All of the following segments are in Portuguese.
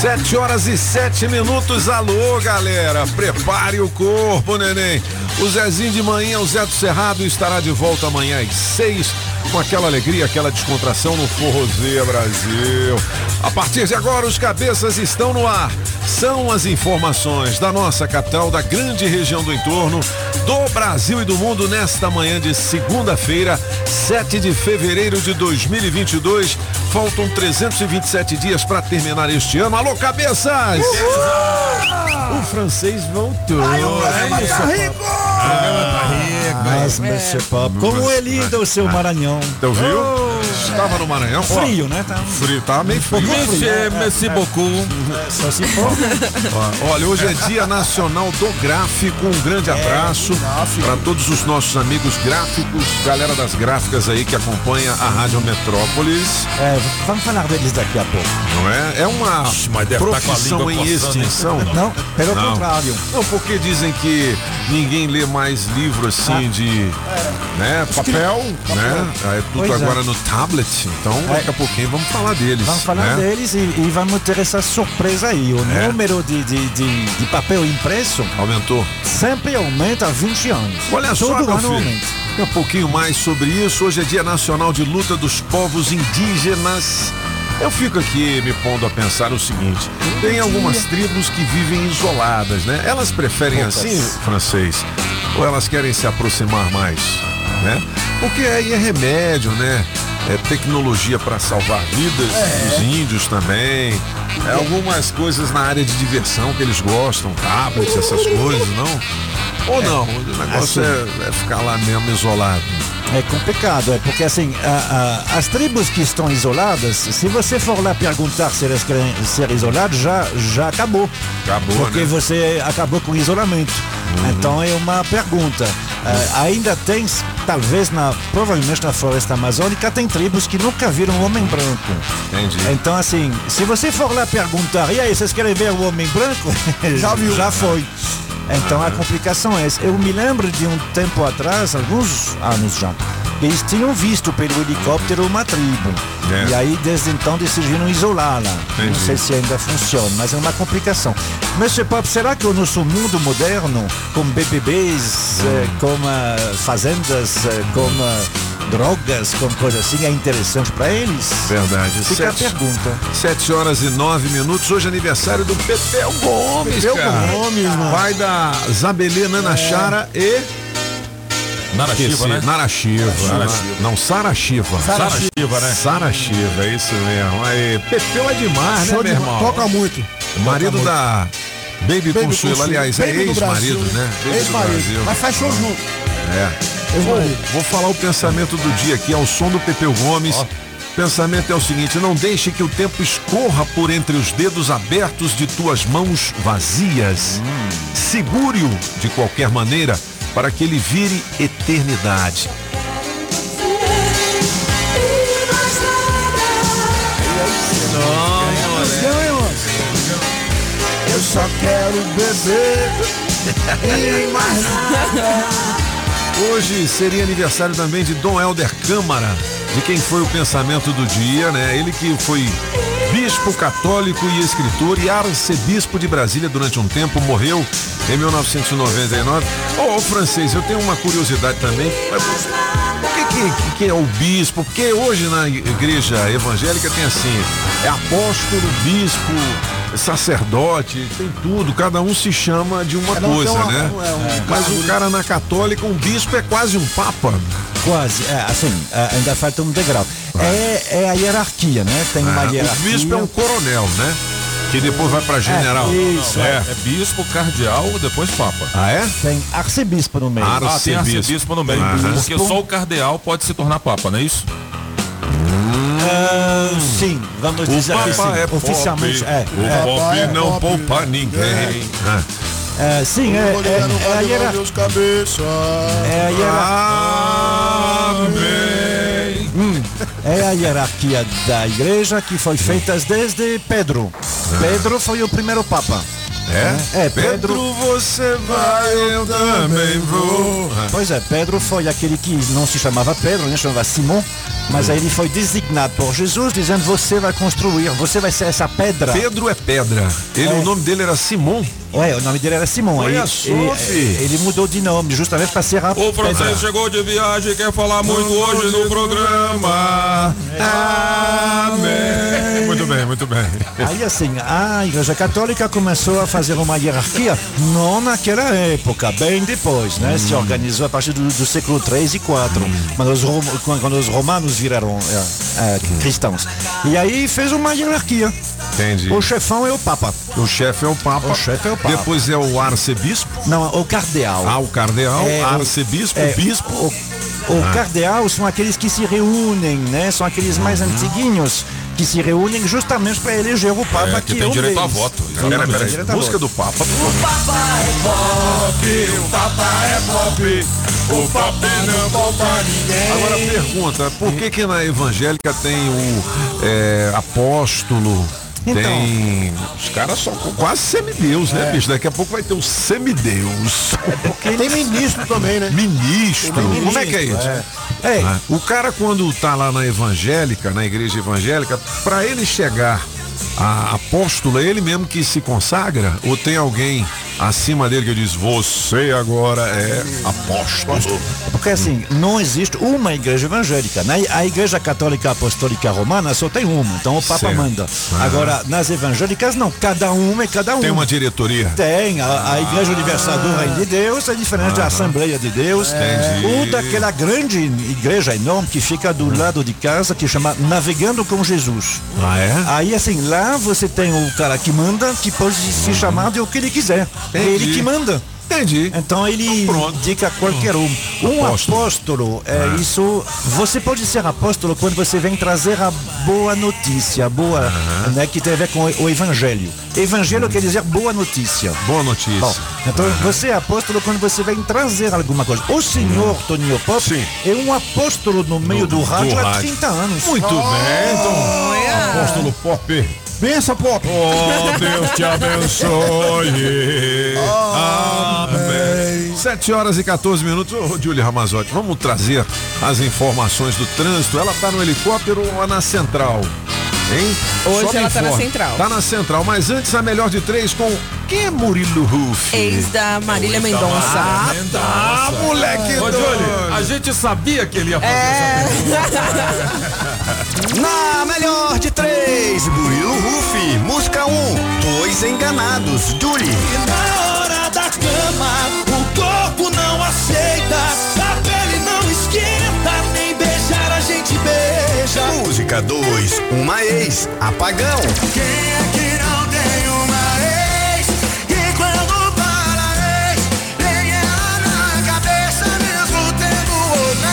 Sete horas e sete minutos. Alô, galera. Prepare o corpo, neném. O Zezinho de manhã, o Zé do Cerrado, estará de volta amanhã às seis, com aquela alegria, aquela descontração no Forrozeia Brasil. A partir de agora, os cabeças estão no ar. São as informações da nossa capital, da grande região do entorno, do Brasil e do mundo nesta manhã de segunda-feira, 7 de fevereiro de 2022. Faltam 327 dias para terminar este ano. Alô, cabeças! O francês voltou. Ai, o programa É isso, tá rico! Monsieur Pop, como é lindo o seu Maranhão. Então, viu? Estava no Maranhão. ó, Frio, né? Tá Frio, tá meio frio. Monsieur, merci beaucoup. só se for. Olha, hoje é Dia Nacional do Gráfico. Um grande abraço para todos os nossos amigos gráficos, galera das gráficas aí que acompanha a Rádio Metrópolis, É, vamos falar deles daqui a pouco. não é? É uma mas tá profissão em extinção. Não, pelo Não. contrário. Não, porque dizem que ninguém lê mais livro assim de né, papel, né? É tudo Pois é. agora no tablet. Então, daqui a pouquinho vamos falar deles. Vamos falar né? deles e, e vamos ter essa surpresa aí. O É. número de, de, de, de papel impresso Aumentou. sempre aumenta há 20 anos. Olha só, Todo meu ano filho. aumenta. Um pouquinho mais sobre isso. Hoje é Dia Nacional de Luta dos Povos Indígenas. Eu fico aqui me pondo a pensar o seguinte: tem algumas tribos que vivem isoladas, né? Elas preferem assim, francês, ou elas querem se aproximar mais, né? Porque aí é remédio, né? É tecnologia para salvar vidas dos índios também. É algumas coisas na área de diversão que eles gostam, tablets, essas coisas, não? Ou não? O negócio é, é ficar lá mesmo isolado. É complicado, é porque assim, a- a- as tribos que estão isoladas, se você for lá perguntar se elas querem ser isoladas, já, já acabou. Acabou, Porque né? você acabou com o isolamento. Então é uma pergunta. Ah, ainda tem, talvez, na, provavelmente na floresta amazônica, tem tribos que nunca viram um homem branco. Entendi. Então, assim, se você for lá perguntar, e aí, vocês querem ver o homem branco? Já viu. Já foi. Então a complicação é essa. Eu me lembro de um tempo atrás, alguns anos já, eles tinham visto pelo helicóptero uma tribo. É. E aí, desde então, decidiram isolá-la. Não sei se ainda funciona, mas é uma complicação. Monsieur Pop, será que o nosso mundo moderno, com BBBs, eh, com ah, fazendas, eh, com ah, drogas, com coisas assim, é interessante para eles? Verdade. Fica a Sete, pergunta. sete horas e nove minutos. Hoje é aniversário do Pepeu Gomes, Pepeu cara. Gomes, mano. Pai da Zabelê Nana Chara e... Nara Chiva, Esqueci, né? Nara Shiva. Nara Na- Shiva. Não, Sara Shiva. Sara Chiva, né? Sara Shiva, é isso mesmo. Aí, Pepeu é demais, Show né, de meu irmão? Toca muito. Marido Toca da Baby, Baby Consuelo. Consuelo. Aliás, é Baby do ex-marido, né? Ex-marido. Mas faz show junto. É. Ex-marido. Vou falar o pensamento do dia aqui ao som do Pepeu Gomes. Pensamento é o seguinte: não deixe que o tempo escorra por entre os dedos abertos de tuas mãos vazias. Segure-o de qualquer maneira para que ele vire eternidade. Não. Eu só quero beber e mais nada. Hoje seria aniversário também de Dom Helder Câmara, de quem foi o pensamento do dia, né? Ele que foi bispo católico e escritor e arcebispo de Brasília durante um tempo, morreu em 1999. Ô, ô, francês, eu tenho uma curiosidade também. O que, que, que é o bispo? Porque hoje na igreja evangélica tem assim, é apóstolo, bispo, sacerdote, tem tudo, cada um se chama de uma Cada um coisa, uma- né? é, um Mas o cara na católica, um bispo é quase um papa. Quase, é, assim, é, ainda falta um degrau. É, é a hierarquia, né? Tem uma Ah, o hierarquia. bispo é um coronel, né? Que depois vai pra general. É, isso, é. É bispo, cardeal, depois papa. Ah, é? Tem arcebispo no meio. Ar- Ah, tem Arcebispo. arcebispo no meio. Aham. Porque só o cardeal pode se tornar papa, não é isso? Sim, vamos O dizer que sim. papa é Oficialmente, pop. é. O é, pop é não pop. poupa ninguém. Ah. é, sim, é, é, é a hierarquia. É a hierarquia. Amém. É a hierarquia da igreja que foi feita desde Pedro. Pedro foi o primeiro papa. É? É, Pedro- você vai, eu também vou. Pois é, Pedro foi aquele que não se chamava Pedro, né? Chamava Simão, mas aí ele foi designado por Jesus, dizendo: Você vai construir, você vai ser essa pedra. Pedro é pedra. Ele, É. O nome dele era Simão. É, o nome dele era Simão. Olha Aí, só, ele, ele mudou de nome, justamente para ser a O francês chegou de viagem e quer falar muito hoje no programa. Amém. Muito bem, muito bem. Aí assim, a Igreja Católica começou a fazer uma hierarquia, não naquela época, bem depois, né? Se organizou a partir do, do século 3 e 4, quando, os rom- quando- os romanos viraram é, é, cristãos. E aí fez uma hierarquia. Entendi. O chefão é o Papa. O chefe é o Papa. O chefe é o Papa. Depois é o arcebispo. Não, o cardeal. Ah, o cardeal, É, arcebispo, é, bispo. O, o cardeal são aqueles que se reúnem, né? São aqueles mais antiguinhos que se reúnem justamente para eleger o Papa É, que que tem é um direito a deles. voto. Sim, Peraí, tem peraí. direito a Música voto. do Papa. Agora pergunta, por que que na evangélica tem o é, apóstolo, Então. tem... Os caras são quase semideus, né, bicho? Daqui a pouco vai ter um semideus. Tem ministro também, né? Ministro. Tem Como é que é ministro, isso? É, Ah, O cara quando tá lá na evangélica, na igreja evangélica, para ele chegar a apóstolo, é ele mesmo que se consagra? Ou tem alguém acima dele que diz, você agora é apóstolo? Porque assim, não existe uma igreja evangélica. Na, a igreja católica apostólica romana só tem uma, então o Papa Certo. manda. Ah. Agora, nas evangélicas não, cada uma é cada um. Tem uma diretoria? Tem, a, a Igreja Universal do Reino de Deus é diferente da Assembleia de Deus. Entendi. Ou daquela grande igreja enorme que fica do lado de casa, que chama Navegando com Jesus. Ah, é? Aí assim, lá você tem o cara que manda, que pode se chamar de o que ele quiser. É Entendi. ele que manda. Entendi. Então ele Então, indica qualquer um. Um Apóstolo. apóstolo, é isso. Você pode ser apóstolo quando você vem trazer a boa notícia, boa, né, que tem a ver com o, evangelho. Evangelho quer dizer boa notícia. Boa notícia. Bom, então você é apóstolo quando você vem trazer alguma coisa. O senhor Toninho Pop Sim. é um apóstolo no meio do, do rádio há rádio. 30 anos. Muito bem, então, apóstolo Pop. Benção, Pop. Oh, Deus te abençoe. Amém. 7 horas e 14 minutos. Ô, Júlia Ramazotti, vamos trazer as informações do trânsito. Ela tá no helicóptero ou na central? Hein? Hoje me ela tá na informe. central. Tá na central, mas antes a melhor de três com quem é Murilo Ruff? Ex da Marília Mendonça. Ah, moleque Ô, doido. Júlio, a gente sabia que ele ia fazer essa Na melhor de três, Murilo Rufi, música 1, um, dois enganados, Julie. Na hora da cama, o corpo não aceita, a pele não esquenta, nem beijar a gente beija. Música 2, uma ex, apagão. Quem é que não tem uma ex? E quando para ex, tem ela na cabeça, mesmo tendo outra.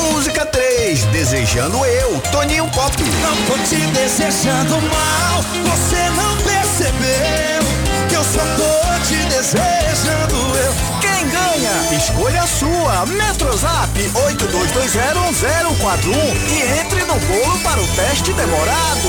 Música 3, desejando eu, Toninho Pop. Não tô te desejando mal, você não percebeu eu só tô te desejando eu. Quem ganha? Escolha a sua. Metrozap 82201041 e entre no bolo para o teste demorado.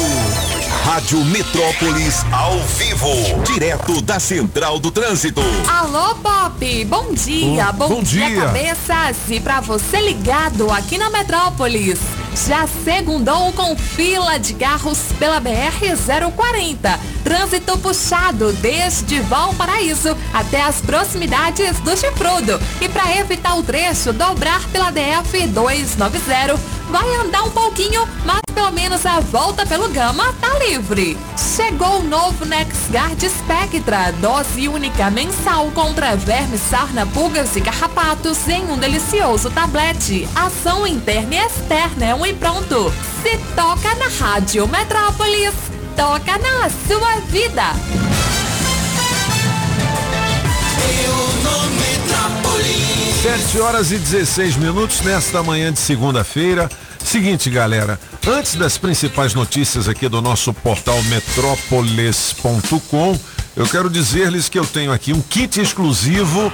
Rádio Metrópolis ao vivo, direto da Central do Trânsito. Alô, Pop! Bom dia! Oh, bom, bom dia, dia. cabeças! E pra você ligado aqui na Metrópolis, já segundou com fila de carros pela BR-040. Trânsito puxado desde Valparaíso até as proximidades do Chifrudo. E para evitar o trecho, dobrar pela DF-290, vai andar um pouquinho, mas pelo menos a volta pelo Gama tá livre. Chegou o novo NexGuard Spectra, dose única mensal contra vermes, sarna, pulgas e carrapatos em um delicioso tablete. Ação interna e externa é um e pronto. Se toca na Rádio Metrópolis, toca na sua vida. Sete horas e 16 minutos nesta manhã de segunda-feira. Seguinte, galera, antes das principais notícias aqui do nosso portal metrópolis.com, eu quero dizer-lhes que eu tenho aqui um kit exclusivo,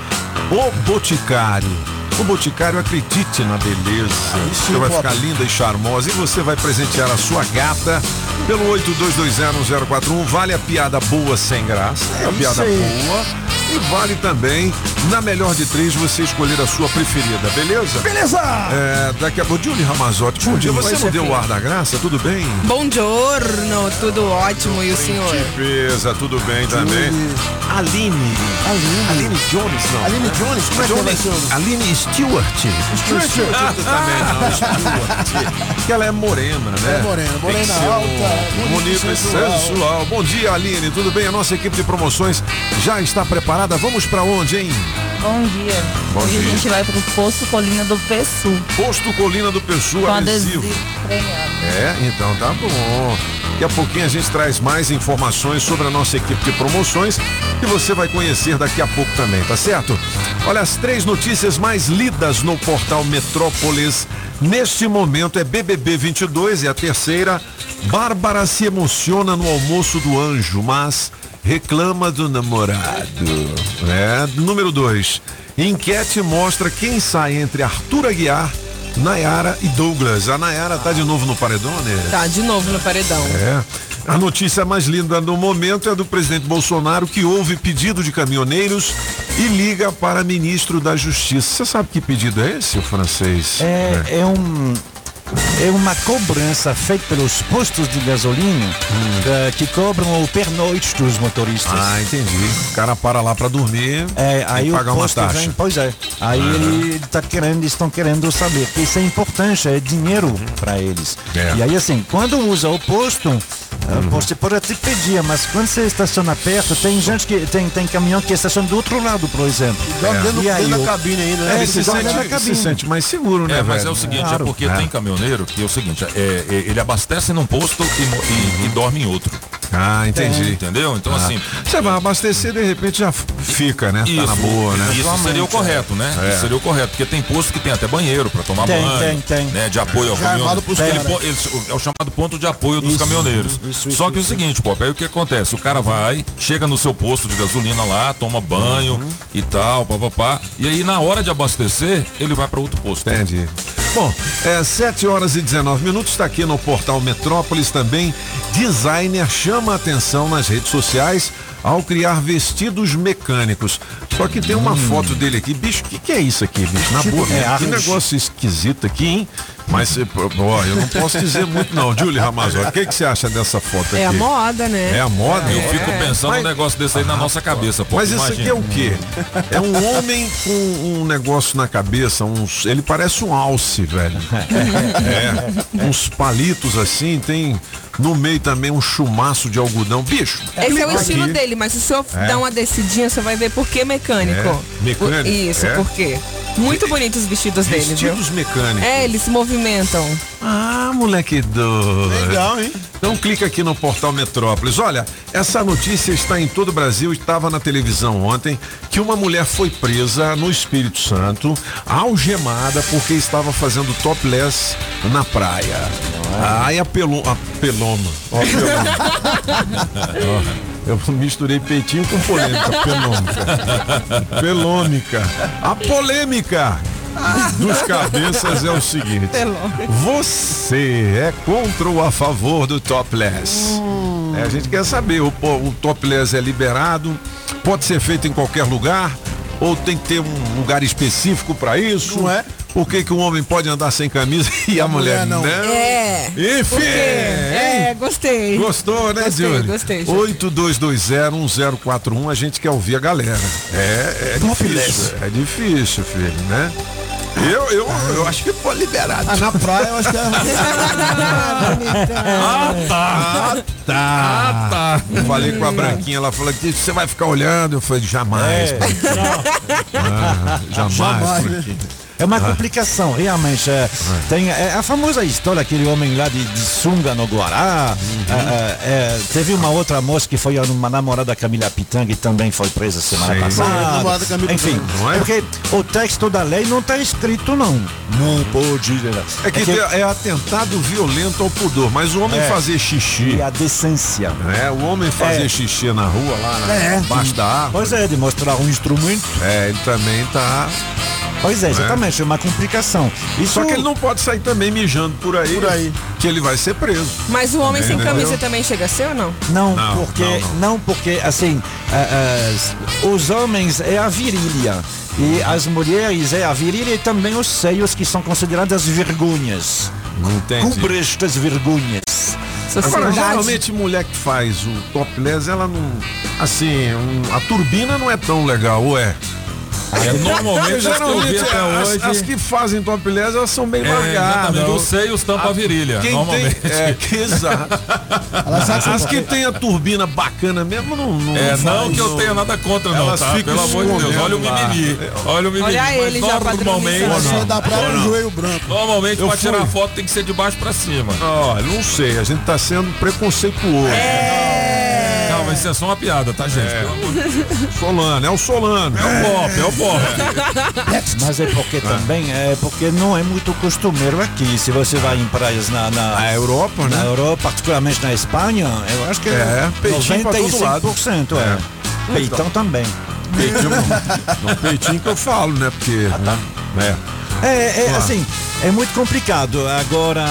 o Boticário. O Boticário, acredite na beleza. Você vai ficar linda e charmosa e você vai presentear a sua gata pelo 82201041. Vale a piada boa sem graça, é a piada boa. E vale também, na melhor de três, você escolher a sua preferida, beleza? Beleza! É, daqui a pouco, Julie Ramazotti, bom dia. Você não deu o ar da graça? Tudo bem? Bom giorno, tudo ótimo. E o senhor? Tipeza, tudo bem também. Aline. Aline. Aline Jones, não. Aline Jones, como é que chama? Aline Stewart. Stewart. também não, Stewart. Que ela é morena, né? É morena, morena alta, um- bonita, bonita e sensual. Bom dia, Aline, tudo bem? A nossa equipe de promoções já está preparada. Vamos pra onde, hein? Bom dia. Bom Hoje dia. a gente vai pro Poço Colina do Pessu. Posto Colina do Com adesivo. adesivo premiado. É, então tá bom. Daqui a pouquinho a gente traz mais informações sobre a nossa equipe de promoções que você vai conhecer daqui a pouco também, tá certo? Olha, as três notícias mais lidas no portal Metrópolis neste momento é BBB 22 e a terceira. Bárbara se emociona no almoço do anjo, mas reclama do namorado. É, número 2. Enquete mostra quem sai entre Arthur Aguiar, Nayara e Douglas. A Nayara tá de novo no paredão, né? Tá de novo no paredão. É. A notícia mais linda no momento é do presidente Bolsonaro que houve pedido de caminhoneiros e liga para ministro da Justiça. Você sabe que pedido é esse, o francês? É, é um. É uma cobrança feita pelos postos de gasolina eh, que cobram o pernoite dos motoristas. Ah, entendi. O cara para lá para dormir É, e aí o pagar uma taxa. vem, pois é. Aí ele tá querendo, estão querendo saber, isso é importante, é dinheiro para eles. É. E aí assim, quando usa o posto, ah, você pode até pedir, mas quando você estaciona perto, tem gente que tem, tem caminhão que estaciona do outro lado, por exemplo. Dorme dentro, E aí, dentro da cabine aí, né? Ele É, se sente, se sente mais seguro, né, É, mas velho? é o seguinte, Claro. é porque É. tem caminhoneiro que é o seguinte, é, é, ele abastece num posto e, e- e dorme em outro. Ah, entendi. Entendeu? Então, assim. Você vai abastecer, de repente já fica, né? tá na boa, né? Isso seria o correto, né? É. Isso seria o correto, porque tem posto que tem até banheiro para tomar Tem, banho, tem, tem. né? De apoio ao caminhoneiro. é o chamado ponto de apoio dos Isso, caminhoneiros. isso, isso, Só que isso. o seguinte, Pop, aí o que acontece? O cara vai, chega no seu posto de gasolina lá, toma banho Uhum. e tal, papapá. E aí na hora de abastecer, ele vai para outro posto. Entendi. Bom, é 7 horas e 19 minutos, está aqui no portal Metrópolis também. Designer chama a atenção nas redes sociais ao criar vestidos mecânicos. Só que tem uma foto dele aqui. Bicho, o que, que é isso aqui, bicho? Na boa, é que negócio esquisito aqui, hein? Mas, eh, pô, ó, eu não posso dizer muito não. Julie Ramazotti, o que, que você acha dessa foto aqui? É a moda, né? É a moda? Eu fico pensando Mas- um negócio desse aí na nossa cabeça, Pop. Mas isso aqui é o quê? É um homem com um negócio na cabeça, uns, ele parece um alce, velho. É, uns palitos assim, tem no meio também um chumaço de algodão. Bicho, Esse é o estilo aqui. dele, mas se o senhor É. dar uma descidinha, você vai ver por que mecânico. É, mecânico, Isso, é. por quê? Muito bonitos os vestidos dele, viu? Vestidos mecânicos. É, eles se movimentam. Ah, moleque doido. Legal, hein? Então clica aqui no portal Metrópolis. Olha, essa notícia está em todo o Brasil, estava na televisão ontem, que uma mulher foi presa no Espírito Santo, algemada porque estava fazendo topless na praia. Aí a peloma, a peloma, ó, a peloma. Eu misturei peitinho com polêmica, pelômica. Pelômica. A polêmica dos cabeças é o seguinte. Você é contra ou a favor do topless? É, a gente quer saber, o, o topless é liberado, pode ser feito em qualquer lugar, ou tem que ter um lugar específico para isso? Não é? Por que, que um homem pode andar sem camisa e a, mulher, mulher não? não? É. Enfim? É, gostei. Gostou, né, Gostei, Júlio? gostei, Júlio. 82201041, a gente quer ouvir a galera. É, é difícil. É difícil, filho, né? Eu, eu, eu acho que pode liberar. Ah, na praia eu acho que é. Ah, tá. Eu falei com a Branquinha, ela falou que você vai ficar olhando. Eu falei, jamais. Branquinha. Ah, jamais. Jamais. É uma complicação, realmente. é. Tem é, a famosa história, aquele homem lá de, de sunga no Guará. é, é, é, teve uma outra moça que foi uma namorada da Camila Pitanga e também foi presa semana Sim. passada. Camila Enfim, é? é porque o texto da lei não está escrito, não. Não pode. né? É que é atentado violento ao pudor, mas o homem É. fazer xixi, E a decência. né? O homem fazer É. xixi na rua, lá na, É. embaixo da árvore, Pois é, de mostrar um instrumento. é, ele também tá Pois é, exatamente, é uma complicação. Isso, Só que ele não pode sair também mijando por aí, Por aí. que ele vai ser preso. Mas o homem sem Entendeu? camisa também chega a ser ou não? Não, Não, porque não, não, porque assim ah, ah, os homens é a virilha e as mulheres é a virilha e também os seios que são consideradas vergonhas. Não entendi. Cubre estas vergonhas. Agora, geralmente mulher que faz o topless, ela não. Assim, um- a turbina não é tão legal, ou é? É, normalmente as que eu Geralmente vi até as, hoje. as que fazem topless, elas são bem É, largadas. exatamente, os seios tampam a virilha, Quem normalmente. tem, é, que exato. As que tem a turbina bacana mesmo, não. Não, É, não que eu tenha nada contra, não, Elas tá? ficam Pelo amor de Deus. Olha o mimimi. Olha o mimimi. Olha ele já normalmente. Você dá pra um joelho branco. normalmente Eu pra tirar foto tem que ser de baixo pra cima. Olha, não sei, a gente tá sendo preconceituoso. Mas isso é só uma piada, tá, gente? Deus. Solano, é o Solano. É o pop, é o pop. Mas é porque também é porque não é muito costumeiro aqui. Se você vai em praias na, na, Na Europa, na né? Europa, particularmente na Espanha, eu acho que É, peitinho pra todo lado. 95% é. Peitão também. Peitinho, não, peitinho que eu falo, né? Porque. né? É, é Claro. assim, é muito complicado. Agora,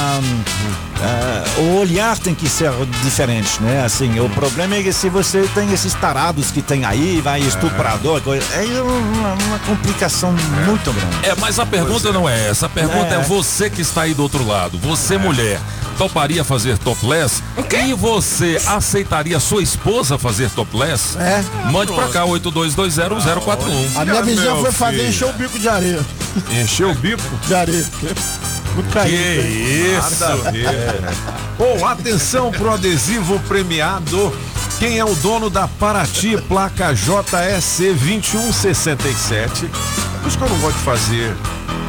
ah, o olhar tem que ser diferente, né? Assim, o problema é que se você tem esses tarados que tem aí, vai estuprador, coisa, é uma, uma complicação muito grande. É, mas a pergunta não é essa. A pergunta é. É. você que está aí do outro lado. Você, mulher, toparia fazer topless? E você aceitaria sua esposa fazer topless? É. Mande pra cá, 82201041. A minha vizinha meu foi fazer encher o bico de areia. Encheu o bico. De areia. Muito Que caído. isso? Bom, atenção pro adesivo premiado. Quem é o dono da Paraty placa JSC 2167? Por isso que eu não gosto de fazer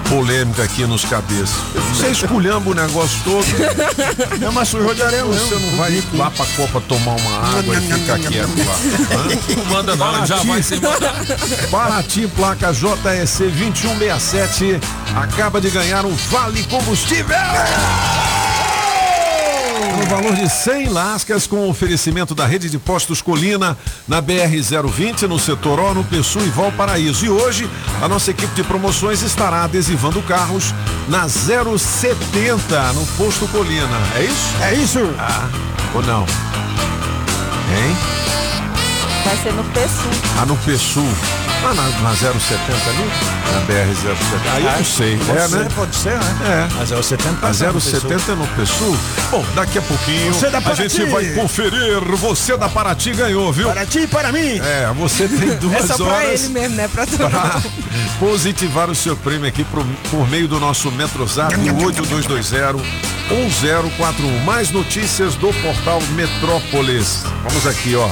polêmica aqui nos cabeças. Você esculhamba o negócio todo. Não, mas sujou de areia Você não vai lá pra Copa tomar uma água e ficar quieto lá. Não manda não, ele já vai mandar. Paraty, placa JSC 2167, acaba de ganhar um Vale Combustível! No valor de 100 lascas com oferecimento da rede de postos Colina na BR-020, no setor O, no Pessu e Valparaíso. E hoje a nossa equipe de promoções estará adesivando carros na 070 no posto Colina. É isso? É isso? Ah, ou não? Hein? Vai ser no Pessu. Ah, no Pessu. Ah, na, na 070 ali? Na BR-070. Aí eu não sei. Pode É, ser, né? pode ser, né? É. A 070 A passa no 070 é no Pessu? Bom, daqui a pouquinho da a Paraty. gente vai conferir. Você da Paraty ganhou, viu? Para ti e para mim. É, você tem É duas só pra horas ele mesmo, né? Pra todo para mundo. positivar o seu prêmio aqui pro- por meio do nosso Metrozap 8220 1041. Mais notícias do portal Metrópolis. Vamos aqui, ó.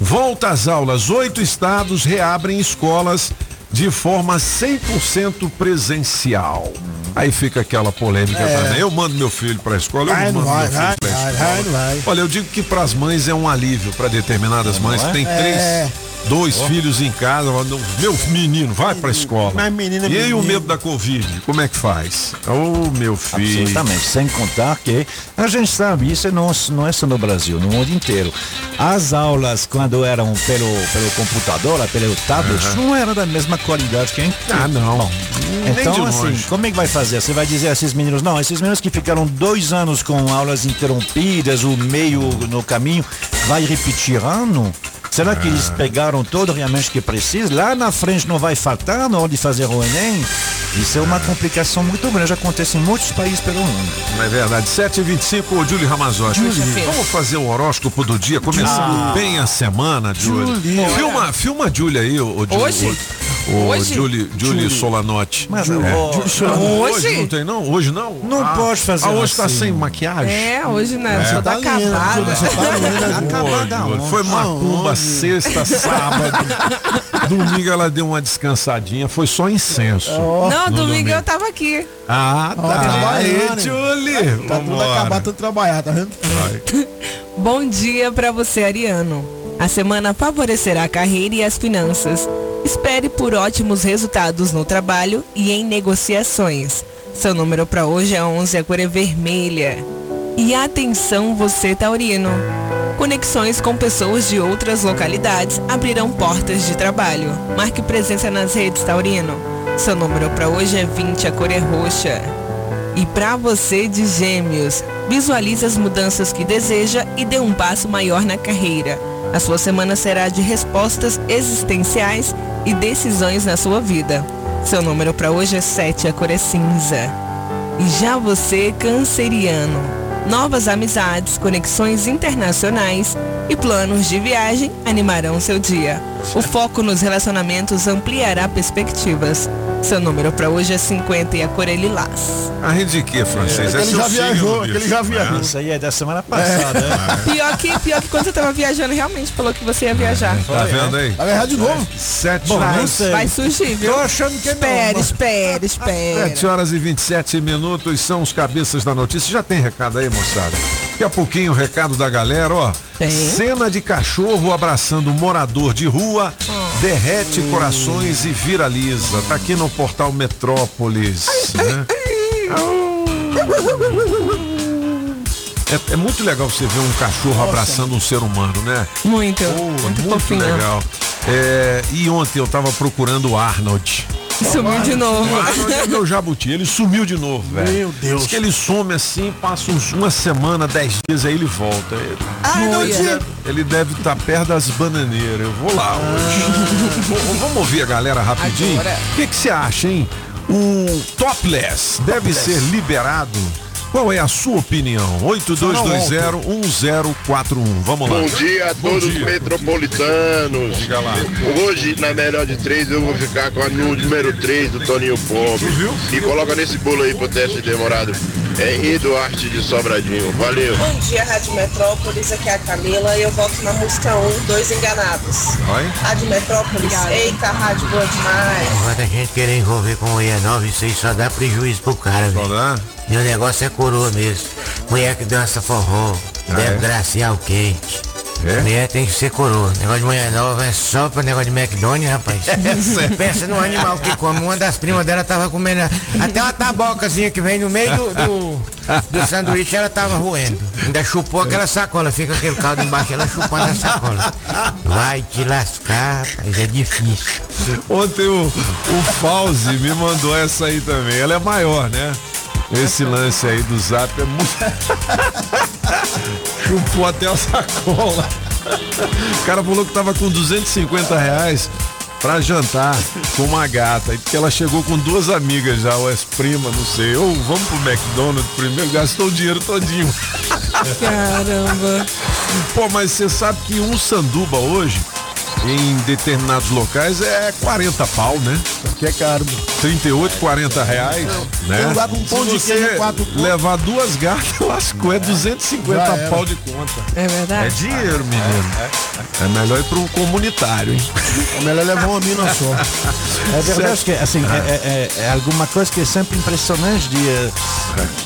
Volta às aulas. Oito estados reabrem escolas de forma 100% presencial. Aí fica aquela polêmica também. Eu mando meu filho para a escola, eu Vai, mando vai, meu filho vai, para a vai, escola. vai, vai. Olha, eu digo que para as mães é um alívio, para determinadas mães que tem três, É. dois filhos em casa, meu menino, vai para a escola. Mas menina, e aí o menino. medo da Covid, como é que faz? Ô, meu filho. Absolutamente, sem contar que a gente sabe, isso não, não é só no Brasil, no mundo inteiro. As aulas, quando eram pelo, pelo computador, pelo tablet, não eram da mesma qualidade que gente Ah, não. De Então, assim, como é que vai fazer? Você vai dizer a esses meninos, não, esses meninos que ficaram dois anos com aulas interrompidas, o meio no caminho, vai repetir ano? Será que eles pegaram todo realmente que precisa? Lá na frente não vai faltar na hora de fazer o Enem? Isso é uma complicação muito grande, acontece em muitos países pelo mundo. É verdade. 7h25, ô Júlio Ramazotti. Vamos fazer o horóscopo do dia, começando bem a semana, Júlio. Filma, filma a Júlia aí, o, o, Hoje? O, o Hoje? Júlio Solanotti. Mas é. ó, Hoje? não tem, não? Hoje não? Não pode fazer Ah, hoje tá assim. sem maquiagem? É, hoje né? Só tá Tá lindo, acabada. Você tá linda. acabada? Foi macumba sexta, sábado. Domingo ela deu uma descansadinha, foi só incenso. Não, No domingo eu tava aqui. Ah, tá. trabalhando, Aí? Julie. Tá tudo acabado, tudo trabalhar, tá vendo? Bom dia pra você, Ariano. A semana favorecerá a carreira e as finanças. Espere por ótimos resultados no trabalho e em negociações. Seu número para hoje é 11, a cor é vermelha. E atenção você, Taurino. Conexões com pessoas de outras localidades abrirão portas de trabalho. Marque presença nas redes, Taurino. Seu número para hoje é 20, a cor é roxa. E para você de Gêmeos, visualize as mudanças que deseja e dê um passo maior na carreira. A sua semana será de respostas existenciais e decisões na sua vida. Seu número para hoje é 7, a cor é cinza. E já você, canceriano, novas amizades, conexões internacionais e planos de viagem animarão seu dia. O foco nos relacionamentos ampliará perspectivas. Seu número para hoje é 50 e a cor é lilás. A rede de quê, francês? É, aquele seu já viajou, bicho. já viajou. Isso aí é da semana passada. né? Pior que, pior que quando você tava viajando, realmente falou que você ia viajar. Tá vendo aí? Vai errar de novo. Sete Bom, horas. não sei. Vai surgir, viu? Tô achando que não. Espera, mas- espera, espera. 7 horas e 27 minutos são os cabeças da notícia. Já tem recado aí, moçada? Daqui a pouquinho o recado da galera, ó. Tem. Cena de cachorro abraçando morador de rua, derrete corações e viraliza. Tá aqui no portal Metrópolis. né? É, é muito legal você ver um cachorro abraçando um ser humano, né? Muito, Pô, muito, muito fofinho. legal. É, e ontem eu tava procurando o Arnold. Sumiu de novo. É meu jabuti, ele sumiu de novo, velho. Meu Deus. Diz que ele some assim, passa uns, uma semana, dez dias, aí ele volta. Ele, Olha. ele deve estar perto das bananeiras. Eu vou lá hoje. V- Vamos ouvir a galera rapidinho? O que que você acha, hein? O topless deve ser liberado? Qual é a sua opinião? 8220-1041. Vamos lá. Bom dia a todos os dia. metropolitanos. Diga lá. Hoje, na melhor de três, eu vou ficar com a nu- número 3 do Toninho Pobre. E coloca nesse bolo aí pro teste demorado. É Eduarte de Sobradinho. Valeu. Bom dia, Rádio Metrópolis, aqui é a Camila e eu volto na música 1, Dois Enganados. Oi? Rádio Metrópolis, eita, rádio boa demais. Quando a gente querer envolver com mulher nova, isso aí só dá prejuízo pro cara, Só velho. dá? O negócio é coroa mesmo. Mulher que dança forró, Ah, deve é? graciar o quente. É? Mulher tem que ser coroa. Negócio de mulher nova é só pra negócio de McDonald's, rapaz. Pensa no animal que come. Uma das primas dela tava comendo até uma tabocazinha que vem no meio do, do, do sanduíche, ela tava roendo. Ainda chupou aquela sacola, fica aquele caldo embaixo, ela chupando a sacola. Vai te lascar, rapaz, é difícil. Ontem o, o Fauzi me mandou essa aí também. Ela é maior, né? Esse lance aí do zap é muito. Chupou até a sacola. O cara falou que tava com 250 reais pra jantar com uma gata. E que ela chegou com duas amigas já, ou as primas, não sei. Ou vamos pro McDonald's primeiro, gastou o dinheiro todinho. Caramba. Pô, mas você sabe que um sanduba hoje, em determinados locais, é 40 pau, né? Que é caro. 38, 40 reais, né? Tem lugar com pão Se de você queijo, quatro levar duas gatas, lascou, é 250 Já era. pau de conta. É É verdade? dinheiro, menino. É melhor ir para um comunitário, hein? É melhor levar uma mina só. É verdade que assim, é, é- é- é alguma coisa que é sempre impressionante de.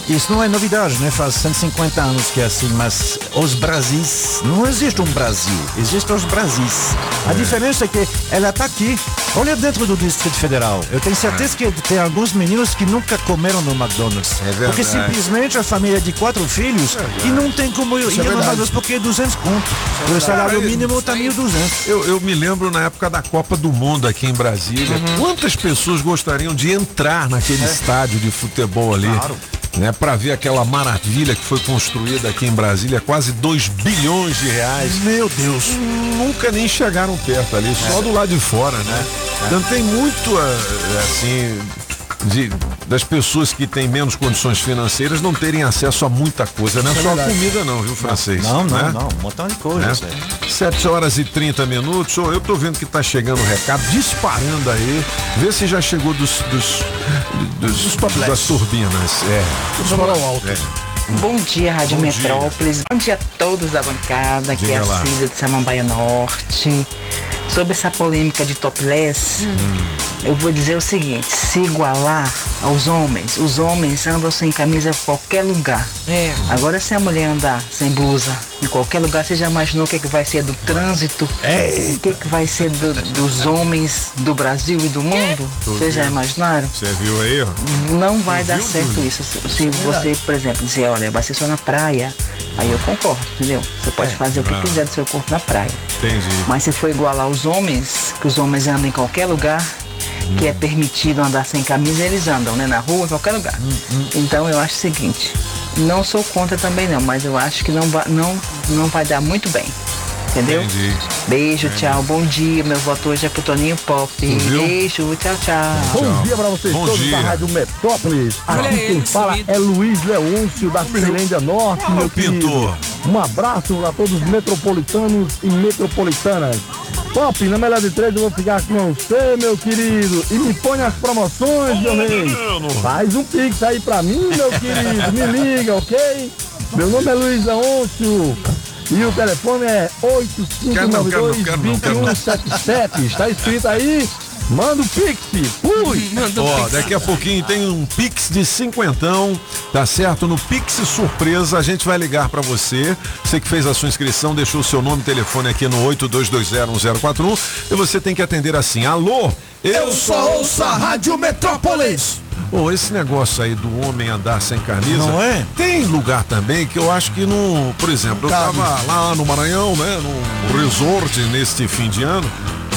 Isso não é novidade, né? Faz 150 anos que é assim, mas os Brasis. Não existe um Brasil, existem os Brasis. A diferença é que ela está aqui. Olha dentro do Distrito Federal. Eu tenho certeza que tem alguns meninos que nunca comeram no McDonald's. verdade. porque simplesmente a família de quatro filhos e não tem como ir no verdade. McDonald's porque é 200 conto. o salário mínimo está 1.200. Eu, eu me lembro na época da Copa do Mundo aqui em Brasília. Uhum. Quantas pessoas gostariam de entrar naquele É. estádio de futebol ali? Né, para ver aquela maravilha que foi construída aqui em Brasília, quase 2 bilhões de reais. Meu Deus. Nunca nem chegaram perto ali, só do lado de fora, né? Então tem muito, eh, assim, de- das pessoas que têm menos condições financeiras não terem acesso a muita coisa. Não é só a comida não, viu, francês? Não, não, Né? não. Um montão de né? coisas. 7 horas e 30 minutos. Ô, Eu tô vendo que tá chegando o recado, disparando aí. Vê se já chegou dos, dos, dos, das turbinas. É. Ao alto. é. Bom dia, Rádio Bom dia. Metrópolis. Bom dia a todos da bancada, aqui Diga é a. Cida de Samambaia Norte. Sobre essa polêmica de topless, eu vou dizer o seguinte, se igualar aos homens, os homens andam sem camisa em qualquer lugar. É. Agora se a mulher andar sem blusa em qualquer lugar, você já imaginou o que, que vai ser do trânsito? O que, que vai ser do- dos homens do Brasil e do mundo? Vocês já imaginaram? Você viu aí, ó? Não vai dar viu, certo Júlio? isso. Se, se você, por exemplo, dizer, olha, vai ser só na praia, aí eu concordo, entendeu? Você pode fazer o que Ah. quiser do seu corpo na praia. Entendi. Mas se for igualar os homens, que os homens andam em qualquer lugar, que é permitido andar sem camisa, eles andam, né? Na rua, em qualquer lugar. Hum, Então eu acho o seguinte, não sou contra também não, mas eu acho que não vai, não, não vai dar muito bem. Entendeu? Entendi. Beijo, tchau, bom dia. Meu voto hoje é pro Toninho Pop. viu? Beijo, tchau, tchau. Bom dia pra vocês Bom todos dia. da Rádio Metrópolis. Olha Aqui ele, quem fala sumido. é Luiz Leôncio da Ceilândia Norte, Fala, meu querido. pintor. Um abraço a todos os metropolitanos e metropolitanas. Pop, na melhor de três eu vou ficar com você, meu querido. E me põe as promoções, meu rei. Faz um pix aí pra mim, meu querido. Me liga, ok? Meu nome é Luiz Leôncio. E o telefone é Quero não, quero não, quero não, quero não. 8592-2177. Está escrito aí? Manda o pix. Fui. Ó, daqui a pouquinho tem um Pix de cinquentão, tá certo? No Pix Surpresa a gente vai ligar pra você. Você que fez a sua inscrição, deixou o seu nome e telefone aqui no 82201041 e você tem que atender assim: Alô, eu, sou ouço a Rádio Metrópolis. Ô, esse negócio aí do homem andar sem camisa. Não é? Tem lugar também que eu acho que não. Por exemplo, eu Cabe. tava lá no Maranhão, né? No resort neste fim de ano.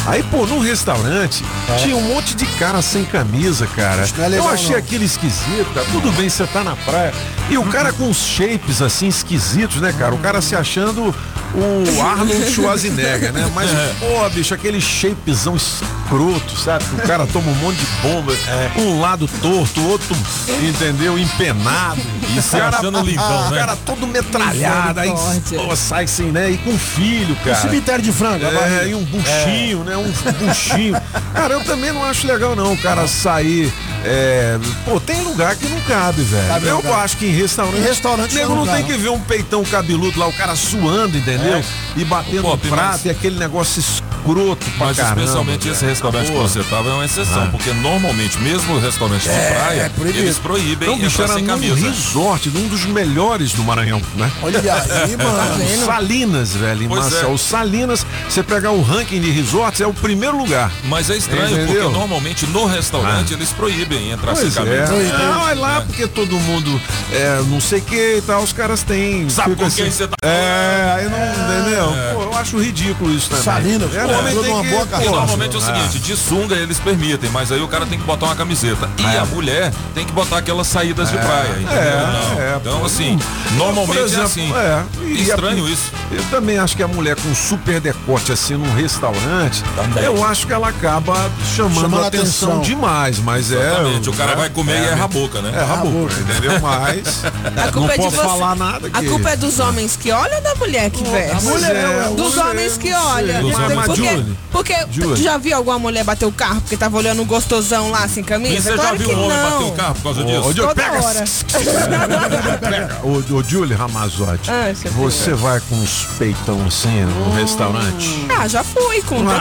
Aí, pô, num restaurante, tinha um monte de cara sem camisa, cara. não é legal, eu achei não. aquilo esquisito. cara. Tudo bem, você tá na praia. E o cara com os shapes assim esquisitos, né, cara? O cara se achando o Arnold Schwarzenegger, né? Mas, pô, bicho, aquele shapezão escroto, sabe? O cara toma um monte de bomba, um lado torto, outro, entendeu? Empenado. E se achando lindão, O né? cara todo metralhado, aí pô, sai assim, né? E com filho, cara. Cemitério de frango, É, e um buchinho, né? Um buchinho. Cara, eu também não acho legal, não, o cara sair. é, Pô, tem lugar que não cabe, velho. Cabe eu lugar. acho que em restaurante. Em restaurante nego não não tem que ver um peitão cabeludo lá, o cara suando, entendeu? É. E batendo Pô, no prato mas- e aquele negócio escroto pra Mas caramba. especialmente esse velho. restaurante que Pô. você tava é uma exceção, porque normalmente, mesmo restaurante de praia, é proibido. eles proíbem Não, bicho, entrar era sem camisa. resort, num dos melhores do Maranhão, né? Olha aí, mano. Salinas, velho, em Pois Maceió. é. O Salinas, você pegar o ranking de resorts, é o primeiro lugar. Mas é estranho, Entendeu? porque normalmente no restaurante Ah. eles proíbem entrar Pois sem é. camisa. Não, é lá porque todo mundo é, não sei o que e tal, os caras têm. Sabe com quem você tá É, aí não, entendeu? Pô, eu acho ridículo isso também. Salinas, é, pô, o homem tem uma que, boa pô, normalmente é o seguinte, de sunga eles permitem, mas aí o cara tem que botar uma camiseta. E É. a mulher tem que botar aquelas saídas de praia, entendeu? É, Não. é, então, assim, normalmente exemplo, é assim. é, e Estranho a- isso. Eu também acho que a mulher com super decote assim num restaurante, Também. eu acho que ela acaba chamando, Chamando a atenção, atenção. demais, mas Exatamente, é. o cara vai comer e erra a boca, né? Erra a boca, entendeu? Mas A não culpa é de posso você. falar nada A culpa é dos homens que olham ou da mulher que veste? mulher, é, dos mulher, homens que olham. Porque, porque Julie. tu já viu alguma mulher bater o carro porque tava olhando um gostosão lá sem camisa? você já claro viu que um homem não. bater o carro por causa disso? Ô, Toda pega, hora. Ô, ô, Julie Ramazotti, Ah, seu você vai com uns peitão assim no restaurante? Ah, já fui com decote.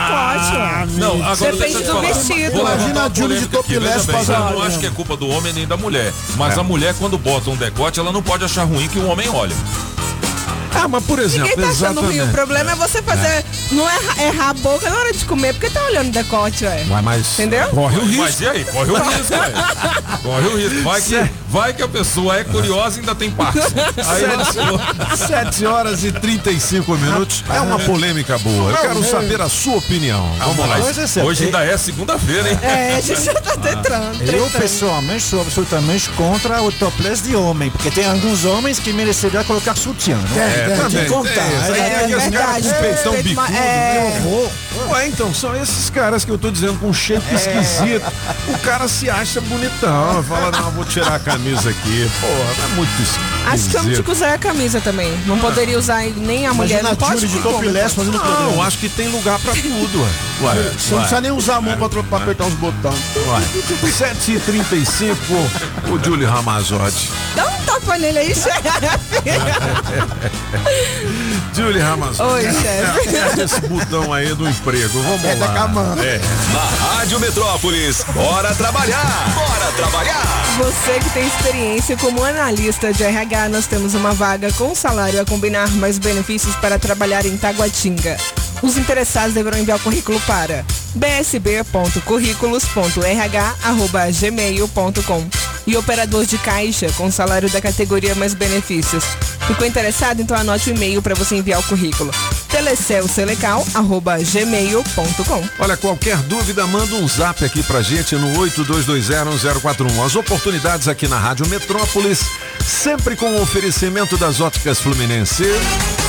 ó. Não, agora Depende do vestido. Imagina a Julie de bem, fazendo Eu não acho que é culpa do homem nem da mulher. Mas a mulher, quando bota um decote, ela não pode achar ruim que o homem olha. Ah, mas por exemplo, Ninguém tá achando ruim. O exatamente. problema é você fazer. Não erra- errar a boca na hora de comer, porque tá olhando o decote, ué. Ué, mas Entendeu? corre o risco. Mas e aí? Corre o risco, velho. Corre o risco. Vai que, vai que a pessoa é curiosa e ainda tem parte. Aí lascou. 7 horas e 35 minutos. É uma polêmica boa. Eu quero saber a sua opinião. Vamos lá. É. Hoje ainda é segunda-feira, hein? É, a gente já tá tentando. Eu pessoalmente sou absolutamente contra o topless de homem, porque tem alguns homens que mereceriam colocar sutiã. Né? É, Tem também. contar. tem isso. Aí É, tem aqueles verdade, caras com tem peitão respeito, bicudo. mas- é. meu horror. Ué, então, são esses caras que eu tô dizendo com shape esquisito. O cara se acha bonitão. Fala, não, vou tirar a camisa aqui. Porra, é muito esquisito. Acho que eu não tinha que usar a camisa também. Não poderia usar nem a mulher. Imagina Não pode Julie de topless fazendo Não, programa. acho que tem lugar pra tudo, ué. Ué, Você não precisa nem usar a mão pra, tro- pra apertar os botões. ué. 7h35, o Julie Ramazotti. Dá um tapa nele aí, chefe. Julie Ramazotti. Oi, chefe. Esse botão aí do emprego. Vamos É da lá. camada. É. Na Rádio Metrópolis, bora trabalhar! Bora trabalhar! Você que tem experiência como analista de RH, nós temos uma vaga com salário a combinar mais benefícios para trabalhar em Taguatinga. Os interessados deverão enviar o currículo para bsb.currículos.rh@gmail.com e operador de caixa com salário da categoria mais benefícios. Ficou interessado? Então anote o e-mail para você enviar o currículo. telecelcelecal.gmail.com Olha, qualquer dúvida, manda um zap aqui pra gente no 82201041. As oportunidades aqui na Rádio Metrópolis, sempre com o oferecimento das óticas Fluminense.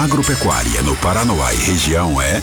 Agropecuária no Paranoá e região é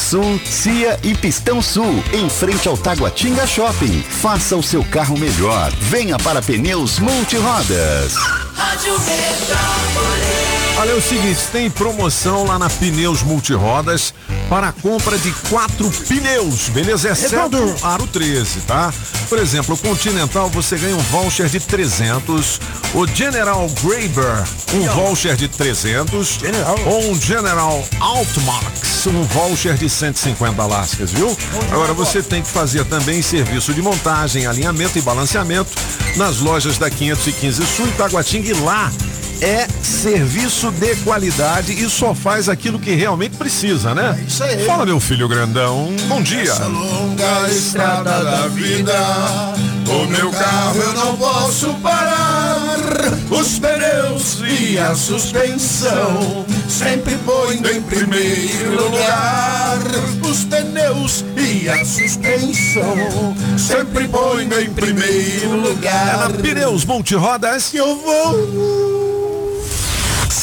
Sul, Cia e Pistão Sul, em frente ao Taguatinga Shopping. Faça o seu carro melhor. Venha para Pneus Multirodas. Rádio Metrópolis. Olha é o seguinte, tem promoção lá na Pneus Multirodas para a compra de quatro pneus, beleza? Exceto o Aro 13, tá? Por exemplo, o Continental você ganha um voucher de 300, o General Graber um voucher de 300, ou um General Altmax um voucher de 150 lascas, viu? Agora você tem que fazer também serviço de montagem, alinhamento e balanceamento nas lojas da 515 Sul em Taguatinga e lá é serviço de qualidade e só faz aquilo que realmente precisa, né? isso aí. Fala, meu filho grandão. Bom dia. Essa longa estrada da vida, o meu carro eu não posso parar. Os pneus e a suspensão sempre pondo em primeiro lugar. Os pneus e a suspensão sempre pondo em primeiro É lugar. na Pneus Multirodas que eu vou.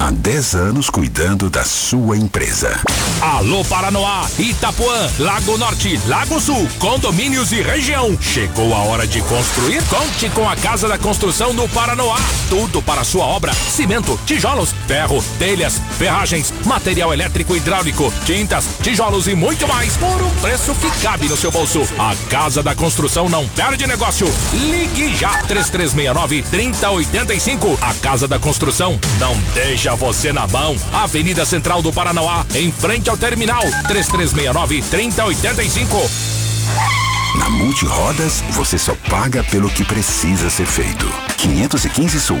Há 10 anos cuidando da sua empresa. Alô Paranoá, Itapuã, Lago Norte, Lago Sul, condomínios e região. Chegou a hora de construir? Conte com a Casa da Construção do Paranoá. Tudo para sua obra: cimento, tijolos, ferro, telhas, ferragens, material elétrico e hidráulico, tintas, tijolos e muito mais por um preço que cabe no seu bolso. A Casa da Construção não perde negócio. Ligue já 3369 3085. A Casa da Construção não deixa você na mão. Avenida Central do Paranoá, em frente ao terminal 3369 3085. Na Multirodas, você só paga pelo que precisa ser feito. 515 Sul.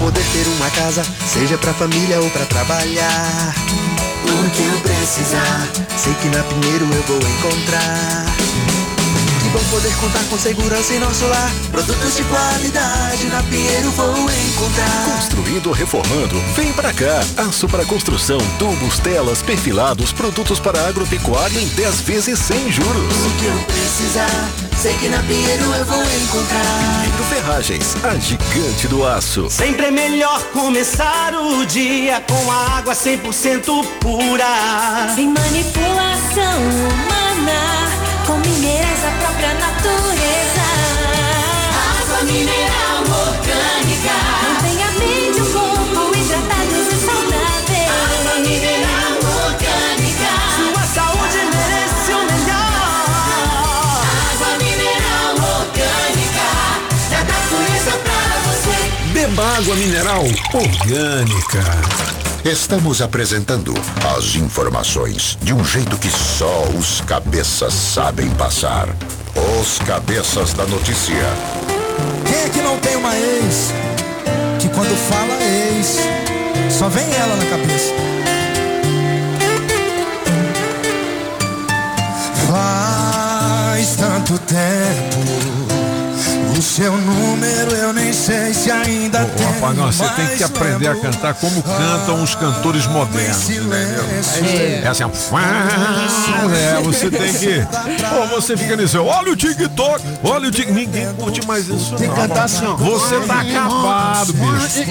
Poder ter uma casa, seja pra família ou pra trabalhar. O que eu precisar. Sei que na Pinheiro eu vou encontrar. Bom poder contar com segurança em nosso lar. Produtos de qualidade na Pinheiro vou encontrar. Construindo ou reformando, vem pra cá. Aço para construção, tubos, telas, perfilados, produtos para agropecuária em 10 vezes sem juros. O que eu precisar. Sei que na Pinheiro eu vou encontrar. Pinheiro Ferragens, a gigante do aço. Sempre é melhor começar o dia com a água 100% pura. Sem manipulação humana, minerais da própria natureza. Água mineral orgânica. Mantém a mente e o corpo hidratados e saudáveis. Água mineral orgânica. Sua saúde merece o melhor. Água mineral orgânica. Da natureza pra você. Beba água mineral orgânica. Estamos apresentando as informações de um jeito que só os cabeças sabem passar. Os cabeças da notícia. Quem é que não tem uma ex? Que quando fala ex, só vem ela na cabeça. Faz tanto tempo o seu número eu nem sei se ainda tem. Ô, Apagão, você tem que aprender a cantar como cantam os cantores modernos, entendeu? É assim, ó. É, você tem que. Pô, você fica nisso, olha o TikTok, olha o TikTok. Ninguém curte mais isso. Tem que não, cantar assim, ó. Você tá acabado, bicho.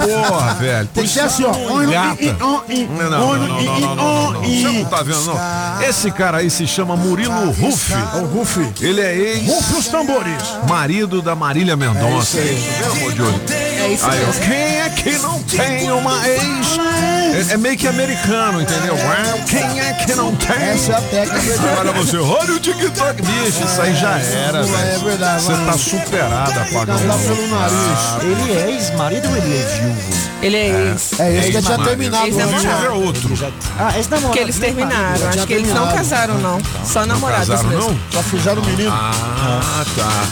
Porra, velho. Tem que ser assim, ó. Gata. Não, não, não, não, não, não, não, não. Você não tá vendo, não? Esse cara aí se chama Murilo Ruff. O Ruff. Ele é ex. Ruff os tambores. Marido da Marília Mendonça. É isso aí. É isso Aí, ó, mesmo. quem é que não tem uma ex? É, é meio que americano, entendeu? Uau, Quem é que não tem? Essa é a técnica. Olha você, olha o TikTok, bicho, isso aí já era, velho. É verdade, Você tá superado, apagão. Cantar pelo nariz. Ele é ex-marido ou ele é viúvo? Ele é ex. É esse que tinha terminado. Deixa eu ver outro. Ah, ex-namorado. Porque eles terminaram. Acho que eles não casaram, não. Só namorados Casaram, mesmo. não? Só fizeram o menino. Ah, tá.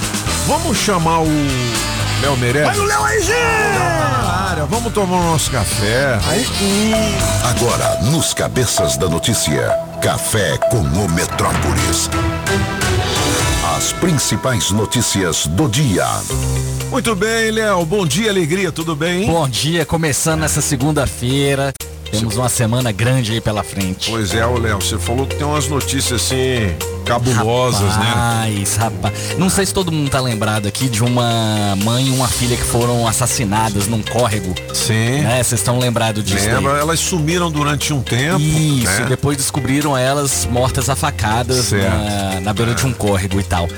Vamos chamar o Léo Meirelles? Vai no Léo aí, área, Vamos tomar o nosso café. Agora, nos Cabeças da Notícia, Café com o Metrópolis. As principais notícias do dia. Muito bem, Léo. Bom dia, alegria, tudo bem? Bom dia, começando essa segunda-feira. Temos uma semana grande aí pela frente. Pois é, Léo, você falou que tem umas notícias assim cabulosas, né? Rapaz, rapaz. Não sei se todo mundo tá lembrado aqui de uma mãe e uma filha que foram assassinadas num córrego. Sim. Né? Vocês estão lembrados disso? Lembra? Elas sumiram durante um tempo. Isso, né? depois descobriram elas mortas a facadas na, na beira de um córrego e tal.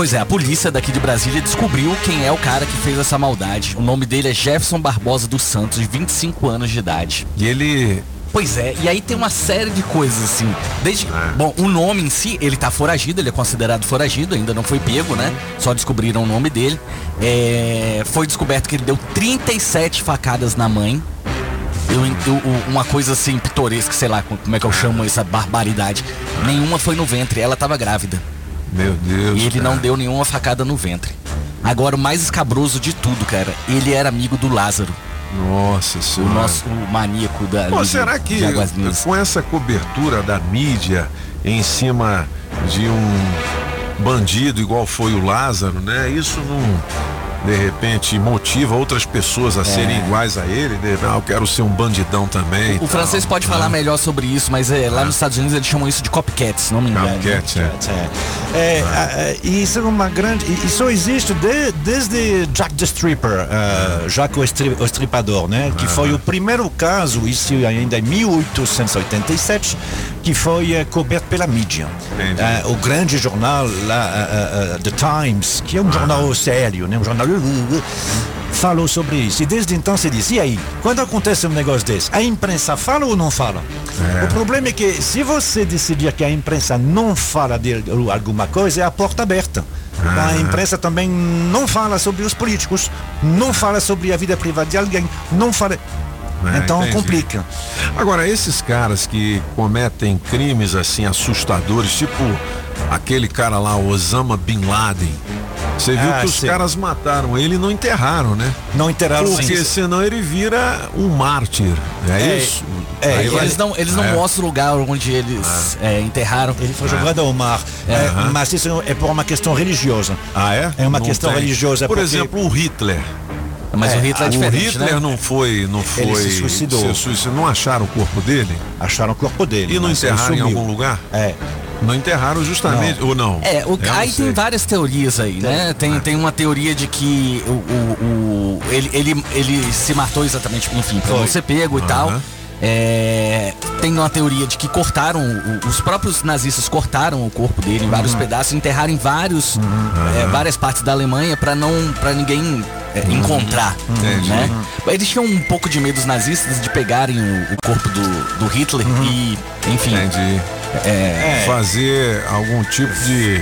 Pois é, a polícia daqui de Brasília descobriu quem é o cara que fez essa maldade. O nome dele é Jefferson Barbosa dos Santos, de 25 anos de idade. E ele. Pois é, e aí tem uma série de coisas assim. Desde. Bom, o nome em si, ele tá foragido, ele é considerado foragido, ainda não foi pego, né? Só descobriram o nome dele. É, foi descoberto que ele deu 37 facadas na mãe. Eu, eu- eu- uma coisa assim pitoresca, sei lá como é que eu chamo essa barbaridade. Nenhuma foi no ventre, ela tava grávida. Meu Deus. E ele cara. não deu nenhuma facada no ventre. Agora, o mais escabroso de tudo, cara, ele era amigo do Lázaro. Nossa O senhora. nosso o maníaco da. Pô, será que com essa cobertura da mídia em cima de um bandido igual foi o Lázaro, né? Isso não de repente motiva outras pessoas a serem iguais a ele, de, ah, eu quero ser um bandidão também. O tal, francês pode falar né? melhor sobre isso, mas é, lá nos Estados Unidos eles chamam isso de copycat, se não me engano. Copycat, é. É, ah, e isso é uma grande. Isso existe de- desde Jack the Stripper, ah, Jack o, Estri- o Estripador, né? Que foi o primeiro caso, isso ainda em 1887, que foi eh, coberto pela mídia. Ah, o grande jornal lá, ah, ah, ah, The Times, que é um jornal sério, né? Um jornal falou sobre isso. E desde então se diz, e aí, quando acontece um negócio desse, a imprensa fala ou não fala? O problema é que se você decidir que a imprensa não fala de alguma coisa, é a porta aberta. A imprensa também não fala sobre os políticos, não fala sobre a vida privada de alguém, não fala. É, então entendi. complica. Agora, esses caras que cometem crimes assim assustadores, tipo aquele cara lá, Osama Bin Laden. Você viu Ah, que os sim. caras mataram ele e não enterraram, né? Não enterraram, Porque sim. senão ele vira um mártir. É, É, isso? É, Aí e vai- eles não, eles não É. mostram o lugar onde eles é, enterraram. Ele foi jogado ao mar. É, mas isso é por uma questão religiosa. Ah, é? É uma Não questão tem. religiosa. Por porque- exemplo, o Hitler. Mas o Hitler é diferente, O Hitler né? não foi, não foi. Ele se suicidou. suicidou. Não acharam o corpo dele? Acharam o corpo dele. E não enterraram em algum lugar? É. Não enterraram justamente, ou não? É, o, não aí sei. tem várias teorias aí, né? Tem, tem uma teoria de que o, o- o- ele, ele, ele se matou exatamente, enfim, pra não ser pego e tal. É, tem uma teoria de que cortaram, os próprios nazistas cortaram o corpo dele em vários pedaços, enterraram em vários, é, várias partes da Alemanha pra não, para ninguém é, encontrar, Entendi. né? Eles tinham um pouco de medo os nazistas de pegarem o, o corpo do, do Hitler e, enfim, Entendi. é, Fazer algum tipo de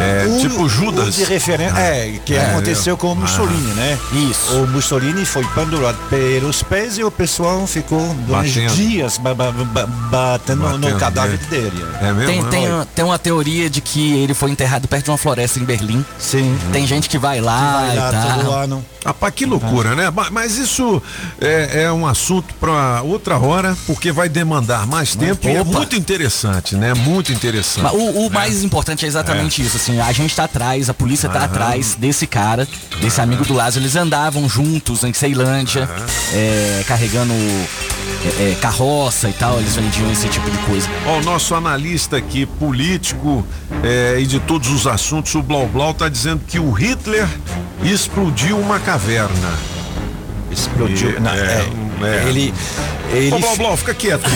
É, O- tipo Judas. de referência, é, que É, aconteceu com o Mussolini, né? Isso. O Mussolini foi pendurado pelos pés e o pessoal ficou dois Batendo. dias ba- ba- ba- batendo, no Batendo cadáver nele. dele. É mesmo? Tem, tem, uma- tem uma teoria de que ele foi enterrado perto de uma floresta em Berlim. Sim. Tem gente que vai lá Vai lá e tal. todo ano. Rapaz, que loucura, né? Ma- Mas isso é, é um assunto para outra hora, porque vai demandar mais tempo e é Opa. muito interessante, né? Muito interessante. Mas o, o né? mais importante é exatamente isso, assim, a gente tá atrás, a polícia tá atrás desse cara, desse amigo do Lázaro, eles andavam juntos em Ceilândia, é, carregando é, é, carroça e tal, eles vendiam esse tipo de coisa. Ó, o nosso analista aqui, político é, e de todos os assuntos, o Blau Blau, tá dizendo que o Hitler explodiu uma caverna. Explodiu. E- Não, é, é, é. Ele. ele Ô, Blau Blau, fica quieto.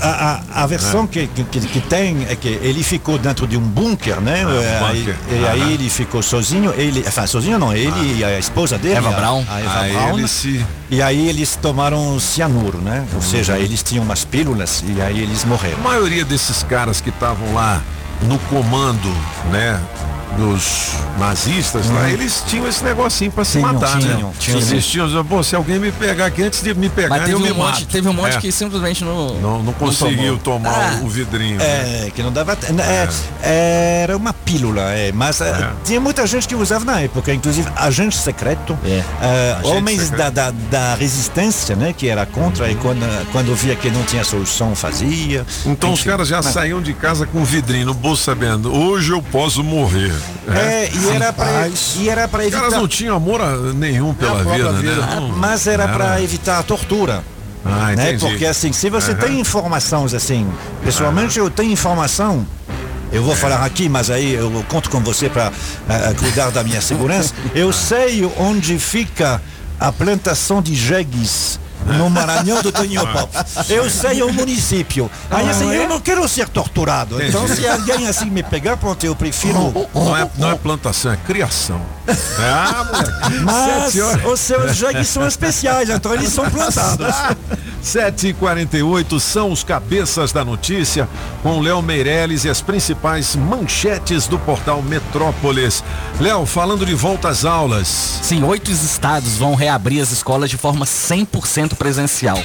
a, a- a versão que, que, que tem é que ele ficou dentro de um bunker, né? Ah, Aí- bunker. e aí Aham. ele ficou sozinho, ele, enfin, sozinho não, ele e a esposa dele, Eva a, Braun. a Eva Braun, ele se- e aí eles tomaram cianuro, né? Ou seja, eles tinham umas pílulas e aí eles A morreram. maioria desses caras que estavam lá no comando, né? Dos nazistas lá, eles tinham esse negocinho pra se Tinham, matar, tinham, né? tinham. Eles tinham, pô, se alguém me pegar aqui antes de me pegar, Mas eu me um, monte, mato. teve um monte É. que simplesmente não. Não, não conseguiu tomou. tomar Ah, o vidrinho. né? É, que não dava. é, Era uma pílula, é, mas é, tinha muita gente que usava na época, inclusive agente secreto, é, Agente homens secreto. da, da, da resistência, né, que era contra, e quando, quando via que não tinha solução, fazia. Então os Enfim, caras já mas- saíam de casa com o vidrinho no bolso sabendo, hoje eu posso morrer. É, e era pra, e era Os evitar. caras não tinham amor nenhum pela vida, né? Não- Mas era para evitar a tortura. Ah, né? entendi. Porque assim, se você Aham. tem informações assim, pessoalmente eu tenho informação, eu vou falar aqui, mas aí eu conto com você para cuidar da minha segurança. Eu sei onde fica a plantação de jegues no Maranhão do Toninho Pop. Eu sei o município. Aí assim, eu não quero ser torturado. Então se alguém assim me pegar, pronto, eu prefiro. Não é, não é plantação, é criação. Ah, moleque. Mas os seus jegues são especiais, então eles são plantados. 7 e 48 são os cabeças da notícia com Léo Meirelles e as principais manchetes do portal Metrópolis. Léo, falando de volta às aulas. Sim, oito estados vão reabrir as escolas de forma 100% presencial.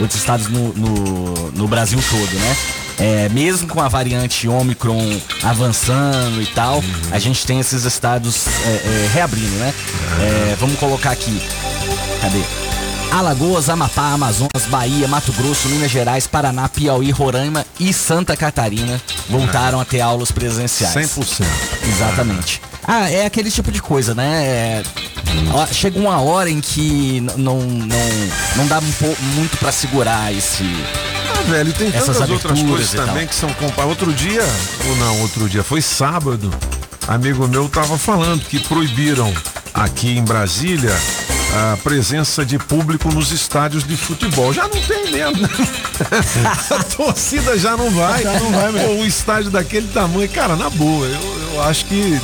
Oito estados no, no, no Brasil todo, né? É, mesmo com a variante Omicron avançando e tal, a gente tem esses estados é, é, reabrindo, né? É, vamos colocar aqui. Cadê? Alagoas, Amapá, Amazonas, Bahia, Mato Grosso, Minas Gerais, Paraná, Piauí, Roraima e Santa Catarina voltaram a ter aulas presenciais. 100%. Exatamente. Ah, é aquele tipo de coisa, né? É, chega uma hora em que não, não, não dá muito pra segurar esse. Ah, velho, tem tantas outras coisas também que são compa- Outro dia, ou não, outro dia, foi sábado, amigo meu tava falando que proibiram aqui em Brasília a presença de público nos estádios de futebol. Já não tem mesmo. a torcida já não vai. Já não vai mesmo. Um estádio daquele tamanho, cara, na boa, eu, eu acho que,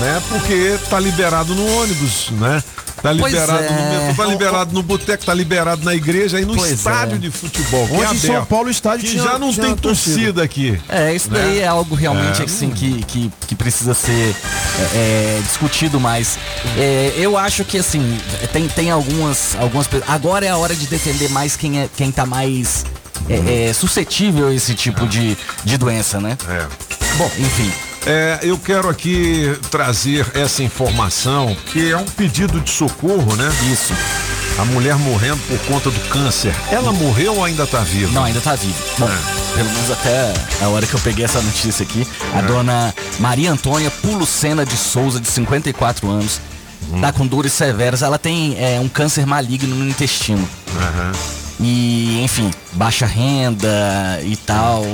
né, porque tá liberado no ônibus, né? Tá liberado no é. metrô, tá liberado no boteco, tá liberado na igreja e no Pois estádio é. de futebol. que é Hoje em São Paulo o estádio que tinha- já não tinha tem torcida. torcida aqui. É, isso daí Né? é algo realmente É. assim que, que, que precisa ser é, é, discutido mais. É, eu acho que assim, tem, tem algumas, algumas pessoas. Agora é a hora de defender mais quem, é, quem tá mais é, é, suscetível a esse tipo de, de doença, né? É. Bom, enfim. É, eu quero aqui trazer essa informação, que é um pedido de socorro, né? Isso. A mulher morrendo por conta do câncer. Ela morreu ou ainda tá viva? Não, ainda tá vivo. Bom, pelo menos até a hora que eu peguei essa notícia aqui, a É. dona Maria Antônia Pulucena de Souza, de 54 anos, Hum. tá com dores severas. Ela tem é, um câncer maligno no intestino. Aham. E, enfim, baixa renda e tal.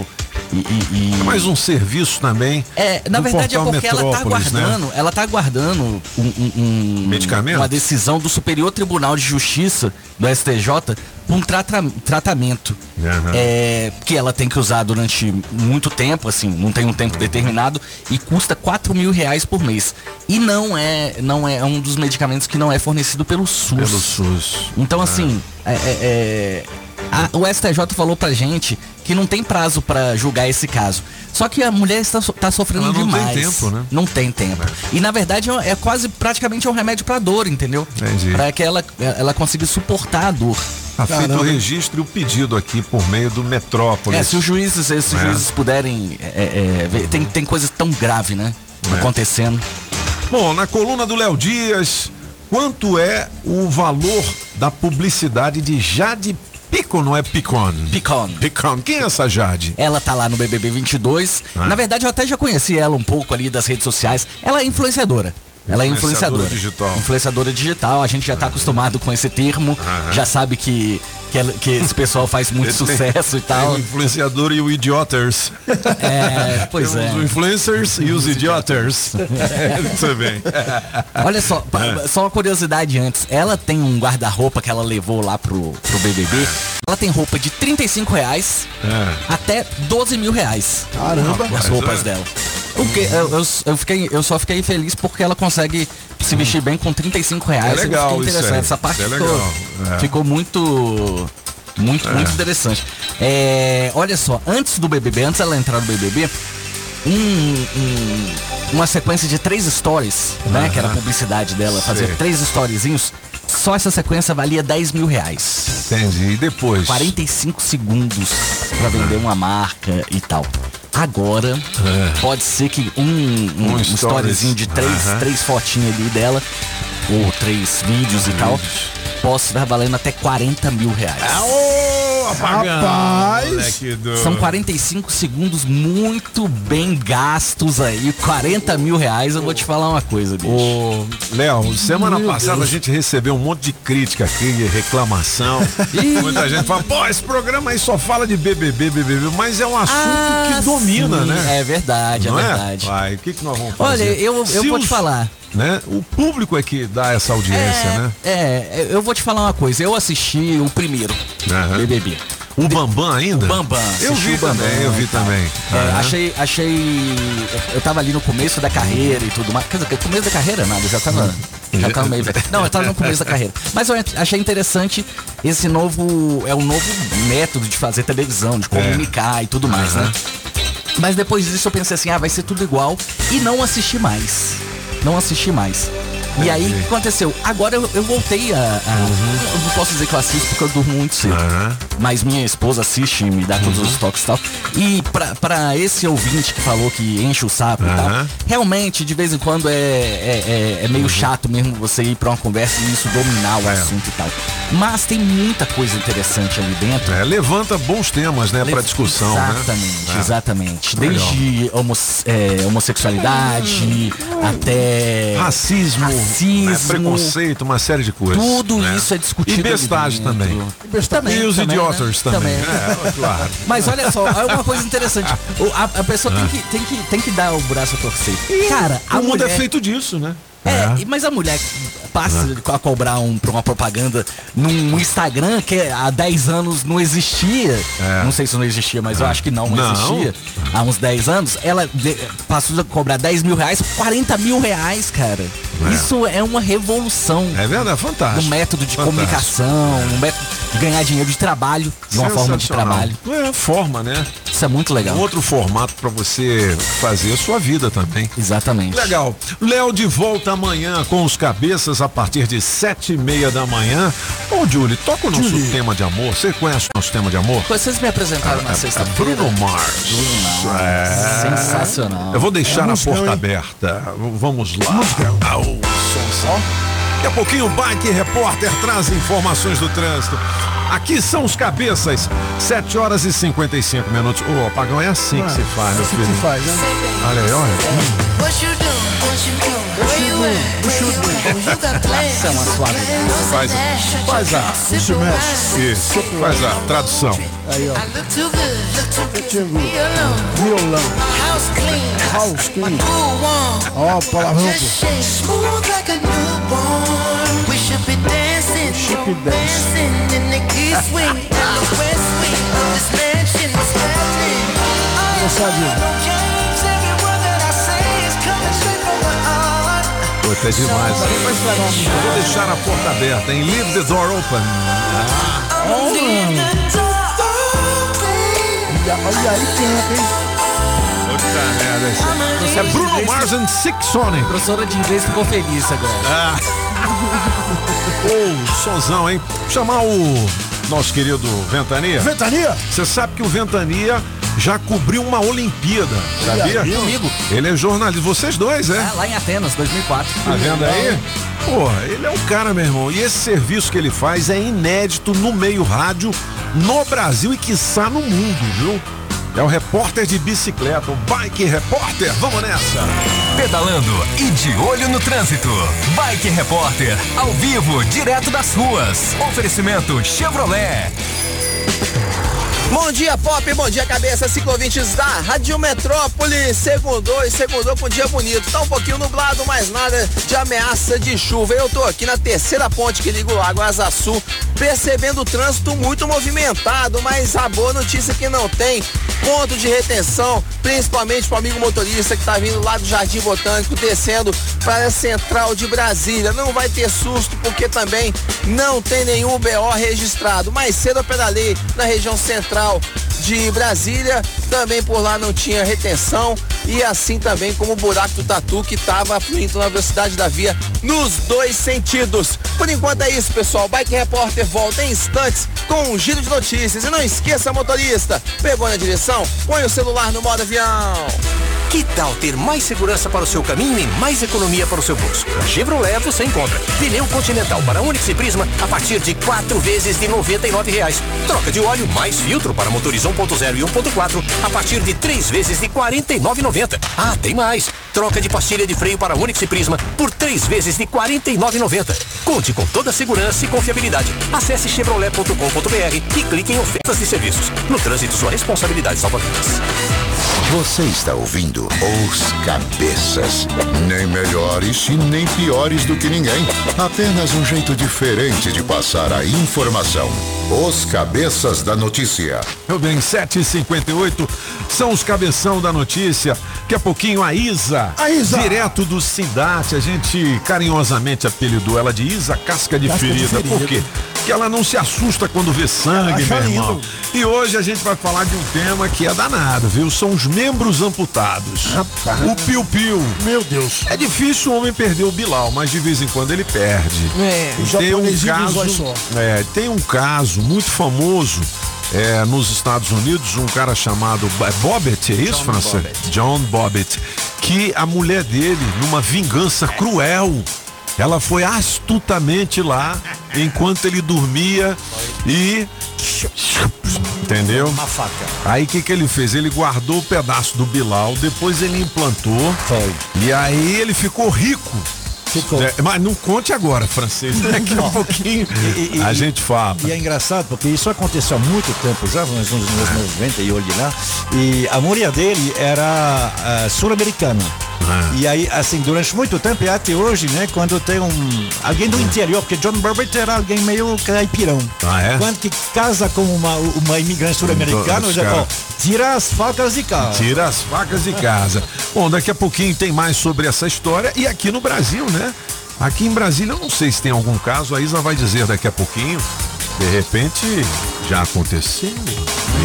E, e- e- Mais um serviço também. É, na verdade é porque ela tá Metrópolis, né? aguardando, ela tá aguardando um, um- um- Medicamento? uma decisão do Superior Tribunal de Justiça do STJ um trata- tratamento. Aham. É, que ela tem que usar durante muito tempo, assim, não tem um tempo determinado, e custa 4 mil reais por mês. E não é, não é um dos medicamentos que não é fornecido pelo SUS. Pelo SUS. Então, assim, é, é, é, a- o STJ falou pra gente que não tem prazo pra julgar esse caso. Só que a mulher está, tá sofrendo Ela não tem demais. tempo, né? Não tem tempo. E na verdade é, é quase praticamente um remédio pra dor, entendeu? Entendi. Pra que ela, ela consiga suportar a dor. Tá feito o registro e o pedido aqui por meio do Metrópolis. É, se os juízes, se os É. juízes puderem. é, é, ver- tem, tem coisas tão graves, né? É. Acontecendo. Bom, na coluna do Léo Dias, quanto é o valor da publicidade de Jade Picon, não é Picon? Picon. Picon. Quem é essa Jade? Ela tá lá no BBB 22. Ah. Na verdade, eu até já conheci ela um pouco ali das redes sociais. Ela é influenciadora. Ela é Influenciadora influenciadora. digital. Influenciadora digital. A gente já tá acostumado com esse termo. Já sabe que, que, ela- que esse pessoal faz muito tem- sucesso e tal. O influenciador e o idioters. É, pois Temos é. Os influencers e os idioters. Muito bem. Olha só, É. só uma curiosidade antes. Ela tem um guarda-roupa que ela levou lá pro, pro BBB. Ela tem roupa de 35 reais É. até 12 mil reais. Caramba. As roupas é. dela. O que, eu, eu, eu fiquei, eu só fiquei feliz porque ela consegue se vestir bem com 35 reais. É legal interessante. aí. Essa parte é ficou, legal. É. ficou muito. Muito, É. muito interessante. É, olha só, antes do BBB, antes dela entrar no BBB, um- um- uma sequência de três stories, né? Que era a publicidade dela, fazer três storyzinhos. Só essa sequência valia 10 mil reais. Entendi. E depois? 45 segundos pra vender uma marca e tal. Agora, pode ser que um, um, Um storyzinho de três, Aham. três fotinhas ali dela, ou três vídeos e tal, possa estar valendo até 40 mil reais. Ô, apagão, Rapaz. do- São 45 segundos muito bem gastos aí. 40 mil reais, eu vou te falar uma coisa, bicho. Ô, Léo, semana Meu passada Deus. a gente recebeu um monte de crítica aqui, reclamação. Muita gente fala, pô, esse programa aí só fala de BBB, BBB, mas é um assunto Ah, que domina, sim, né? É verdade, Não é é? verdade. Vai, o que, que nós vamos fazer? Olha, eu, eu Se vou te os- falar. Né? O público é que dá essa audiência, né? É, eu vou te falar uma coisa. Eu assisti o primeiro Aham. BBB. O Bambam ainda? O Bambam. Eu vi o Bambam também, eu vi tal. também. É, achei, achei. Eu tava ali no começo da carreira e tudo mais. Quer dizer, começo da carreira nada, já tava. Já tava meio velho. Não, eu tava no começo da carreira. Mas eu achei interessante esse novo. É um novo método de fazer televisão, de comunicar e tudo mais, né? Mas depois disso eu pensei assim, ah, vai ser tudo igual e não assisti mais. Não assisti mais. E aí, o que aconteceu? Agora eu, eu voltei a. a- Eu não posso dizer que eu assisto porque eu durmo muito cedo. Mas minha esposa assiste e me dá todos os toques e tal. E pra, pra esse ouvinte que falou que enche o saco e tal, realmente, de vez em quando é, é, é- é meio chato mesmo você ir pra uma conversa e isso dominar o assunto e tal. Mas tem muita coisa interessante ali dentro. É, levanta bons temas, né, pra discussão, Exatamente, né? exatamente. Legal. Desde homos- é, homossexualidade até Racismo, racismo, né, preconceito, uma série de coisas. Tudo né? isso é discutido E bestagem também. dentro. Também, e os também, idiotas né? também. Também. É, claro. Mas olha só, é uma coisa interessante. A, a pessoa tem, Ah. que, tem, que, tem que dar o braço a torcer. Cara, o mundo mulher... é feito disso, né? É, mas a mulher passa a cobrar um, pra uma propaganda num Instagram que há 10 anos não existia. Não sei se não existia, mas eu acho que não, não, existia. Há uns 10 anos, ela passou a cobrar 10 mil reais, 40 mil reais, cara. É. Isso é uma revolução. É verdade, fantástico. No método de Fantástico. comunicação, um método ganhar dinheiro de trabalho, de uma forma de trabalho. É, forma, né? Isso é muito legal. Um outro formato pra você fazer a sua vida também. Exatamente. Legal. Léo de volta amanhã com os cabeças a partir de sete e meia da manhã. Ô, Julie, toca o nosso tema de amor. Você conhece o nosso tema de amor? Vocês me apresentaram na É sexta-feira. Bruno Mars. Bruno Mars. É. Sensacional. Eu vou deixar É a musicão, porta hein? aberta. Vamos lá. Ah, o som. Daqui a pouquinho o Bike Repórter traz informações do trânsito. Aqui são os cabeças. 7 horas e 55 minutos. Ô, apagão é assim que se faz, meu assim filho. que se faz, né? Olha aí, olha. Isso é. Faz, faz a. Isso, faz a tradução. Aí, ó. I look too good. Look too good. to be alone. Violão. House clean. House clean. Ó, palavrão. Just shake smooth like a newborn. We should be dancing, dancing in the east wing and the west wing of this mansion. What's happening? Moçadinho. Games, every word that I say is coming straight from the heart. Puta, é demais. Vou deixar a porta aberta, hein? Leave the door open. Olha aí, canta, hein? merda, esse- É Bruno Mars and Six Sonic. Professora de inglês ficou feliz agora. Ah. Ô, sonzão, hein? Chamar o nosso querido Ventania. Ventania? Você sabe que o Ventania já cobriu uma Olimpíada, sabia? aí? Comigo. Ele é jornalista. Vocês dois, é? Ah, lá em Atenas, 2004. Tá vendo aí? Porra, ele é um cara, meu irmão. E esse serviço que ele faz é inédito no meio rádio, no Brasil e quiçá no mundo, viu? É o repórter de bicicleta, o Bike Repórter. Vamos nessa! Pedalando e de olho no trânsito. Bike Repórter, ao vivo, direto das ruas. Oferecimento Chevrolet. Bom dia, Pop, bom dia, cabeça, ciclovintes da Rádio Metrópole. Segundou e segundou com um dia bonito. Tá um pouquinho nublado, mas nada de ameaça de chuva. Eu tô aqui na terceira ponte que liga o Lago Azaçu, percebendo o trânsito muito movimentado, mas a boa notícia é que não tem ponto de retenção, principalmente pro amigo motorista que tá vindo lá do Jardim Botânico, descendo para a central de Brasília. Não vai ter susto, porque também não tem nenhum BO registrado. Mais cedo eu pedalei na região central de Brasília, também por lá não tinha retenção e assim também como o buraco do Tatu que estava fluindo na velocidade da via nos dois sentidos. Por enquanto é isso, pessoal. Bike Repórter volta em instantes com um giro de notícias. E não esqueça, motorista, pegou na direção? Põe o celular no modo avião. Que tal ter mais segurança para o seu caminho e mais economia para o seu bolso? Na Chevrolet você encontra pneu Continental para Onix e Prisma a partir de quatro vezes de 99 reais. Troca de óleo mais filtro para motores 1.0 e 1.4 a partir de três vezes de R$ 49,90. Ah, tem mais! Troca de pastilha de freio para Onix e Prisma por três vezes de R$ 49,90. Conte com toda a segurança e confiabilidade. Acesse chevrolet.com.br e clique em ofertas de serviços. No trânsito, sua responsabilidade salva vidas. Você está ouvindo Os Cabeças. Nem melhores e nem piores do que ninguém. Apenas um jeito diferente de passar a informação. Os Cabeças da Notícia. Meu bem, 7h58 são os cabeção da notícia. Daqui a pouquinho a Isa. A Isa. Direto do Cidate. A gente carinhosamente apelidou ela de Isa Casca de, Casca de ferida. ferida. Por quê? Porque ela não se assusta quando vê sangue, meu irmão. lindo. E hoje a gente vai falar de um tema que é danado, viu? São os membros amputados. O piu-piu. Meu Deus. É difícil o homem perder o Bilal, mas de vez em quando ele perde. É. O Tem um caso, só. é, tem um caso muito famoso é, nos Estados Unidos, um cara chamado é Bobbitt, é isso, França? John Bobbitt, que a mulher dele, numa vingança cruel, ela foi astutamente lá enquanto ele dormia e entendeu? Uma faca. Aí o que, que ele fez? Ele guardou o pedaço do Bilal, depois ele implantou. E aí ele ficou rico. Ficou. É, mas não conte agora, francês. Daqui a pouquinho E- e- a gente fala. E é engraçado porque isso aconteceu há muito tempo já, nos anos 90 e olhe lá. E a mulher dele era ah, sul-americana. Ah. E aí, assim, durante muito tempo e até hoje, né, quando tem um. Alguém do interior, porque John Burbett era alguém meio caipirão. Ah, é? Quando que casa com uma, uma imigrante sul-americana, tira as facas de casa. Tira as facas de casa. Bom, daqui a pouquinho tem mais sobre essa história e aqui no Brasil, né? Aqui em Brasília eu não sei se tem algum caso, a Isa vai dizer daqui a pouquinho. De repente já aconteceu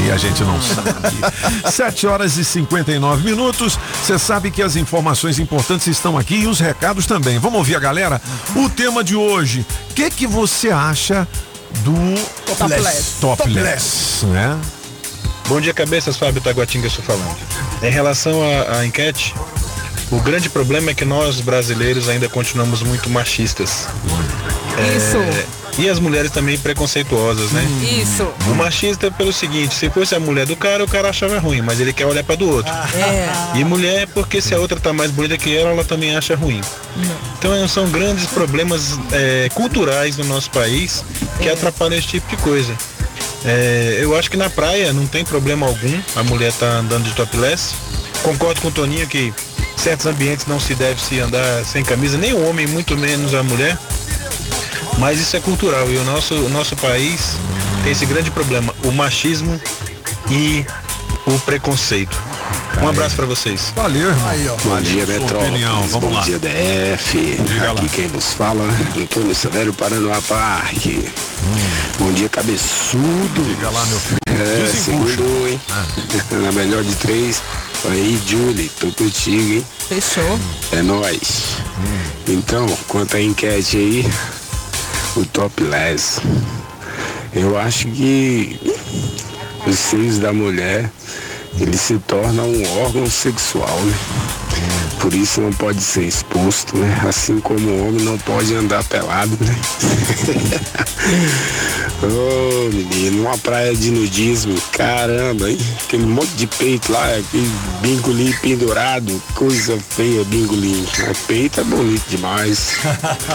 e a gente não sabe. 7 horas e 59 minutos. Você sabe que as informações importantes estão aqui e os recados também. Vamos ouvir a galera? O tema de hoje. O que que você acha do Topless. topless, né? Bom dia, cabeças. Fábio Taguatinga estou falando. Em relação à, à enquete, o grande problema é que nós brasileiros ainda continuamos muito machistas. Isso. E as mulheres também preconceituosas, né? Isso. O machista é pelo seguinte, se fosse a mulher do cara, o cara achava ruim, mas ele quer olhar para do outro. É. E mulher é porque se a outra tá mais bonita que ela, ela também acha ruim. Então são grandes problemas é, culturais no nosso país que atrapalham esse tipo de coisa. É, eu acho que na praia não tem problema algum a mulher tá andando de topless. Concordo com o Toninho que certos ambientes não se deve se andar sem camisa, nem o homem, muito menos a mulher. Mas isso é cultural e o nosso, o nosso país tem esse grande problema, o machismo e o preconceito. Um abraço para vocês. Valeu, irmão. Bom dia, Metrópolis. vamos Bom lá. dia, DF. Aqui quem vos fala, Antônio Severo Paranoá Parque. Bom dia, cabeçudo. Diga lá, meu filho. É, segundo, hein? Na melhor de três. Aí, Julie, tô contigo, hein? Fechou. É nóis. Então, quanto à enquete aí, o topless. Eu acho que os seios da mulher, ele se torna um órgão sexual, né? Por isso não pode ser exposto, né? Assim como o homem não pode andar pelado, né? Ô menino, uma praia de nudismo, caramba, hein? Aquele monte de peito lá, aquele bingolim pendurado, coisa feia, bingolim. Mas peito é bonito demais.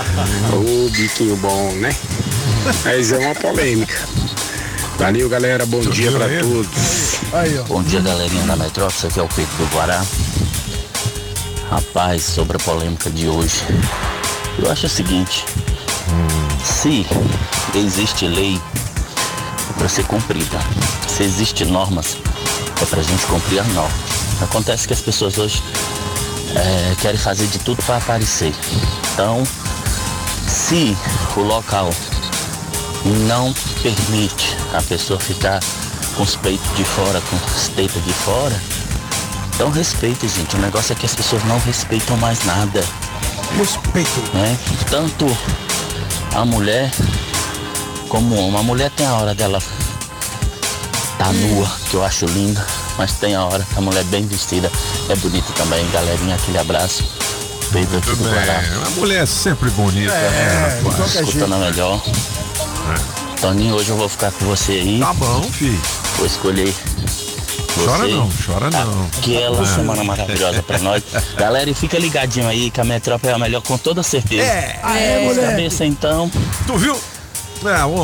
Ô biquinho bom, né? Mas é uma polêmica. Valeu, galera. Bom dia pra todos. Bom dia, galerinha da Metrópole. Aqui é o Pedro do Guará. Rapaz, sobre a polêmica de hoje, eu acho o seguinte: se existe lei, é para ser cumprida. Se existe normas, é pra gente cumprir as normas. Acontece que as pessoas hoje é, querem fazer de tudo para aparecer. Então, se o local não permite a pessoa ficar com os peitos de fora, com as tetas de fora, então respeite, gente. O negócio é que as pessoas não respeitam mais nada. Respeito. Né? Tanto a mulher como o homem. A mulher tem a hora dela tá nua, que eu acho linda, mas tem a hora que a mulher bem vestida é bonita também. Galerinha, aquele abraço. Pedro aqui do Guará. A mulher é sempre bonita, né, rapaz? Escutando a melhor. Toninho, hoje eu vou ficar com você aí. Tá bom, filho. Vou escolher. Chora você. não, chora não. Aquela Ah. semana maravilhosa pra nós. Galera, e fica ligadinho aí que a Metrópole é a melhor com toda certeza. É. Aê, É. cabeça então. Tu viu?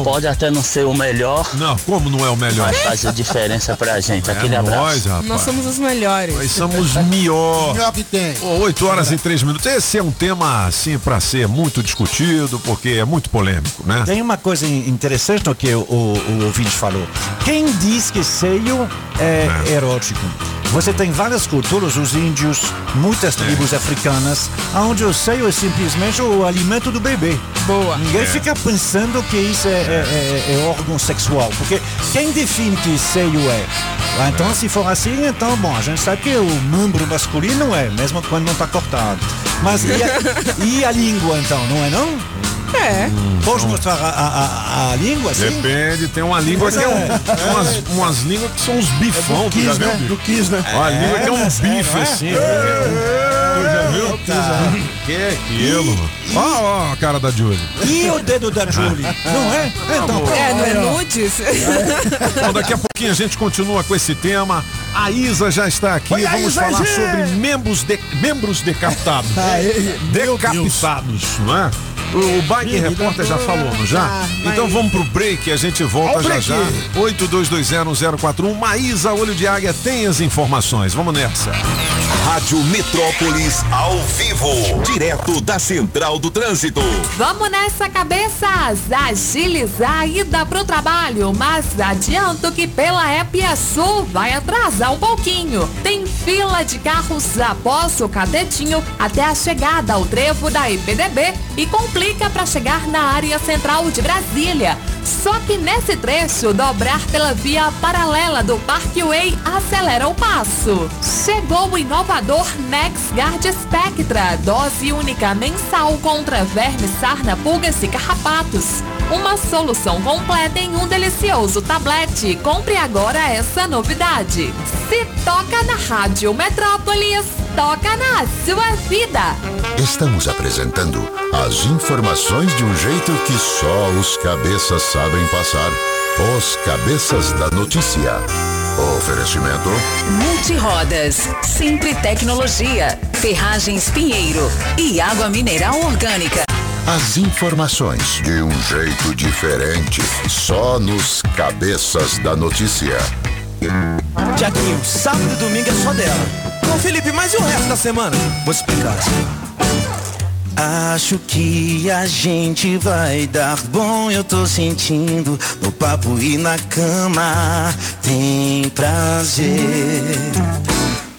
Pode até não ser o melhor. Não, como não é o melhor? Mas faz a diferença pra gente. Aquele É abraço. nóis, rapaz. Nós somos os melhores. Nós somos melhor. Melhor que tem. Ô, 8 horas e 3 minutos. Esse é um tema, assim, pra ser muito discutido, porque é muito polêmico, né? Tem uma coisa in- interessante no que o, o, o ouvinte falou. Quem diz que seio é, erótico? Você tem várias culturas, os índios, muitas tribos africanas, onde o seio é simplesmente o alimento do bebê. Boa. Ninguém É. fica pensando que isso é, é- é- é órgão sexual, porque quem define que seio é? Ah, então, se for assim, então, bom, a gente sabe que o membro masculino é, mesmo quando não está cortado. Mas e a, e a língua, então, não é não? É. Pode mostrar a, a- a- língua, assim? Depende, tem uma língua que é, um, umas, umas línguas que são uns bifão, tu já Kiss, viu? né? Do Kiss, né? Ó, a língua que é um É, bife é? assim. Já viu? Que é aquilo? Ó, ó a cara da Julie. E o dedo da Julie? Não é? Então, É, não é nudes? Bom, daqui a pouquinho a gente continua com esse tema. A Isa já está aqui. Oi, Vamos Isa, falar sobre membros, de, membros decapitados. Decapitados, não é? O, o Bike Repórter já falou, não já? Então vamos pro break e a gente volta já break. já. 82201041. Maísa, Olho de Águia, tem as informações. Vamos nessa. Rádio Metrópolis ao vivo, direto da Central do Trânsito. Vamos nessa, cabeças! Agilizar a ida pro trabalho, mas adianto que pela Épia Sul vai atrasar um pouquinho. Tem fila de carros após o cadetinho até a chegada ao trevo da IPDB e complica para chegar na área central de Brasília. Só que nesse trecho, dobrar pela via paralela do Parkway acelera o passo. Chegou o inovador NexGuard Spectra, dose única mensal contra vermes, sarna, pulgas e carrapatos. Uma solução completa em um delicioso tablete. Compre agora essa novidade. Se toca na Rádio Metrópolis, toca na sua vida. Estamos apresentando as informações de um jeito que só os cabeças sabem passar. Os cabeças da notícia. Oferecimento. Multirodas, Sempre Tecnologia, Ferragens Pinheiro e Água Mineral Orgânica. As informações de um jeito diferente, só nos cabeças da notícia. Tiaguinho, sábado e domingo é só dela. Ô Felipe, mas e o resto da semana? Vou explicar. Acho que a gente vai dar bom, eu tô sentindo no papo e na cama tem prazer.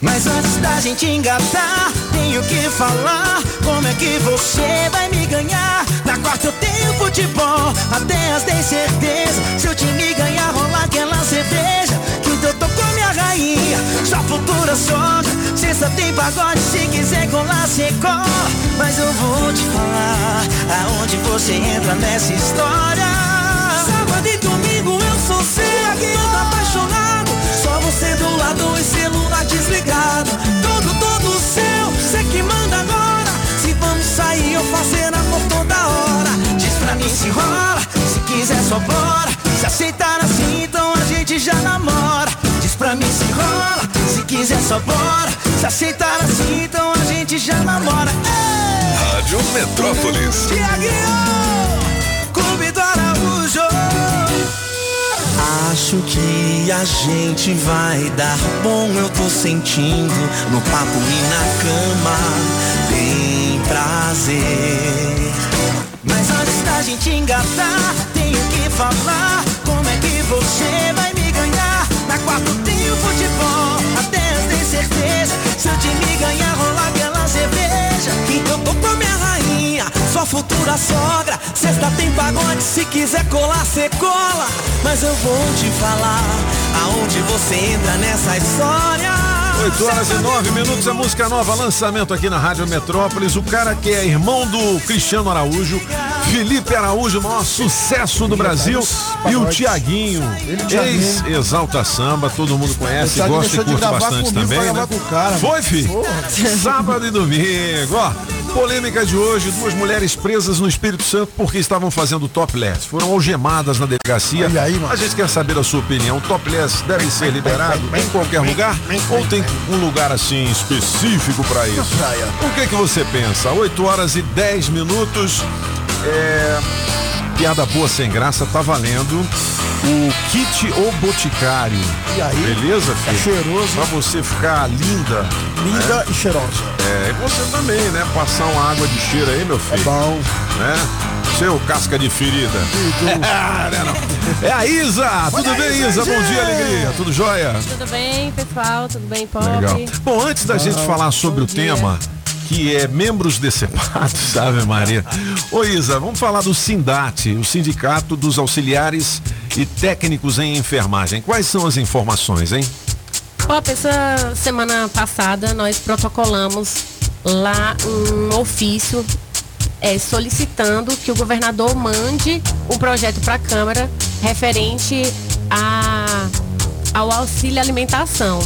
Mas antes da gente engatar, tenho que falar como é que você vai me ganhar. Na quarta eu tenho futebol, até as 10 certeza. Se o time ganhar, rolar aquela cerveja. Que eu tô com minha rainha, sua futura sogra. pagode, se quiser colar, cê cola. Mas eu vou te falar aonde você entra nessa história. Sábado e domingo eu sou seu, todo apaixonado. Só você do lado e celular desligado. Todo, todo seu, você que manda agora. Se vamos sair, eu fazer amor toda hora. Diz pra mim se rola, se quiser só bora. Se aceitar assim, então a gente já namora. Diz pra mim se rola, se quiser só bora. Se aceitar assim, então a gente já namora. Ei! Rádio Metrópolis. Tiaguinho, Clube do Araújo. Acho que a gente vai dar bom, eu tô sentindo no papo e na cama. Tem prazer. Mas antes da gente engatar, tenho que falar como é que você vai me ganhar. Na quarta tem o futebol, até eu tenho certeza. Se eu te me ganhar, rolar aquela cerveja. Então tô com a minha rainha, sua futura sogra. Sexta tem pagode, se quiser colar, cê cola. Mas eu vou te falar aonde você entra nessa história. 8 horas e 9 minutos, a música nova, lançamento aqui na Rádio Metrópolis. O cara que é irmão do Cristiano Araújo, Felipe Araújo, maior sucesso do Brasil. E o Tiaguinho, ex-exalta samba, todo mundo conhece, gosta e curte bastante também. Né? gravar com o cara, Foi, mano. fi? Porra. Sábado e domingo, ó. Polêmica de hoje, duas mulheres presas no Espírito Santo porque estavam fazendo topless. Foram algemadas na delegacia. A gente quer saber a sua opinião. Topless deve ser liberado em qualquer lugar ou tem um lugar assim específico para isso? O que que você pensa? 8 horas e 10 minutos. É... Piada boa sem graça, tá valendo o kit O Boticário. E aí? Beleza, filho? É cheiroso. Pra você ficar linda. Linda né? e cheirosa. É, e você também, né? Passar uma água de cheiro aí, meu filho. É bom. Né? Seu casca de ferida. É, não? A Isa! Tudo Olha bem, Isa, Isa? Bom dia, alegria. Tudo jóia? Tudo bem, pessoal? Tudo bem, Pop? Legal. Bom, antes da gente falar sobre o dia. tema, que é membros decepados, sabe, Maria? Ô Isa, vamos falar do Sindate, o Sindicato dos Auxiliares e Técnicos em Enfermagem. Quais são as informações, hein? Pop, essa semana passada nós protocolamos lá um ofício é, solicitando que o governador mande um projeto para a Câmara referente a, ao auxílio alimentação.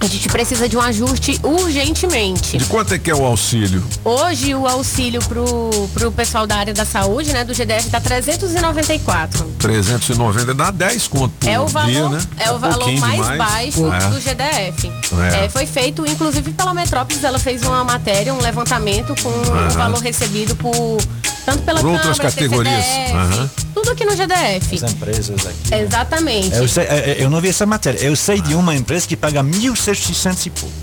A gente precisa de um ajuste urgentemente. De quanto é que é o auxílio? Hoje o auxílio pro, pro pessoal da área da saúde, né, do GDF, tá 394. 390, dá 10 conto por É o valor, dia, né? é o valor mais demais. baixo É. do GDF. É. É, foi feito, inclusive, pela Metrópolis, ela fez uma matéria, um levantamento com o valor recebido por tanto pela Por Câmara, outras categorias. CCDF, Aham. tudo aqui no GDF. As empresas aqui. Exatamente. Eu, sei- é, é, eu não vi essa matéria. Eu sei de uma empresa que paga 1.600 e pouco.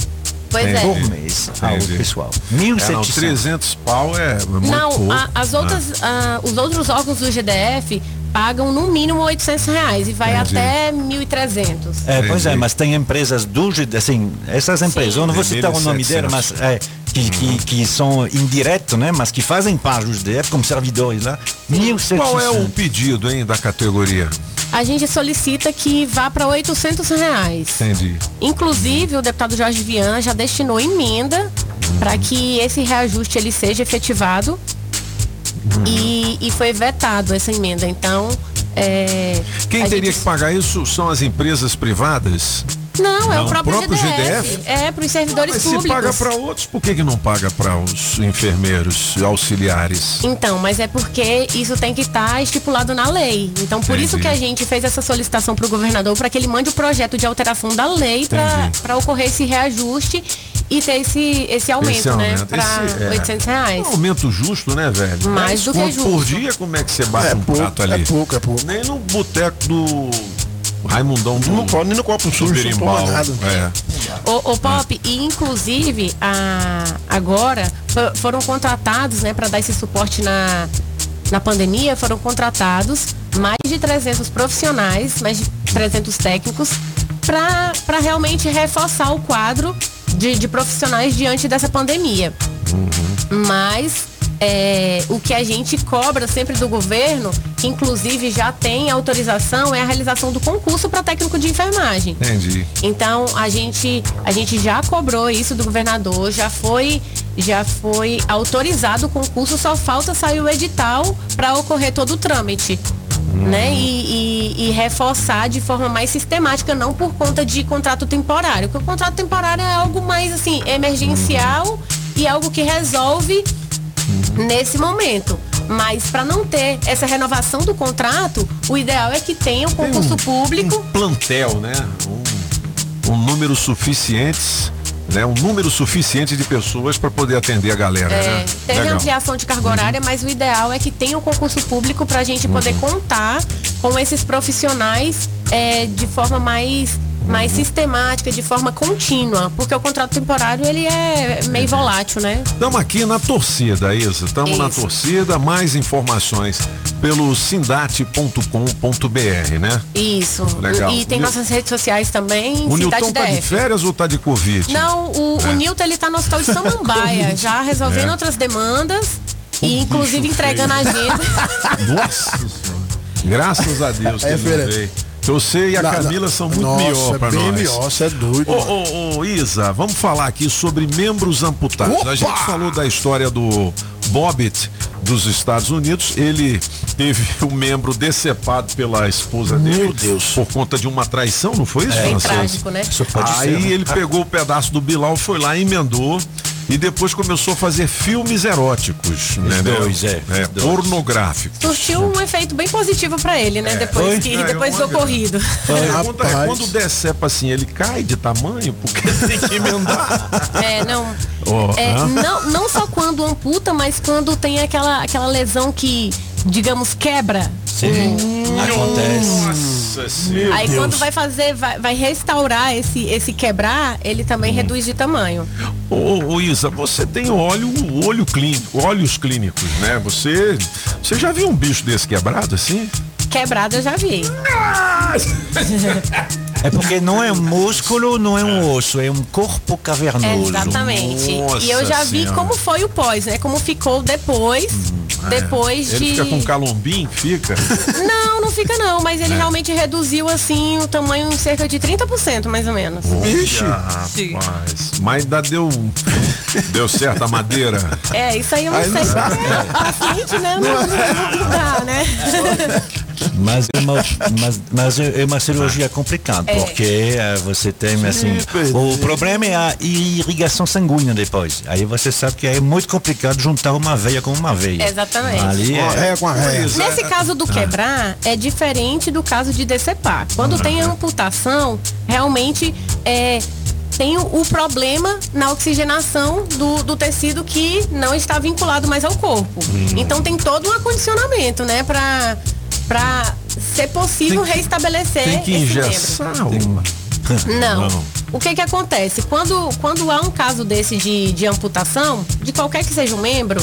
Pois é. Por mês ao Entendi. pessoal. É, não, 1.700. 300 pau é muito Não, pouco. a- as outras, ah, os outros órgãos do GDF pagam no mínimo 800 reais e vai Entendi. até 1.300. É, pois é, mas tem empresas do assim, essas empresas, eu não vou citar o nome dela, mas é, que, que, que são indireto, né? Mas que fazem parte do GDF como servidores lá. 1.700. Qual é o pedido, hein, da categoria? A gente solicita que vá para 800 reais. Entendi. Inclusive, o deputado Jorge Vian já destinou emenda para que esse reajuste ele seja efetivado e, e foi vetado essa emenda. Então, é, Quem teria gente- que pagar isso são as empresas privadas? Não, é Não, o próprio, próprio GDF. GDF? É, para os servidores Mas se públicos. paga para outros, por que, que não paga para os enfermeiros auxiliares? Então, mas é porque isso tem que estar estipulado na lei. Então, por isso Entendi. que a gente fez essa solicitação para o governador para que ele mande o projeto de alteração da lei para ocorrer esse reajuste e ter esse, esse aumento, Esse né? aumento. Para Esse, é, 800 reais. Um aumento justo, né, velho? Mais 10 do que conto por justo. dia, como é que você bate É um pouco, prato ali? é pouco, é pouco. Nem no boteco do Raimundão do Não pode, nem no copo sujo, não toma nada. É. O, o Pop, e inclusive a, agora fo- foram contratados, né, para dar esse suporte na, na pandemia, foram contratados mais de 300 profissionais, mais de 300 técnicos, para realmente reforçar o quadro de, de profissionais diante dessa pandemia. Mas é, o que a gente cobra sempre do governo, que inclusive já tem autorização, é a realização do concurso para técnico de enfermagem. Entendi. Então a gente a gente já cobrou isso do governador, já foi já foi autorizado o concurso, só falta sair o edital para ocorrer todo o trâmite. Né? E, e- e reforçar de forma mais sistemática, não por conta de contrato temporário. Porque o contrato temporário é algo mais assim, emergencial e algo que resolve nesse momento. Mas para não ter essa renovação do contrato, o ideal é que tenha um concurso público. plantel, né? Um, um número suficientes, né? Um número suficiente de pessoas para poder atender a galera, É, né? teve Legal. ampliação de carga horária, mas o ideal é que tenha um concurso público para a gente poder contar com esses profissionais é, de forma mais, mais sistemática, de forma contínua, porque o contrato temporário ele é meio volátil, né? Estamos aqui na torcida, Isa. Estamos na torcida. Mais informações pelo sindate.com.br, né? Isso. Legal. E tem nossas redes sociais também, O Nilton tá de férias ou tá de Covid? Não, o, o É. Nilton ele tá no hospital de Samambaia, já resolvendo É. outras demandas e inclusive entregando a agenda. Nossa senhora. Graças a Deus que É, Você e a Não, não. Camila são muito Nossa, melhor pra bem nós. melhor, você é doido. Ô, ô, ô, Isa, vamos falar aqui sobre membros amputados. Opa! A gente falou da história do Bobbitt dos Estados Unidos. Ele teve o membro decepado pela esposa dele. Deus. Por conta de uma traição, não foi isso, Bem Francesco? trágico, né? Aí ele pegou o pedaço do Bilal, foi lá, emendou e depois começou a fazer filmes eróticos, né? dois, é, dois. pornográficos. Surtiu um efeito bem positivo pra ele, né? É. depois que, É, depois do ocorrido. A pergunta é, quando decepa assim, ele cai de tamanho? Porque tem que emendar. É, não. Ó, É, não, não só quando amputa, mas quando tem aquela, aquela lesão que, digamos, quebra. Sim, acontece. Nossa senhora. Aí quando vai fazer, vai, vai restaurar esse, esse quebrar, ele também Hum. reduz de tamanho. Ô, ô, Isa, você tem olho, olho clínico, olhos clínicos, né? Você, você já viu um bicho desse quebrado assim? Quebrado eu já vi. É porque não é um músculo, não é um osso, é um corpo cavernoso. Exatamente. e eu já vi Senhora. como foi o pós, né? Como ficou depois. Depois Ele de. fica com calombim, fica? Não, não fica não, mas ele É. realmente reduziu assim o tamanho em cerca de 30% mais ou menos. Rapaz. Mas ainda deu, deu certo a madeira. É, isso aí eu não Aí não sei. sabe. porque paciente, né? Não, não, não dá, né? Mas é uma, mas, mas é uma cirurgia complicada, É. porque eh, você tem assim. O problema é a irrigação sanguínea depois. Aí você sabe que é muito complicado juntar uma veia com uma veia. Exatamente. Ali é. com a ré. Nesse caso do quebrar, é diferente do caso de decepar. Quando tem amputação, realmente é, tem o, problema na oxigenação do, do tecido que não está vinculado mais ao corpo. Então tem todo um acondicionamento, né, pra, pra ser possível reestabelecer Tem que esse membro. engessar uma. Não. O que que acontece? Quando, quando há um caso desse de, de amputação, de qualquer que seja o membro,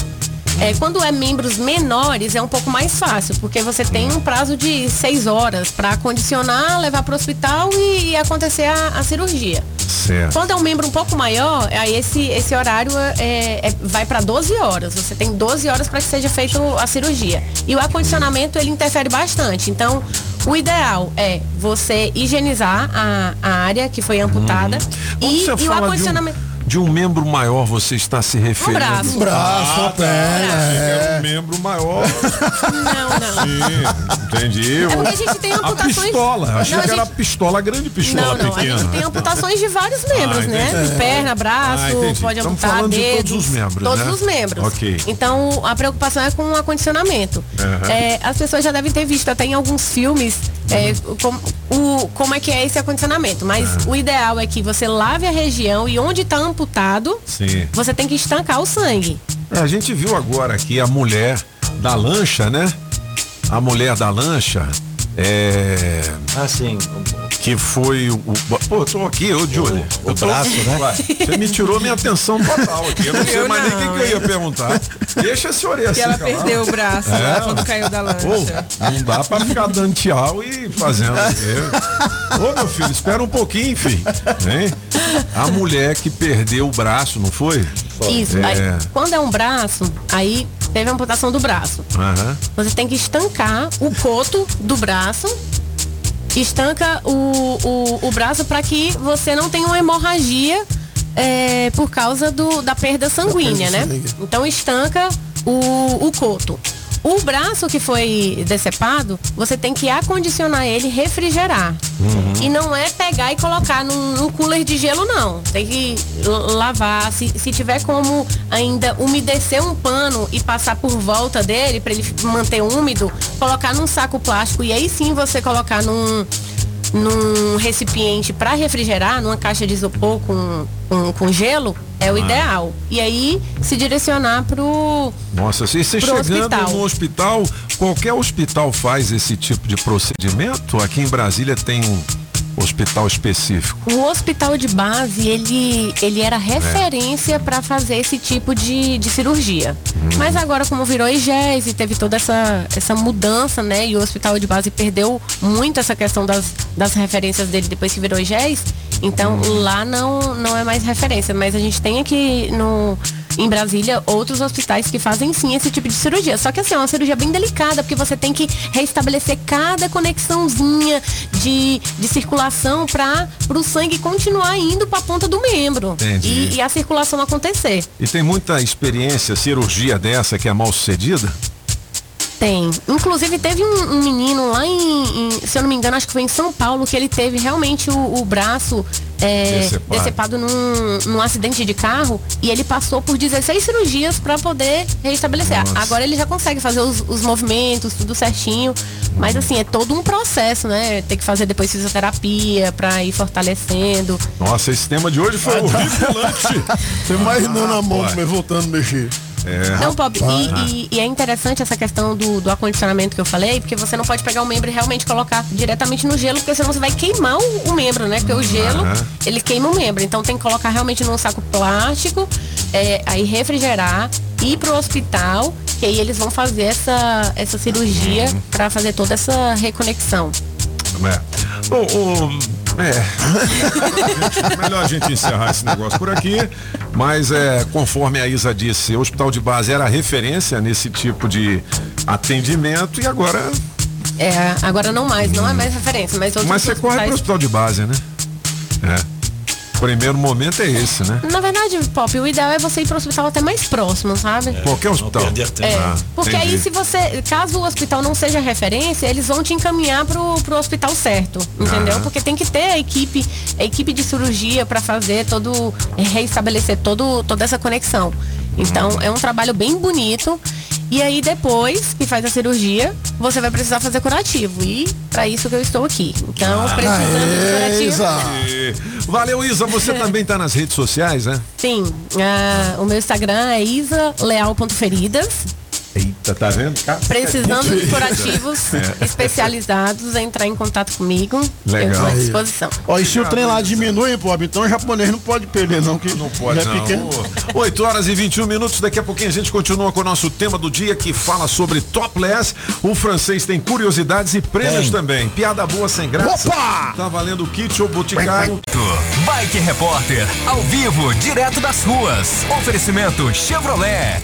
é, quando é membros menores é um pouco mais fácil, porque você tem um prazo de seis horas para condicionar, levar para o hospital e, e acontecer a, a cirurgia. Certo. Quando é um membro um pouco maior, aí esse, esse horário é, é- vai para 12 horas. Você tem 12 horas para que seja feita a cirurgia. E o acondicionamento ele interfere bastante. Então, o ideal é você higienizar a, a área que foi amputada Quando e, e o acondicionamento. De um membro maior, você está se referindo... braço. Um braço, uma perna, é. um membro maior. Não, não. Sim, entendi. É porque a gente tem A amputações. pistola, achei Não, a que era gente- pistola grande, pistola Não, não, a pequena. gente tem amputações de vários membros, Ah, né? entendi. Perna, braço, Ah, pode Estamos amputar de dedos. todos os membros, Todos né? os membros. Ok. Então, a preocupação é com o acondicionamento. Aham. É, as pessoas já devem ter visto até em alguns filmes é, como, o, como é que é esse acondicionamento. Mas o ideal é que você lave a região e onde está amputado, Sim. você tem que estancar o sangue. É, a gente viu agora aqui a mulher da lancha, né? A mulher da lancha. É. Assim. Que foi o. o- Pô, eu tô aqui, ô Júlio. o tô- braço, né? Ué, Você me tirou minha atenção total aqui. Eu não sei Eu mais nem o que, não, que eu ia perguntar. Deixa orelha Que assim. ela calado. perdeu o braço lá É. quando caiu da lancha. Pô, não dá pra ficar dando tchau e fazendo. Eu- Ô meu filho, espera um pouquinho, filho. Hein? A mulher que perdeu o braço, não foi? Isso. É. Aí, quando é um braço, aí teve a amputação do braço. Aham. Você tem que estancar o coto do braço. Estanca o, o, o braço para que você não tenha uma hemorragia é, por causa do, da perda sanguínea, né? Então estanca o, o coto. O braço que foi decepado, você tem que acondicionar ele, refrigerar. E não é pegar e colocar num, num cooler de gelo, não. Tem que lavar. Se, se tiver como ainda umedecer um pano e passar por volta dele, para ele manter úmido, colocar num saco plástico e aí sim você colocar num, num recipiente para refrigerar, numa caixa de isopor com, com, com gelo, é o Ah. ideal. E aí se direcionar pro. Nossa, se você chegando hospital. no hospital, qualquer hospital faz esse tipo de procedimento? Aqui em Brasília tem um hospital específico. O hospital de base, ele, ele era referência para fazer esse tipo de, de cirurgia. Mas agora, como virou IGES e teve toda essa, essa mudança, né? E o hospital de base perdeu muito essa questão das, das referências dele depois que virou IGES. Então, lá não, não é mais referência. Mas a gente tem aqui no, em Brasília outros hospitais que fazem sim esse tipo de cirurgia. Só que assim, é uma cirurgia bem delicada, porque você tem que restabelecer cada conexãozinha de, de circulação para o sangue continuar indo para a ponta do membro. E, e a circulação acontecer. E tem muita experiência, cirurgia dessa que é mal sucedida? Tem. Inclusive teve um, um menino lá em, em- se eu não me engano, acho que foi em São Paulo, que ele teve realmente o, o braço é, Decepado. decepado num, num acidente de carro e ele passou por 16 cirurgias para poder restabelecer. Nossa. Agora ele já consegue fazer os, os movimentos, tudo certinho. Mas assim, é todo um processo, né? Tem que fazer depois fisioterapia para ir fortalecendo. Nossa, esse tema de hoje foi horripilante. Você imaginando a mão mas voltando a mexer. É, Não, rapaz. e, e- e é interessante essa questão do, do acondicionamento que eu falei, porque você não pode pegar o membro e realmente colocar diretamente no gelo, porque senão você vai queimar o, o membro, né? Porque o gelo, ele queima o membro. Então tem que colocar realmente num saco plástico, é, aí refrigerar, ir pro hospital, que aí eles vão fazer essa, essa cirurgia para fazer toda essa reconexão. É. O, o- é. Melhor a gente encerrar esse negócio por aqui. Mas é, conforme a Isa disse, o hospital de base era referência nesse tipo de atendimento e agora. É, agora não mais, não é mais referência, mas Mas você corre hospitais- pro hospital de base, né? É. Primeiro momento é esse, né? Na verdade, Pop, o ideal é você ir pro hospital até mais próximo, sabe? Qualquer hospital. É, Ah, porque aí entendi. se você, caso o hospital não seja referência, eles vão te encaminhar pro, pro hospital certo, entendeu? Aham. Porque tem que ter a equipe, a equipe de cirurgia para fazer todo, é, reestabelecer todo, toda essa conexão. Então Uhum. é um trabalho bem bonito. E aí depois que faz a cirurgia, você vai precisar fazer curativo. E para isso que eu estou aqui. Então, Ah, precisando de curativo. E- Valeu, Isa. Você também tá nas redes sociais, né? Sim, ah, o meu Instagram é isaleal.feridas. Eita, tá vendo? Cara, Precisando de curativos É. especializados, entrar em contato comigo. Eu Legal. estou à disposição. Ó, e se o trem lá diminui, pô, então o japonês não pode perder, não, que não Pode é não. pequeno. 8 horas e 21 minutos. Daqui a pouquinho a gente continua com o nosso tema do dia que fala sobre topless. O francês tem curiosidades e prêmios Tem. também. Piada boa sem graça. Opa! Tá valendo o kit ou boticário. Bike Repórter, ao vivo, direto das ruas. Oferecimento Chevrolet.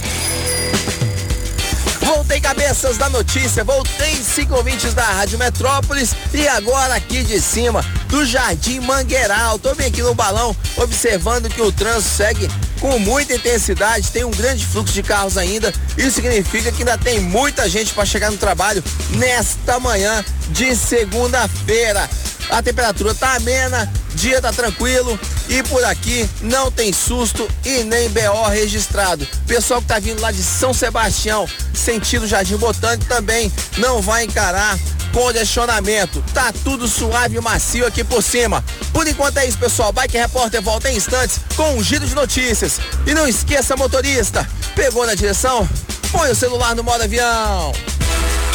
Voltei cabeças da notícia, voltei cinco ouvintes da Rádio Metrópolis e agora aqui de cima do Jardim Mangueiral. Tô bem aqui no balão observando que o trânsito segue com muita intensidade, tem um grande fluxo de carros ainda. Isso significa que ainda tem muita gente para chegar no trabalho nesta manhã de segunda-feira. A temperatura tá amena, dia tá tranquilo e por aqui não tem susto e nem BO registrado. Pessoal que tá vindo lá de São Sebastião, sentido Jardim Botânico também não vai encarar congestionamento. Tá tudo suave e macio aqui por cima. Por enquanto é isso, pessoal. Bike Repórter volta em instantes com um giro de notícias. E não esqueça, motorista, pegou na direção? Põe o celular no modo avião.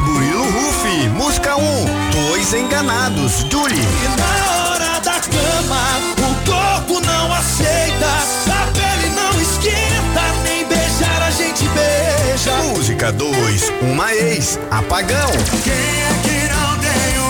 Murilo Rufi, música um, dois enganados, Julie. E na hora da cama, o corpo não aceita, a pele não esquenta, nem beijar a gente beija. Música dois, uma ex, apagão. Quem é que não tem uma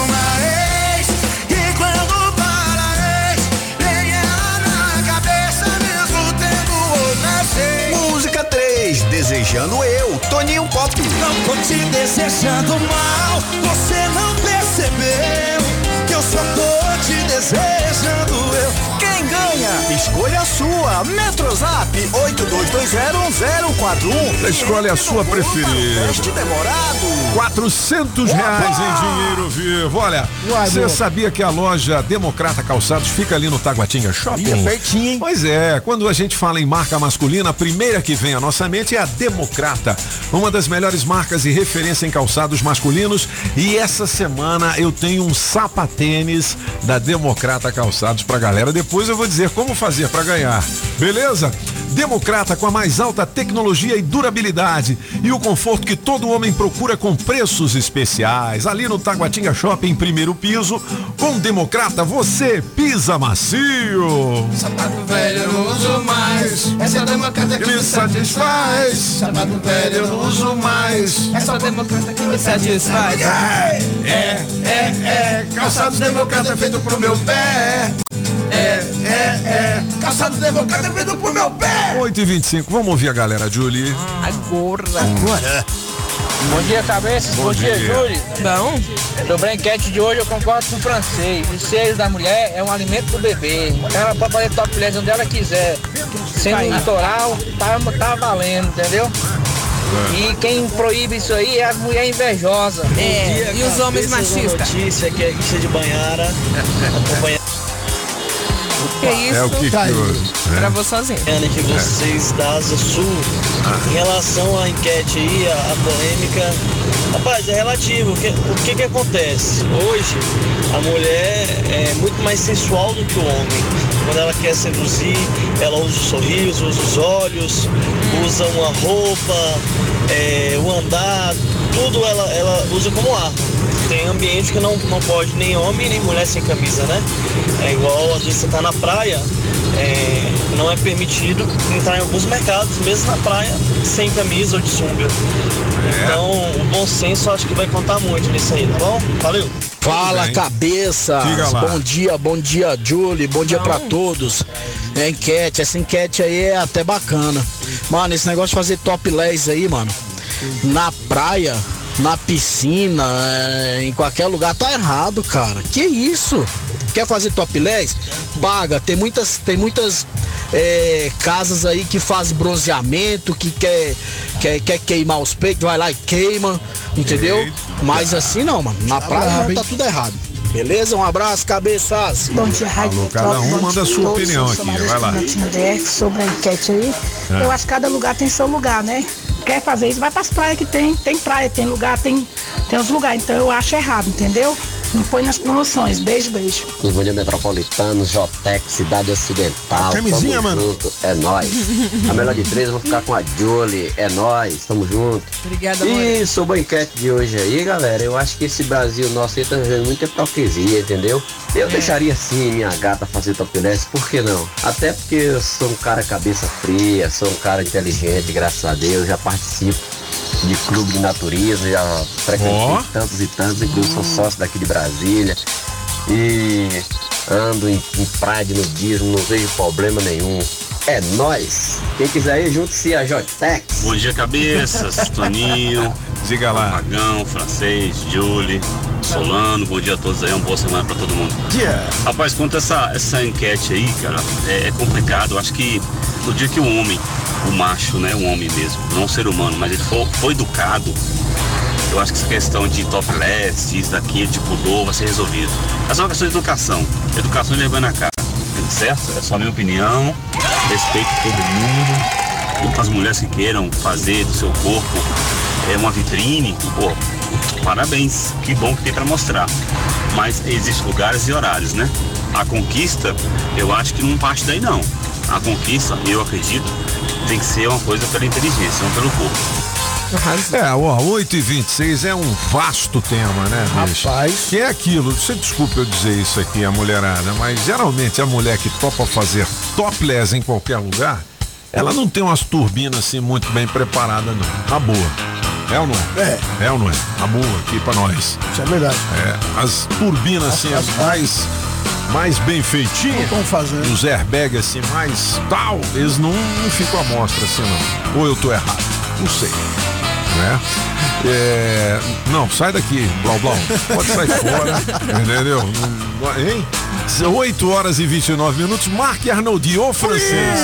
Desejando Eu, Toninho Pop. Não tô te desejando mal, você não percebeu que eu só tô te desejando eu. Quem ganha? Escolha a sua. Metrozap 82201041. Escolhe a sua preferida. Teste demorado. 400 reais em dinheiro vivo. Olha, você sabia que a loja Democrata Calçados fica ali no Taguatinga Shopping? Ih, é pertinho, hein? Pois é, quando a gente fala em marca masculina, a primeira que vem à nossa mente é a Democrata, uma das melhores marcas e referência em calçados masculinos. E essa semana eu tenho um sapatênis da Democrata Calçados pra galera. Depois eu vou dizer como fazer pra ganhar. Beleza? Democrata com a mais alta tecnologia e durabilidade e o conforto que todo homem procura com preços especiais. Ali no Taguatinga Shopping, primeiro piso, com Democrata você pisa macio. Sapato velho eu uso mais, essa democrata que me satisfaz. Sapato velho eu uso mais, essa democrata que me satisfaz. É, é, é, é, calçados democrata feito pro meu pé. É, é, é, calçados democrata feito pro meu pé. 8 e 25 vamos ouvir a galera, Julie. Agora. Agora. Bom dia, cabeças. Bom, Bom dia, dia. Júlio. Bom. Sobre a enquete de hoje, eu concordo com o francês. O seio da mulher é um alimento do bebê. Ela pode fazer topless onde ela quiser. Sendo litoral, tá, tá valendo, entendeu? E quem proíbe isso aí é as mulheres invejosas. É, e os homens machistas. notícia que é de Banhara. acompanhando Que isso? É o que que houve, né? Gravou sozinho. que vocês da Asa Sul, em relação à enquete aí, a, a polêmica, rapaz, é relativo. O que, o que que acontece? Hoje, a mulher é muito mais sensual do que o homem. Quando ela quer seduzir, ela usa o sorriso, usa os olhos, usa uma roupa, é, o andar, tudo ela, ela usa como arma. Tem ambiente que não, não pode nem homem nem mulher sem camisa, né? É igual às vezes você tá na praia, é, não é permitido entrar em alguns mercados, mesmo na praia, sem camisa ou de sunga. Então o bom senso acho que vai contar muito nisso aí, tá bom? Valeu! Fala cabeça! Bom dia, bom dia, Julie, bom dia pra todos. É enquete, essa enquete aí é até bacana. Mano, esse negócio de fazer topless aí, mano, na praia, na piscina, é, em qualquer lugar, tá errado, cara. Que isso? Quer fazer topless? Paga. Tem muitas, tem muitas é, casas aí que fazem bronzeamento, que quer, quer, quer queimar os peitos, vai lá e queima, entendeu? Mas assim não, mano. Na praia brabo, tá tudo errado. Beleza? Um abraço, cabeças. Bom dia, Rádio Alô, cada um manda a sua opinião aqui, vai lá. Sobre a enquete aí. É. Eu acho que cada lugar tem seu lugar, né? Quer fazer isso, vai pras praias que tem. Tem praia, tem lugar, tem, tem os lugares. Então eu acho errado, entendeu? Não põe nas promoções. Beijo, beijo. Bom dia, Metropolitano, Jotec, Cidade Ocidental. Camisinha, tamo mano. junto, é nóis. A melhor de três, eu vou ficar com a Julie, é nóis, tamo junto. Obrigada, amor. E sobre a enquete de hoje aí, galera, eu acho que esse Brasil nosso aí tá vivendo muita hipocrisia, entendeu? Eu deixaria sim minha gata fazer topless, por que não? Até porque eu sou um cara cabeça fria, sou um cara inteligente, graças a Deus, já participo de clube de natureza, já frequentei Ó. tantos e tantos, inclusive sou sócio daqui de Brasília. E ando em, em praia de nudismo, não vejo problema nenhum. É nóis! Quem quiser ir, junte-se a Jotex. Bom dia, cabeças. Toninho. Diga lá. Magão, francês, Julie, Solano. Bom dia a todos aí. Uma boa semana pra todo mundo. Rapaz, quanto a essa, essa enquete aí, cara, é, é complicado. Eu acho que no dia que o homem, o macho, né, o homem mesmo, não o ser humano, mas ele for, foi educado, eu acho que essa questão de topless, isso, daquilo, de pudor, vai ser resolvido. É só uma questão de educação. Educação e vergonha na Certo? É só minha opinião. Respeito todo mundo. As mulheres que queiram fazer do seu corpo é uma vitrine, pô, parabéns. Que bom que tem para mostrar. Mas existem lugares e horários, né? A conquista, eu acho que não parte daí não. A conquista, eu acredito, tem que ser uma coisa pela inteligência, não pelo corpo. É, ó, 8 e 26 é um vasto tema, né, bicho? Rapaz. Que é aquilo, você desculpa eu dizer isso aqui, a mulherada, mas geralmente a mulher que topa fazer topless em qualquer lugar, ela não tem umas turbinas assim muito bem preparadas, não. Na boa. É ou não é? É. É ou não é? Na boa aqui pra nós. Isso é verdade. É, as turbinas assim, as mais mais bem feitinhas. Estão fazendo. Os airbags assim, mais tal, eles não, não ficam à mostra assim, não. Ou eu tô errado? Não sei. Né? É, não, sai daqui, Blau Blau. Pode sair fora, entendeu? Hein? 8 horas e 29 minutos. Marc Arnoldi, ô francês.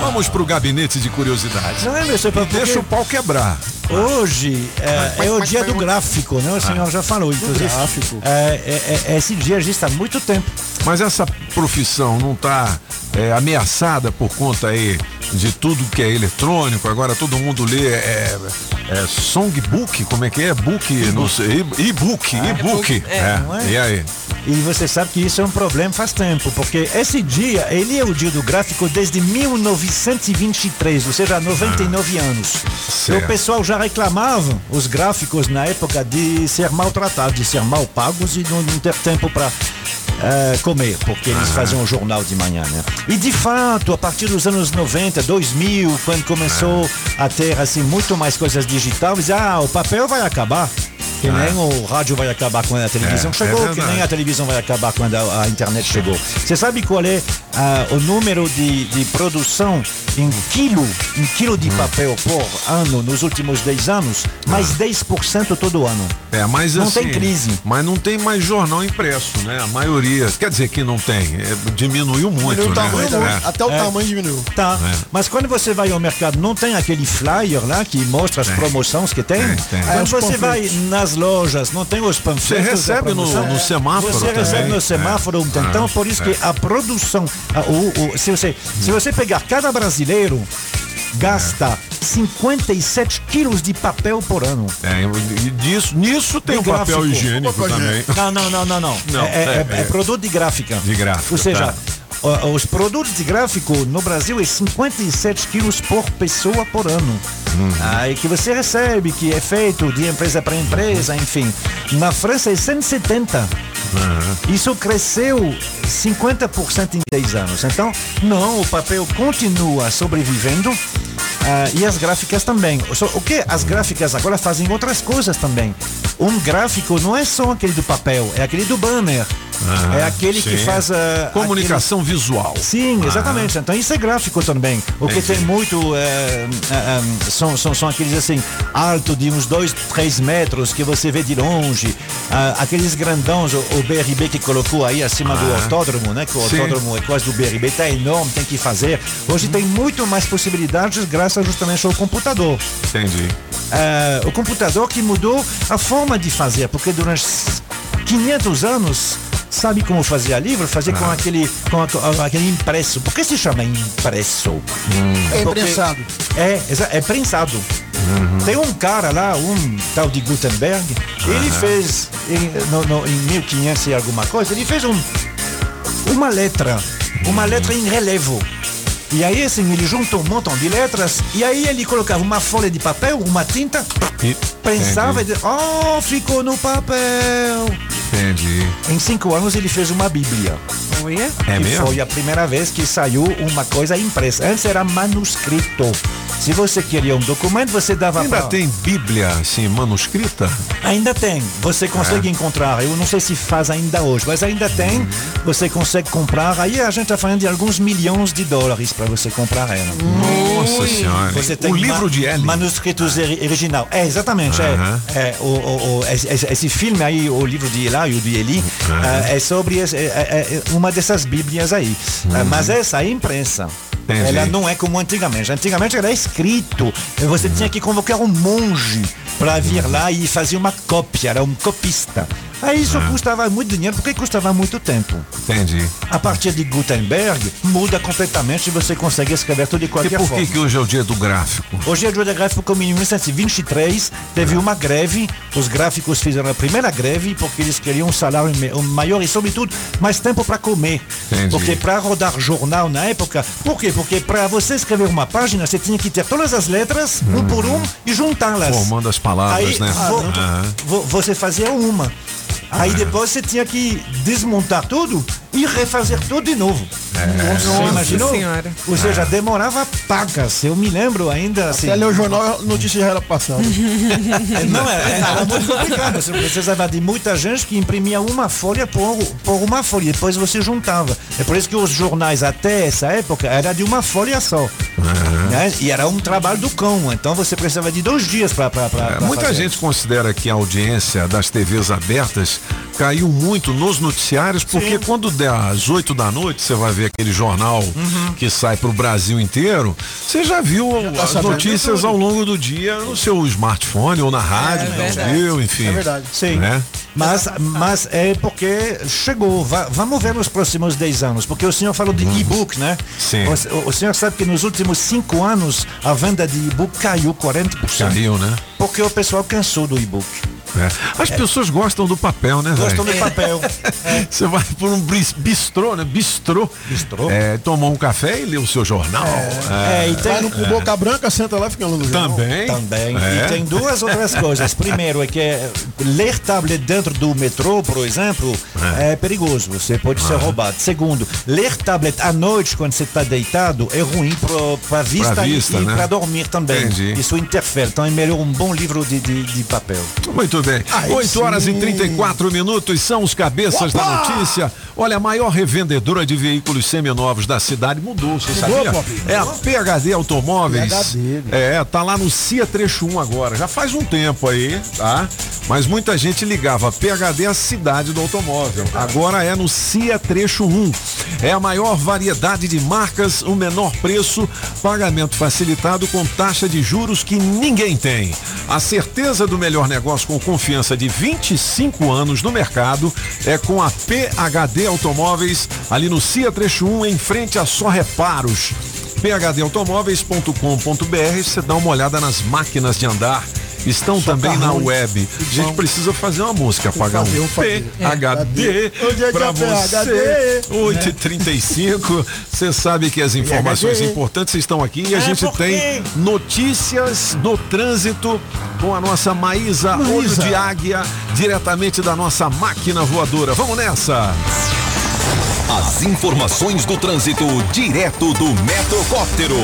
Vamos pro gabinete de curiosidades. Não é, meu senhor, porque- Deixa o pau quebrar. Hoje é, é o dia do gráfico, né? O senhor já falou, inclusive. gráfico. É, é, é, esse dia existe há muito tempo. Mas essa profissão não está ameaçada por conta aí de tudo que é eletrônico, agora todo mundo lê é, é songbook, como é que é? Book, não sei, e- e-book, e-book. é, É, é? E aí? E você sabe que isso é um problema faz tempo, porque esse dia, ele é o dia do gráfico desde 1923, ou seja, há 99 anos. E Certo. o pessoal já reclamava, os gráficos na época, de ser maltratados, de ser mal pagos e não, não ter tempo para comer, porque eles faziam o jornal de manhã, né? E de fato, a partir dos anos 90, 2000, quando começou a ter assim muito mais coisas digitais, ah, o papel vai acabar. Que nem o rádio vai acabar quando a televisão É, chegou, é que nem a televisão vai acabar quando a, a internet chegou. Você sabe qual é ah, o número de, de produção em quilo, em quilo Hum. de papel por ano nos últimos 10 anos? Mais 10% todo ano. É, mas Não assim, tem crise. Mas não tem mais jornal impresso, né? A maioria. Quer dizer que não tem. é, diminuiu muito, Diminuiu o né? tamanho É. muito. Até o É. tamanho diminuiu. Tá. É. Mas quando você vai ao mercado, não tem aquele flyer lá que mostra as promoções que tem? tem. Quando É, os você vai nas lojas, não tem os panfletos? Você recebe no- no semáforo Você também. recebe no semáforo. É. Então, Ah, por isso é. que a produção, o- o- se, você, se você pegar cada brasileiro, gasta 57 quilos de papel por ano. É, e disso, nisso tem o papel higiênico também. Não, não, não, não, não. Não, é, é- é- é produto de gráfica. De gráfica, Ou seja, tá. os produtos de gráfico no Brasil é 57 quilos por pessoa por ano. Uhum. Aí que você recebe, que é feito de empresa para empresa, enfim. Na França é 170. Isso cresceu 50% em 10 anos. Então, não, o papel continua sobrevivendo. ah, e as gráficas também. O que as gráficas agora fazem outras coisas também. Um gráfico não é só aquele do papel, é aquele do banner. Ah, é aquele que sim. faz a. Comunicação visual. Sim, exatamente. Então isso é gráfico também. O que tem muito é, é, são, são, são aqueles assim, alto de uns 2, 3 metros que você vê de longe. Ah, aqueles grandões, o, o BRB que colocou aí acima do Ah. autódromo, né? Que o Sim. autódromo é quase do BRB, tá enorme, tem que fazer. Hoje tem muito mais possibilidades graças justamente ao computador. Entendi. O computador que mudou a forma de fazer, porque durante 500 anos, sabe como fazia livro? Fazia com, Ah. aquele, com, a- com aquele impresso. Por que se chama impresso? É Porque- imprensado. É, exa- é prensado. Tem um cara lá, um tal de Gutenberg, ele Aham. fez em, no, no- em 1500 e alguma coisa, ele fez um, uma letra, uma letra em relevo. E aí, assim, ele juntou um montão de letras e aí ele colocava uma folha de papel, uma tinta, E- pensava e Entendi. dizia, oh, ficou no papel. Entendi. Em cinco anos ele fez uma bíblia. É que mesmo? foi a primeira vez que saiu uma coisa impressa. Antes era manuscrito. Se você queria um documento, você dava Ainda pra- tem Bíblia assim, manuscrita? Ainda tem. Você consegue É. encontrar. Eu não sei se faz ainda hoje, mas ainda tem. Uhum. Você consegue comprar. Aí a gente está falando de alguns milhões de dólares para você comprar ela. Nossa senhora. Você tem o livro de Ellen. Manuscritos ori- original. É, exatamente. é. Aham. É, o, o- o- esse, esse- filme aí, o livro de Eli, o de Eli, é, é sobre é- é uma dessas bíblias aí. É, mas essa é imprensa. Uhum. Entendi. Ela não é como antigamente. Antigamente era escrito. Você tinha que convocar um monge para vir lá e fazer uma cópia, era um copista. Aí isso Ah. custava muito dinheiro porque custava muito tempo. Entendi. A partir de Gutenberg, muda completamente e você consegue escrever tudo de E qualquer por forma. que, que hoje é o dia do gráfico? Hoje é o dia da gráfico como em 1923 teve uma greve, os gráficos fizeram a primeira greve porque eles queriam um salário maior e sobretudo mais tempo para comer. Entendi. Porque para rodar jornal na época, por quê? Porque para você escrever uma página, você tinha que ter todas as letras, um por um, e juntá-las. Formando as palavras, Aí, né? vo- Aham. vo- você fazia uma. Aí depois você tinha que desmontar tudo e refazer tudo de novo. Você Nossa imaginou? Senhora. Ou seja, demorava pacas. Eu me lembro ainda assim. Até ler o jornal, notícia já era passada. Não, é, era muito complicado. Você precisava de muita gente que imprimia uma folha por, por uma folha. Depois você juntava. É por isso que os jornais até essa época era de uma folha só. Né? E era um trabalho do cão. Então você precisava de dois dias para É, muita gente considera que a audiência das TVs abertas caiu muito nos noticiários, porque quando der às 8 da noite, você vai ver aquele jornal que sai pro Brasil inteiro, você já viu tá as notícias ao longo do dia no seu smartphone ou na rádio, verdade. viu, enfim. É verdade. Sim. Né? Mas, mas é porque chegou. Va- vamos ver nos próximos 10 anos. Porque o senhor falou de e-book, né? Sim. O, o senhor sabe que nos últimos 5 anos a venda de e-book caiu 40%. Caiu, né? Porque o pessoal cansou do e-book. É. As pessoas gostam do papel, né, velho? Gostam do papel. Você vai por um bistrô, né? Bistrô. Bistrô. É, tomar um café e ler o seu jornal. É, e tem- Vai no com boca branca, senta lá e fica no jornal. Também. Também. É. E tem duas outras coisas. Primeiro é que é, ler tablet dentro do metrô, por exemplo, é, perigoso. Você pode ser roubado. Segundo, ler tablet à noite quando você está deitado é ruim para a vista, Pra e- vista, e, né? para dormir também. Entendi. Isso interfere. Então é melhor um bom livro de, de, de papel. Muito bem. Aí 8 horas e sim. 34 minutos são os cabeças da notícia. Olha, a maior revendedora de veículos seminovos da cidade mudou, você Mudou, sabia? Pop? É a PHD Automóveis. PHD. É, tá lá no CIA Trecho 1 agora. Já faz um tempo aí, tá? Mas muita gente ligava a PHD à cidade do automóvel. Agora é no CIA Trecho 1. É a maior variedade de marcas, o menor preço, pagamento facilitado com taxa de juros que ninguém tem. A certeza do melhor negócio com confiança de 25 anos no mercado é com a PHD Automóveis, ali no CIA Trecho 1, em frente a Só Reparos phdautomóveis.com.br, você dá uma olhada nas máquinas de andar. Estão também na Socarrão. web. A gente precisa fazer uma música, pagar um. PHD é é você. PHD? 8h35. Você sabe que as informações PHD. importantes estão aqui e a É gente tem notícias do trânsito com a nossa Maísa, Maísa. Olho de Águia, diretamente da nossa máquina voadora. Vamos nessa! As informações do trânsito direto do Metrocóptero.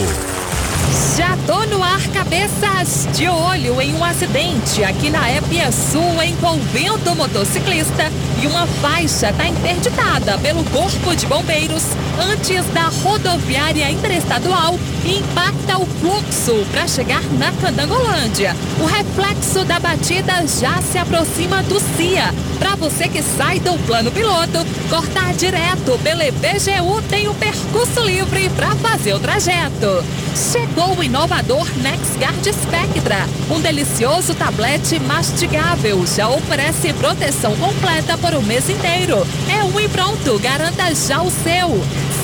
Já tô no ar, cabeças de olho em um acidente aqui na Épia Sul envolvendo motociclista e uma faixa está interditada pelo Corpo de Bombeiros antes da rodoviária interestadual e impacta o fluxo para chegar na Candangolândia. O reflexo da batida já se aproxima do CIA. Para você que sai do plano piloto, cortar direto pelo IBGU tem o percurso livre para fazer o trajeto. Chegou o inovador NexGuard Spectra, um delicioso tablete mastigável. Já oferece proteção completa por o mês inteiro. É um e pronto, garanta já o seu.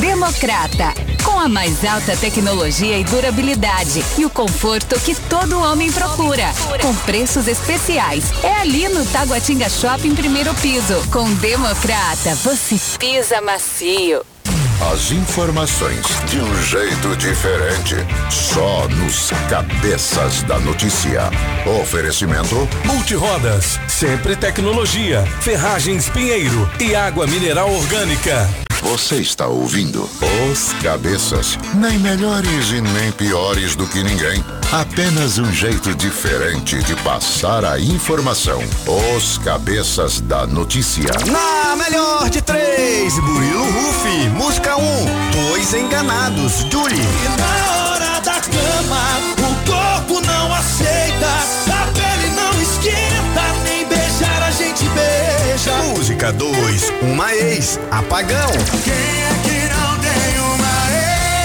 Democrata, com a mais alta tecnologia e durabilidade e o conforto que todo homem procura, com preços especiais. É ali no Taguatinga Shopping, primeiro piso. Com Democrata, você pisa macio. As informações de um jeito diferente, só nos cabeças da notícia. Oferecimento Multirodas, sempre tecnologia, ferragens Pinheiro e água mineral orgânica. Você está ouvindo Os Cabeças. Nem melhores e nem piores do que ninguém. Apenas um jeito diferente de passar a informação. Os Cabeças da Notícia. Na melhor de três, Burilo Rufi, música um, dois enganados, Julie. E na hora da cama, o corpo não aceita, a pele não esquenta, nem beijar a gente beija. Música 2, uma ex, apagão. Quem é que não tem uma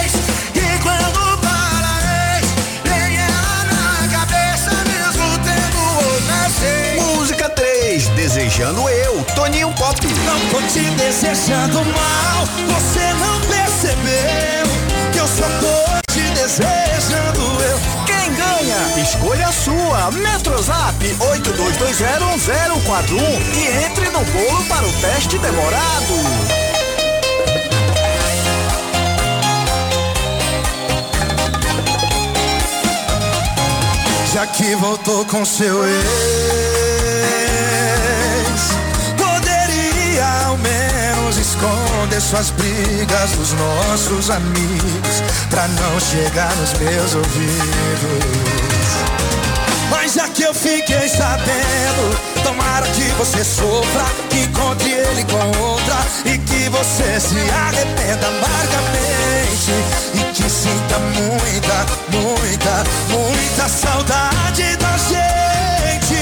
ex? E quando para ex, tem ela na cabeça mesmo tendo outra seis. Música 3, desejando eu, Toninho Pop. Não tô te desejando mal, você não percebeu que eu só tô te desejando eu. Escolha a sua. Metrozap 82201041 e entre no bolo para o teste demorado. Já que voltou com seu ex, poderia ao menos esconder suas brigas dos nossos amigos, pra não chegar nos meus ouvidos. Eu fiquei sabendo, tomara que você sofra, que encontre ele com outra. E que você se arrependa amargamente. E que sinta muita, muita, muita saudade da gente.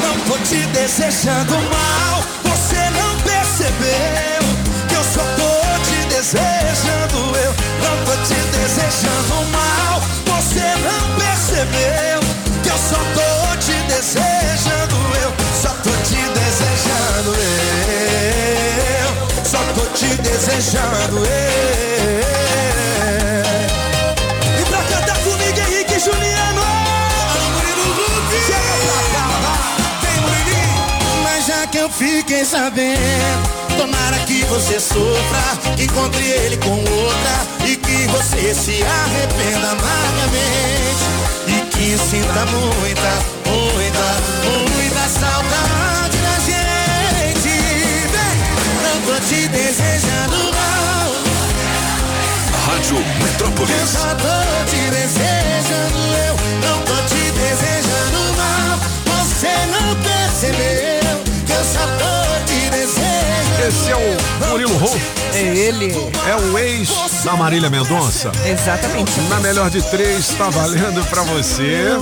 Não tô te desejando mal, você não percebeu que eu só tô te desejando. Eu. Não tô te desejando mal, você não percebeu só tô te desejando eu. Só tô te desejando eu. Só tô te desejando eu. E pra cantar comigo, Henrique Juliano. Chega pra cá. Mas já que eu fiquei sabendo. Tomara que você sofra, que encontre ele com outra e que você se arrependa amargamente e sinta muita, muita, muita saudade da gente. Vem, não tô te desejando mal. Rádio Eu Metrópolis. só tô te desejando, eu não tô te desejando mal. Você não percebeu que eu só tô te desejando. Esse é o Murilo Rolf. É ele. É o ex da Marília Mendonça. Exatamente. Na melhor de três, está valendo pra você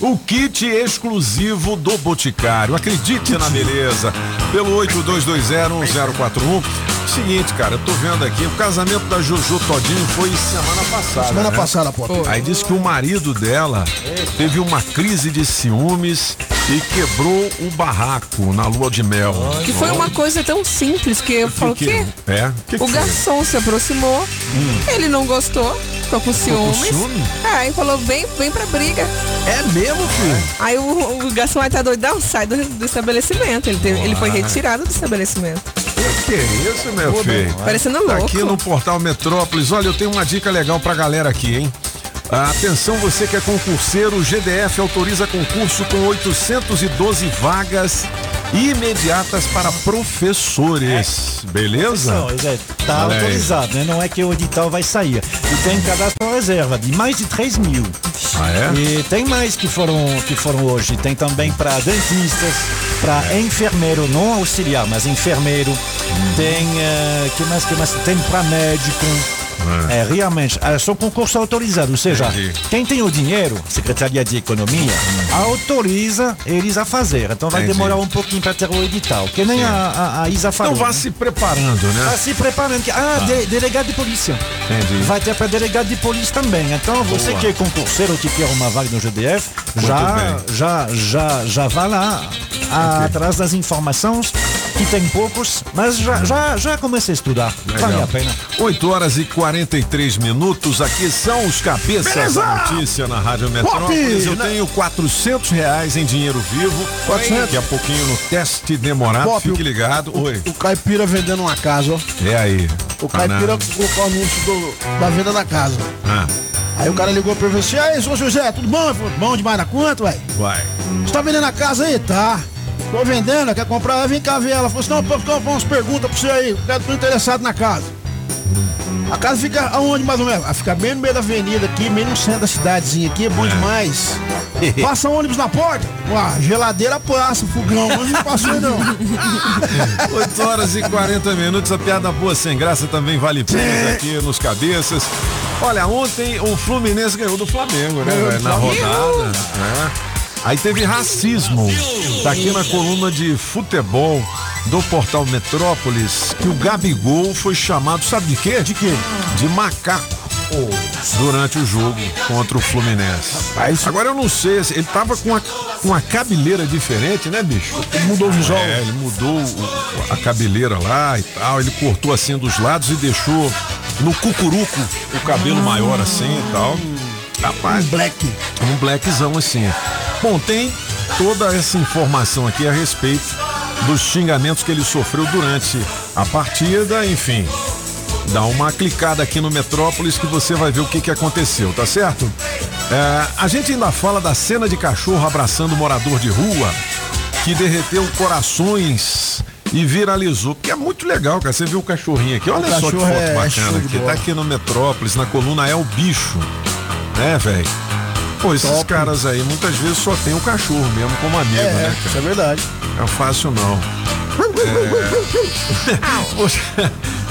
o kit exclusivo do Boticário. Acredite na beleza. Pelo 82201041. Seguinte, cara, eu tô vendo aqui, o casamento da Juju Todinho foi semana passada. Semana né? passada, pô. Aí disse que o marido dela teve uma crise de ciúmes e quebrou o barraco na lua de mel. Que foi uma coisa tão simples que eu falo, o quê? É? Que que O foi? garçom se aproximou, ele não gostou, ficou com ciúmes. ciúme? Aí falou, vem, vem pra briga. É mesmo, filho? Aí o, o garçom vai estar doidão, sai do, do estabelecimento. Ele, teve- ele foi retirado do estabelecimento. Que isso, meu Pô, filho? parecendo louco. Aqui no portal Metrópolis, olha, eu tenho uma dica legal pra galera aqui, hein? Atenção, você que é concurseiro, o GDF autoriza concurso com 812 vagas imediatas para professores. Beleza? Não, é, tá Olha aí. autorizado, né? Não é que o edital vai sair. E tem cadastro reserva de mais de 3 mil. Ah, é? E tem mais que foram, que foram hoje. Tem também para dentistas, para enfermeiro, não auxiliar, mas enfermeiro. Tem, eh, que mais, que mais? Tem para médico. É, realmente, é só concurso autorizado, ou seja, quem tem o dinheiro, Secretaria de Economia, autoriza eles a fazer. Então vai Entendi. demorar um pouquinho para ter o edital, que nem a, a, a Isa falou. Então vá né? se preparando, né? Tá se preparando. que- Ah, Tá. de- delegado de polícia. Entendi. Vai ter para delegado de polícia também. Então, você Boa. que é concurseiro que quer uma vaga no GDF, Muito já, bem. já, já, já vá lá a- atrás das informações, que tem poucos, mas já, já, já comecei a estudar. Vale Legal. a pena. 8 horas e 43 minutos. Aqui são os cabeças Beleza! da notícia na Rádio Metrópolis. Eu tenho 400 reais em dinheiro vivo. 400? Daqui a pouquinho no teste demorado. Pop, Fique ligado. Oi. O caipira vendendo uma casa, ó. É aí. O caipira colocou o anúncio do- da venda da casa. Ah, Aí o cara ligou pra ele e falou assim, aí, seu José, tudo bom? Falou, bom demais da conta, ué. vai. Você tá vendendo a casa aí? Tá. Tô vendendo, quer comprar, vem cá ver ela. Falou assim, não, pô, ficar umas perguntas pra você aí, tô interessado na casa. A casa fica aonde mais ou menos? Ela fica bem no meio da avenida aqui, meio no centro da cidadezinha aqui, é bom demais. Passa ônibus na porta? Uá, geladeira passa, fogão, mas não passou não. 8 horas e 40 minutos, a piada boa sem graça também vale prêmios aqui nos cabeças. Olha, ontem o Fluminense ganhou do Flamengo, né? Ganhou Na rodada. né? Aí teve racismo. Tá aqui na coluna de futebol do portal Metrópolis que o Gabigol foi chamado, sabe de quê? De quê? De macaco. Durante o jogo contra o Fluminense. Agora eu não sei, se- ele tava com uma, com uma cabeleira diferente, né, bicho? Ele mudou o visual. É, ele mudou o- a cabeleira lá e tal. Ele cortou assim dos lados e deixou no cucuruco o cabelo maior assim e tal. Rapaz. Um black. Um blackzão assim. Bom, tem toda essa informação aqui a respeito dos xingamentos que ele sofreu durante a partida, enfim. Dá uma clicada aqui no Metrópolis que você vai ver o que, que aconteceu, tá certo? É, a gente ainda fala da cena de cachorro abraçando morador de rua que derreteu corações e viralizou. Porque é muito legal, cara. Você viu o cachorrinho aqui. Olha só que foto é bacana aqui. bola. Tá aqui no Metrópolis, na coluna é o bicho. Né, velho? Pô, esses Top. caras aí muitas vezes só tem o cachorro mesmo como amigo, É, né, cara? isso é verdade. É fácil não. É...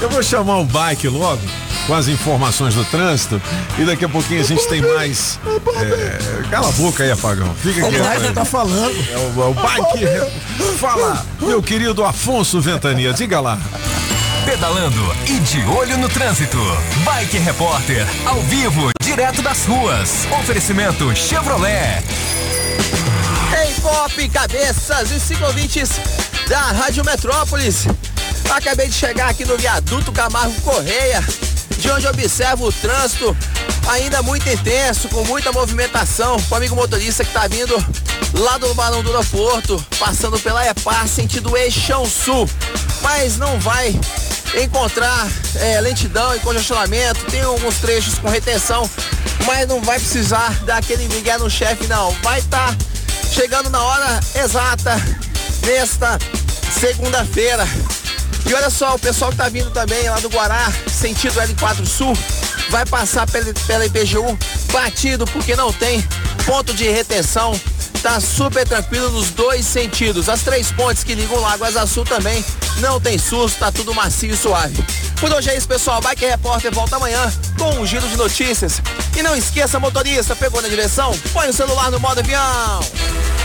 Eu vou chamar o bike logo com as informações do trânsito e daqui a pouquinho a gente tem mais. é, Cala a boca aí, apagão. Fica O quieto. bike aí. tá falando. É o, é o bike. Fala, meu querido Afonso Ventania, diga lá. Pedalando e de olho no trânsito. Bike Repórter, ao vivo, direto das ruas. Oferecimento Chevrolet. Ei, Pop, cabeças e ciclovintes da Rádio Metrópolis. Acabei de chegar aqui no viaduto Camargo Correia, de onde observo o trânsito ainda muito intenso, com muita movimentação. O amigo motorista que tá vindo lá do Barão do Aeroporto, passando pela EPAR, sentido Eixão Sul. Mas não vai encontrar é, lentidão e congestionamento. Tem alguns trechos com retenção, mas não vai precisar dar aquele migué no chefe, não. Vai estar chegando na hora exata nesta segunda-feira. E olha só, o pessoal que tá vindo também lá do Guará, sentido L4 Sul, vai passar pela, pela IPGU batido porque não tem ponto de retenção. Tá super tranquilo nos dois sentidos. As três pontes que ligam o Lago Azul também não tem susto, tá tudo macio e suave. Por hoje é isso, pessoal. Bike Repórter volta amanhã com um giro de notícias. E não esqueça, motorista, pegou na direção? Põe o celular no modo avião.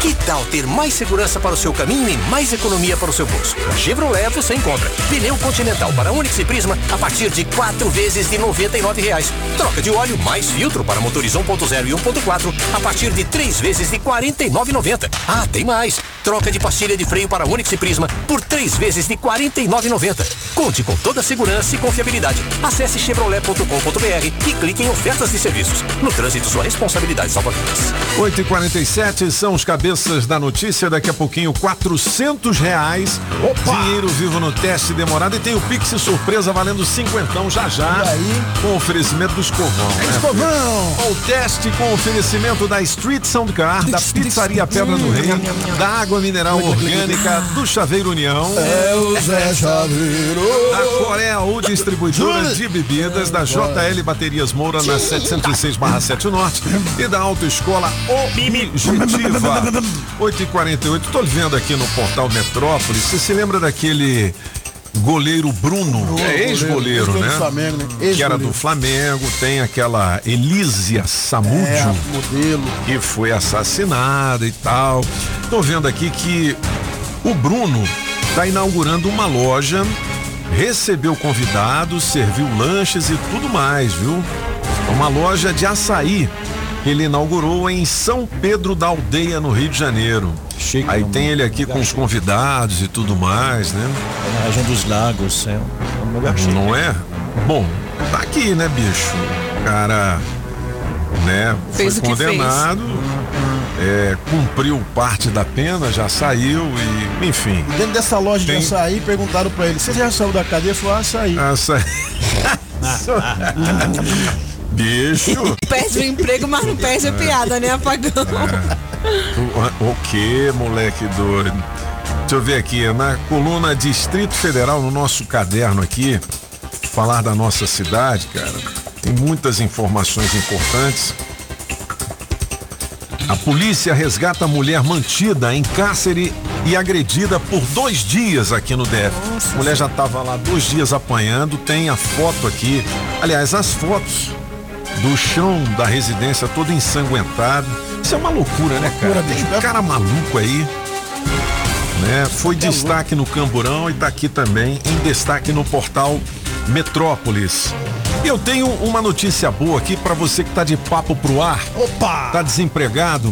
Que tal ter mais segurança para o seu caminho e mais economia para o seu bolso? Na Chevrolet você encontra pneu Continental para Onix e Prisma a partir de quatro vezes de 99 reais. Troca de óleo mais filtro para motores 1.0 e 1.4 a partir de três vezes de R$ 49,90. Ah, tem mais! Troca de pastilha de freio para Onix e Prisma por três vezes de 49,90. Conte com toda a segurança e confiabilidade. Acesse chevrolet.com.br e clique em ofertas de serviços. No trânsito, sua responsabilidade salva vidas. 8 e 47 são os cabeças da notícia. Daqui a pouquinho, 400 reais. Dinheiro vivo no teste demorado. E tem o Pix surpresa valendo cinquentão já já. Com oferecimento do Escovão. né? Escovão! O teste com oferecimento da Street Sound Car, da Pizzaria Pedra do Rei, da Água Mineral Orgânica, do Chaveiro União. É o Zé Chaveiro. Da Coreia Distribuidora de Bebidas, da JL Baterias Moura na 706/7 Norte e da Autoescola Objetiva. 8h48, tô vendo aqui no portal Metrópolis. Você se lembra daquele goleiro Bruno? É ex-goleiro, né? Flamengo, né? Que era do Flamengo, tem aquela Elísia Samúdio, É, modelo. que foi assassinada e tal. Tô vendo aqui que o Bruno tá inaugurando uma loja, recebeu convidados, serviu lanches e tudo mais, viu? Uma loja de açaí que ele inaugurou em São Pedro da Aldeia, no Rio de Janeiro. Aí tem ele aqui com os convidados e tudo mais, né? Na região dos lagos, é um lugar chique. Não é? Bom, tá aqui, né, bicho? O cara, né, Fez foi o que condenado, é, cumpriu parte da pena, já saiu e, enfim. Dentro dessa loja Tem- de açaí, perguntaram pra ele: Você já saiu da cadeia? Ele falou: Açaí. Açaí. Bicho. Perde o emprego, mas não perde a piada, né, apagão? O, o que, moleque doido? Deixa eu ver aqui, na coluna Distrito Federal, no nosso caderno aqui, falar da nossa cidade, cara, tem muitas informações importantes. A polícia resgata a mulher mantida em cárcere e agredida por dois dias aqui no DF. a mulher já estava lá dois dias apanhando, tem a foto aqui. Aliás, as fotos do chão da residência todo ensanguentado. Isso é uma loucura, né, cara? Tem cara maluco aí. Né? Foi destaque no Camburão e tá aqui também em destaque no portal Metrópolis. Eu tenho uma notícia boa aqui para você que tá de papo pro ar. Opa! Tá desempregado?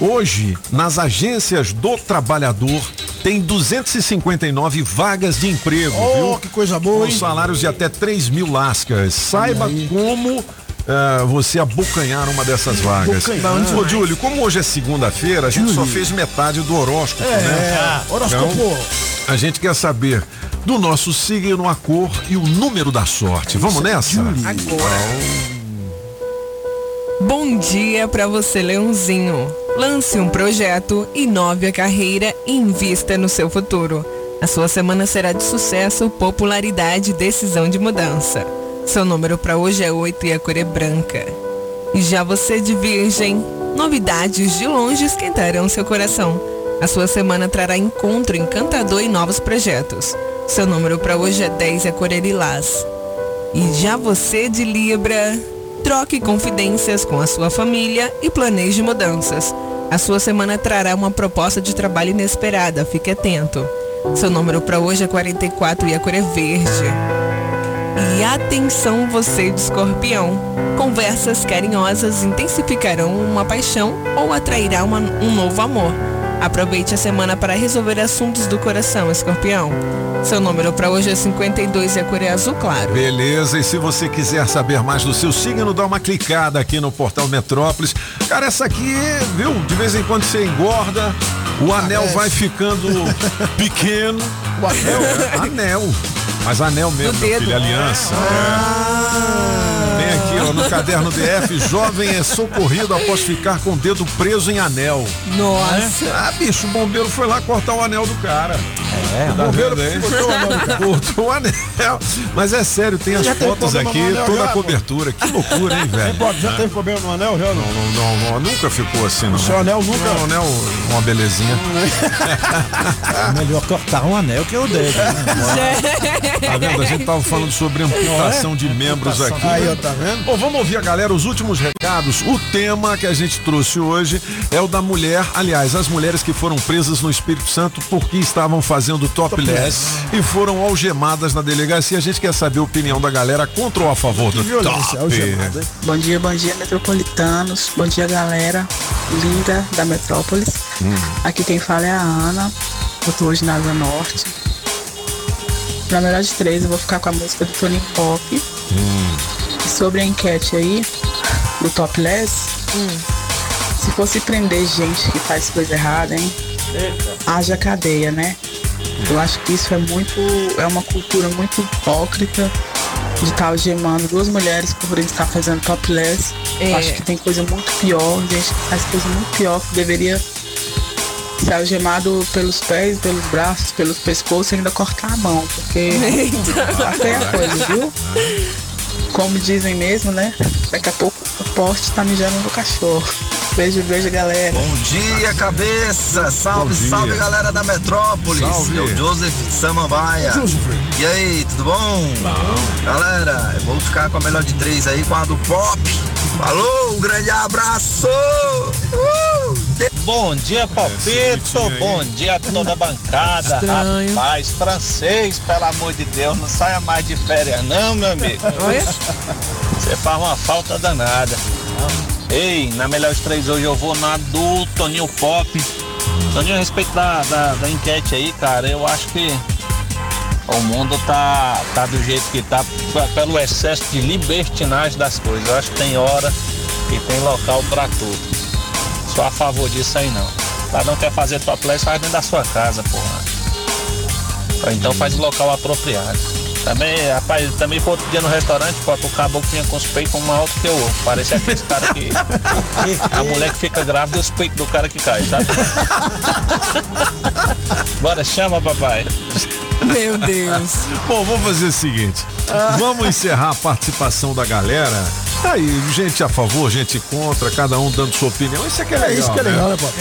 Hoje, nas agências do trabalhador, tem 259 vagas de emprego, Oh, viu? que coisa boa, Com salários de até 3 mil lascas. Saiba como ah, você abocanhar uma dessas vagas. Abocanhar. Ô, Júlio, como hoje é segunda-feira, a gente só fez metade do horóscopo, É, né? horóscopo. Então, a gente quer saber do nosso signo, a cor e o número da sorte. Vamos nessa? Bom dia para você, Leãozinho. Lance um projeto, inove a carreira e invista no seu futuro. A sua semana será de sucesso, popularidade e decisão de mudança. Seu número para hoje é 8 e a cor é branca. E já você de Virgem, novidades de longe esquentarão seu coração. A sua semana trará encontro encantador e novos projetos. Seu número para hoje é 10 e a é lilás. E já você de Libra, troque confidências com a sua família e planeje mudanças. A sua semana trará uma proposta de trabalho inesperada, fique atento. Seu número para hoje é 44 e a cor é verde. E atenção você de escorpião. Conversas carinhosas intensificarão uma paixão ou atrairá uma- um novo amor. Aproveite a semana para resolver assuntos do coração, escorpião. Seu número para hoje é 52 e a cor é azul claro. Beleza, e se você quiser saber mais do seu signo, dá uma clicada aqui no portal Metrópolis. Cara, essa aqui, viu? De vez em quando você engorda, o anel vai ficando pequeno. O anel? anel. Mas anel mesmo, Do meu dedo. filho, aliança. É. Tem no caderno DF, jovem é socorrido após ficar com o dedo preso em anel. Nossa. Ah, bicho, o bombeiro foi lá cortar o anel do cara. É, o tá bombeiro vendo aí? cortou o anel do cara. Cortou o anel. Mas é sério, tem as Já tem fotos problema aqui, anel toda já, a pô. cobertura. Que loucura, hein, velho? Já teve problema no anel? Já não? Não, não, não, nunca ficou assim, não. O seu anel nunca- Não, anel, uma belezinha. É melhor cortar um anel que o dedo. né? Tá vendo? A gente tava falando sobre amputação de membros aqui. Aí, ó, tá vendo? Bom, vamos ouvir a galera, os últimos recados. O tema que a gente trouxe hoje é o da mulher, aliás, as mulheres que foram presas no Espírito Santo porque estavam fazendo topless e foram algemadas na delegacia. A gente quer saber a opinião da galera contra ou a favor do Violência, top. algemada. Bom dia, bom dia, metropolitanos. Bom dia, galera linda da Metrópolis. Hum. Aqui quem fala é a Ana. Eu tô hoje na Asa Norte. Na melhor de três, eu vou ficar com a música do Tony Pop. Hum. Sobre a enquete aí, do Topless, se fosse prender gente que faz coisa errada, hein? Haja cadeia, né? Eu acho que isso é muito. é uma cultura muito hipócrita de estar algemando duas mulheres por estar fazendo topless. É. Eu acho que tem coisa muito pior, gente que faz coisa muito pior que deveria ser algemado pelos pés, pelos braços, pelos pescoços e ainda cortar a mão, porque tá feia a coisa, viu? Como dizem mesmo, né? Daqui a pouco o poste tá mijando no cachorro. Beijo, beijo, galera. Bom dia, cabeça! Salve, Bom dia. salve, galera da Metrópolis! Salve. É o Joseph Samambaia. E aí, tudo bom? Galera, eu vou ficar com a melhor de três aí, com a do Pop. Falou, um grande abraço! Uh! Bom dia, Palpito. Bom dia a toda a bancada. Estranho. Rapaz, francês, pelo amor de Deus, não saia mais de férias, não, meu amigo. Olha. Você faz uma falta danada. Ei, na melhor de três hoje eu vou na do Toninho Pop. Toninho, a respeito da, da, da enquete aí, cara, eu acho que o mundo tá, tá do jeito que tá pelo excesso de libertinagem das coisas. Eu acho que tem hora e tem local pra tudo. Sou a favor disso aí não. Pra não quer fazer topless, faz dentro da sua casa, porra. Ou então faz o local apropriado. Também, rapaz, também foi outro dia no restaurante, pô, o caboclo tinha com os peitos um alto que eu outro. Parece aqueles caras que. A mulher que fica grávida e os peitos do cara que cai, sabe? Bora, chama, papai. Meu Deus. Bom, vamos fazer o seguinte. Vamos encerrar a participação da galera. Tá aí, gente a favor, gente contra, cada um dando sua opinião. Isso é que é legal. É isso que é legal, né, Pop?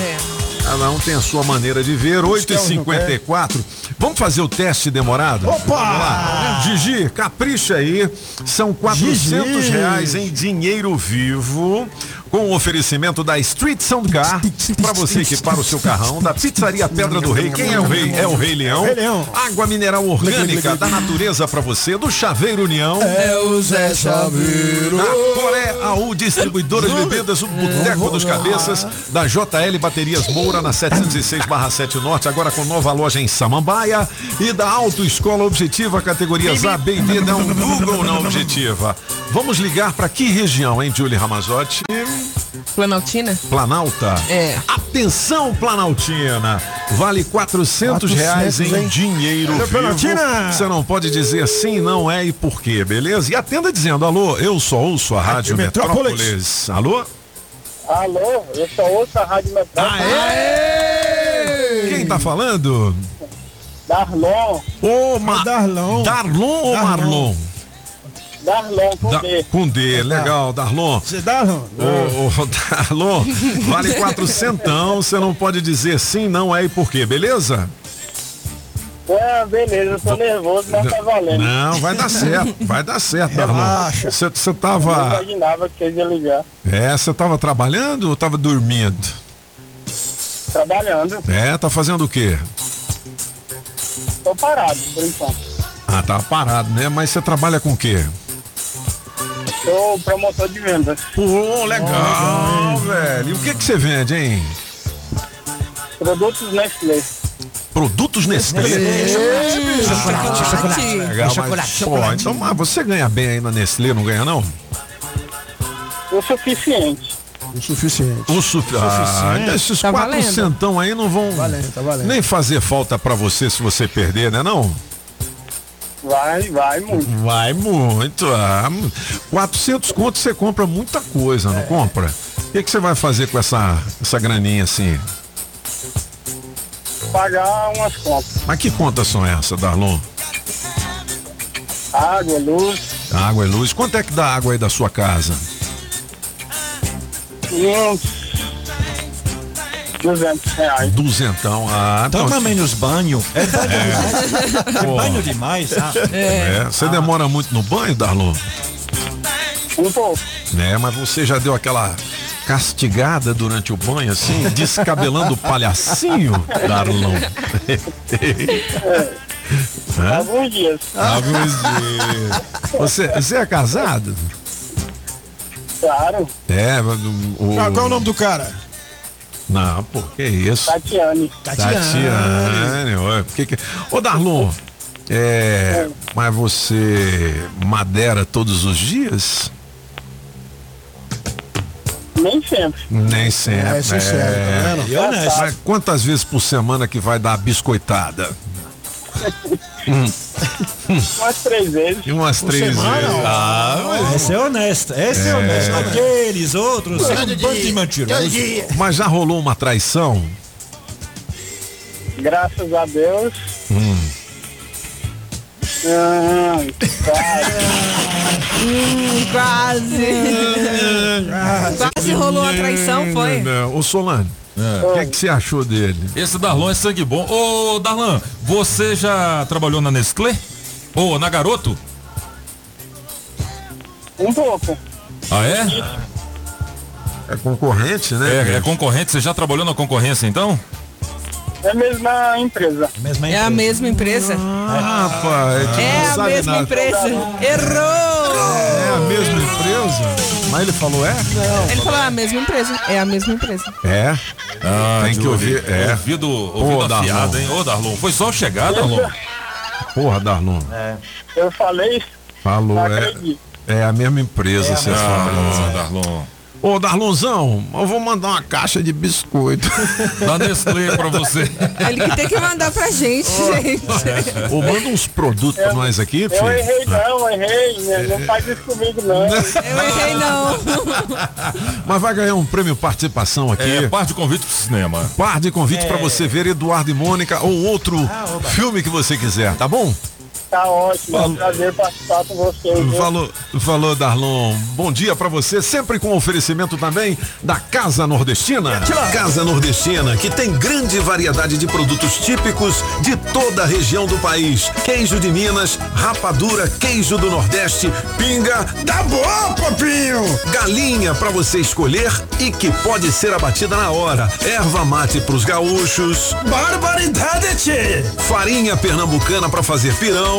Cada um tem a sua maneira de ver. 8h54. Vamos fazer o teste demorado? Opa! Vamos lá. Gigi, capricha aí. São 400 Gigi. reais em dinheiro vivo. Com o oferecimento da Street Sound Car. Pra você que para o seu carrão. Da Pizzaria Pedra do Rei. Quem é o rei? É o Rei Leão. Rei Leão. Água mineral orgânica da natureza pra você. Do Chaveiro União. É o Zé Chaveiro. Da Coré AU Distribuidora de Bebidas, o Boteco dos Cabeças, da JL Baterias Moura, na 706-7 Norte, agora com nova loja em Samambaia, e da Autoescola Objetiva, categorias A, B e D, dá um Google na Objetiva. Vamos ligar para que região, hein, Julie Ramazotti? Planaltina? Planalta? É. Atenção, Planaltina! Vale 400 reais em hein? dinheiro vivo. Planaltina! Você não pode dizer sim, não é e por quê, beleza? E atenda dizendo, alô, eu só ouço a Rádio Metrópolis. Metrópolis. Alô? Alô, eu só ouço a Rádio Metrópolis. Quem tá falando? Darlon, Ô, Ma... Darlon. Darlon ou Darlon. Marlon? Darlon, com Da- D. Com D, legal, Darlon. Você dá, não? Ô, ô, Darlon, vale quatrocentão, você não pode dizer sim, não é e por quê, beleza? É, beleza, eu tô nervoso, mas tá valendo. Não, vai dar certo, vai dar certo, Darlon. Você você Eu não tava. imaginava que vocês iam ligar. É, você tava trabalhando ou tava dormindo? Trabalhando, É, tá fazendo o quê? tô parado por enquanto. Ah, tá parado, né? Mas você trabalha com o quê? Sou promotor de vendas. Pô, legal, velho. E o que que você vende, hein? Produtos Nestlé. Produtos Nestlé. Chocolate, chocolate. Legal, mas, pô, então mas você ganha bem aí na Nestlé, não ganha não? O suficiente. O suficiente. O sufi... Ah, Suficiente. esses Tá quatro valendo. centão aí não vão Valendo, tá valendo. nem fazer falta pra você se você perder, né não? Vai, vai muito. Vai muito. Ah, 400 contos você compra muita coisa, não compra? O que, que você vai fazer com essa, essa graninha assim? Pagar umas contas. Mas que contas são essas, Darlon? Água, luz, Água e luz. Quanto é que dá água aí da sua casa? uns 200 reais. Duzentão. Ah, Então então- também nos banhos. É banho demais. É banho demais. ah. É, você demora muito no banho, Darlon? Um pouco. Né, mas você já deu aquela castigada durante o banho, assim, descabelando o palhacinho, Darlon? Hã? Alguns dias. Alguns dias. Você, você é casado? Claro. É, o, Qual, qual é o nome do cara? Não, pô, que isso? Tatiane. Tatiane. ó, que que... Ô, Darlon, é, mas você madeira todos os dias? Nem sempre. Nem sempre. É, sincero, tá. Mas quantas vezes por semana que vai dar a biscoitada? Hum. Umas três vezes. E umas três semana, vezes. Ah, mas- Esse é honesto. Esse é, É. honesto. Aqueles outros são um bando de mentirosos. mas já rolou uma traição? Graças a Deus. Hum. Ah. Hum, quase. quase rolou a traição, foi? Não, Ô Solane, o que, é que você achou dele? Esse Darlon é sangue bom. Ô, Darlan, você já trabalhou na Nestlé? Ou na Garoto? Um pouco. Ah, é? É concorrente, né? É, é concorrente. Você já trabalhou na concorrência, então? É a mesma empresa. É a mesma empresa? Ah, rapaz, tu É não a mesma nada. empresa. Errou! É a mesma empresa? Mas ele falou é? Ele falou "Ah, a mesma empresa. É a mesma empresa. É. Ah, Tem que ouvir, é. Ouvido, ouvido Ô, Darlon. afiado, hein? Ô, Darlon, foi só chegar, Darlon? Porra, Darlon. Eu falei, Falou, não é. É a mesma empresa, você Ah, falou. Darlon. Ô, Darlonzão, eu vou mandar uma caixa de biscoito. Da Nestlé pra você. Ele que tem que mandar pra gente, gente. Ou manda uns produtos pra nós aqui, Eu filho. errei não, errei. né? Não faz isso comigo não. Eu errei não. Mas vai ganhar um prêmio participação aqui. É, par de convite pro cinema. Par de convite É. pra você ver Eduardo e Mônica ou outro filme que você quiser, tá bom? Tá ótimo, é um prazer participar com vocês. Falou, falou Darlon. Bom dia pra você, sempre com oferecimento também da Casa Nordestina. Casa Nordestina, que tem grande variedade de produtos típicos de toda a região do país. Queijo de Minas, rapadura, queijo do Nordeste, pinga. Tá bom, popinho! Galinha pra você escolher e que pode ser abatida na hora. Erva mate pros gaúchos. Barbaridade, tchê! Farinha pernambucana pra fazer pirão.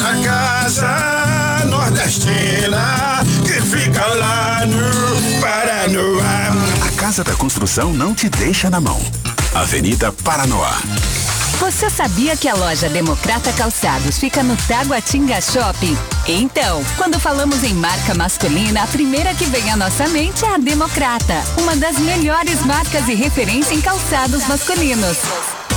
Na casa nordestina que fica lá no Paranoá. A Casa da Construção não te deixa na mão. Avenida Paranoá. Você sabia que a loja Democrata Calçados fica no Taguatinga Shopping? Então, quando falamos em marca masculina, a primeira que vem à nossa mente é a Democrata, uma das melhores marcas e referência em calçados masculinos.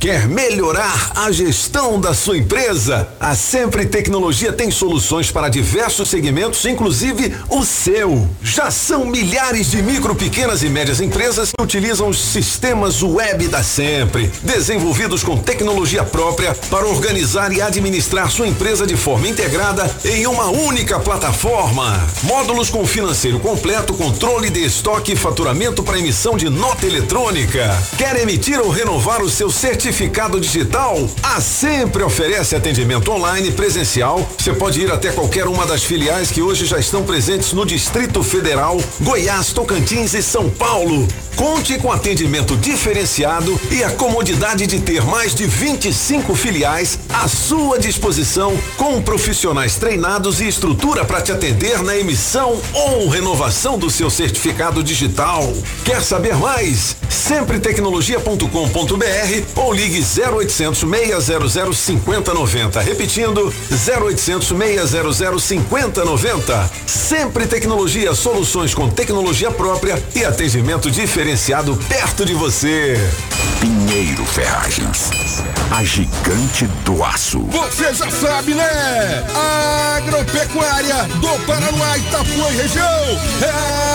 Quer melhorar a gestão da sua empresa? A Sempre Tecnologia tem soluções para diversos segmentos, inclusive o seu. Já são milhares de micro, pequenas e médias empresas que utilizam os sistemas web da Sempre, desenvolvidos com tecnologia própria para organizar e administrar sua empresa de forma integrada em uma única plataforma. Módulos com financeiro completo, controle de estoque e faturamento para emissão de nota eletrônica. Quer emitir ou renovar o seu certificado digital? A Sempre oferece atendimento online presencial. Você pode ir até qualquer uma das filiais que hoje já estão presentes no Distrito Federal, Goiás, Tocantins e São Paulo. Conte com atendimento diferenciado e a comodidade de ter mais de 25 filiais à sua disposição, com profissionais treinados e estrutura para te atender na emissão ou renovação do seu certificado digital. Quer saber mais? Sempretecnologia.com.br ou ligue 0800 600 5090. Repetindo, 0800 600 5090. Sempre Tecnologia, soluções com tecnologia própria e atendimento diferenciado perto de você. Pinheiro Ferragens. A gigante do aço. Você já sabe, né? Agropecuária do Paranoá, Itapuã e região. É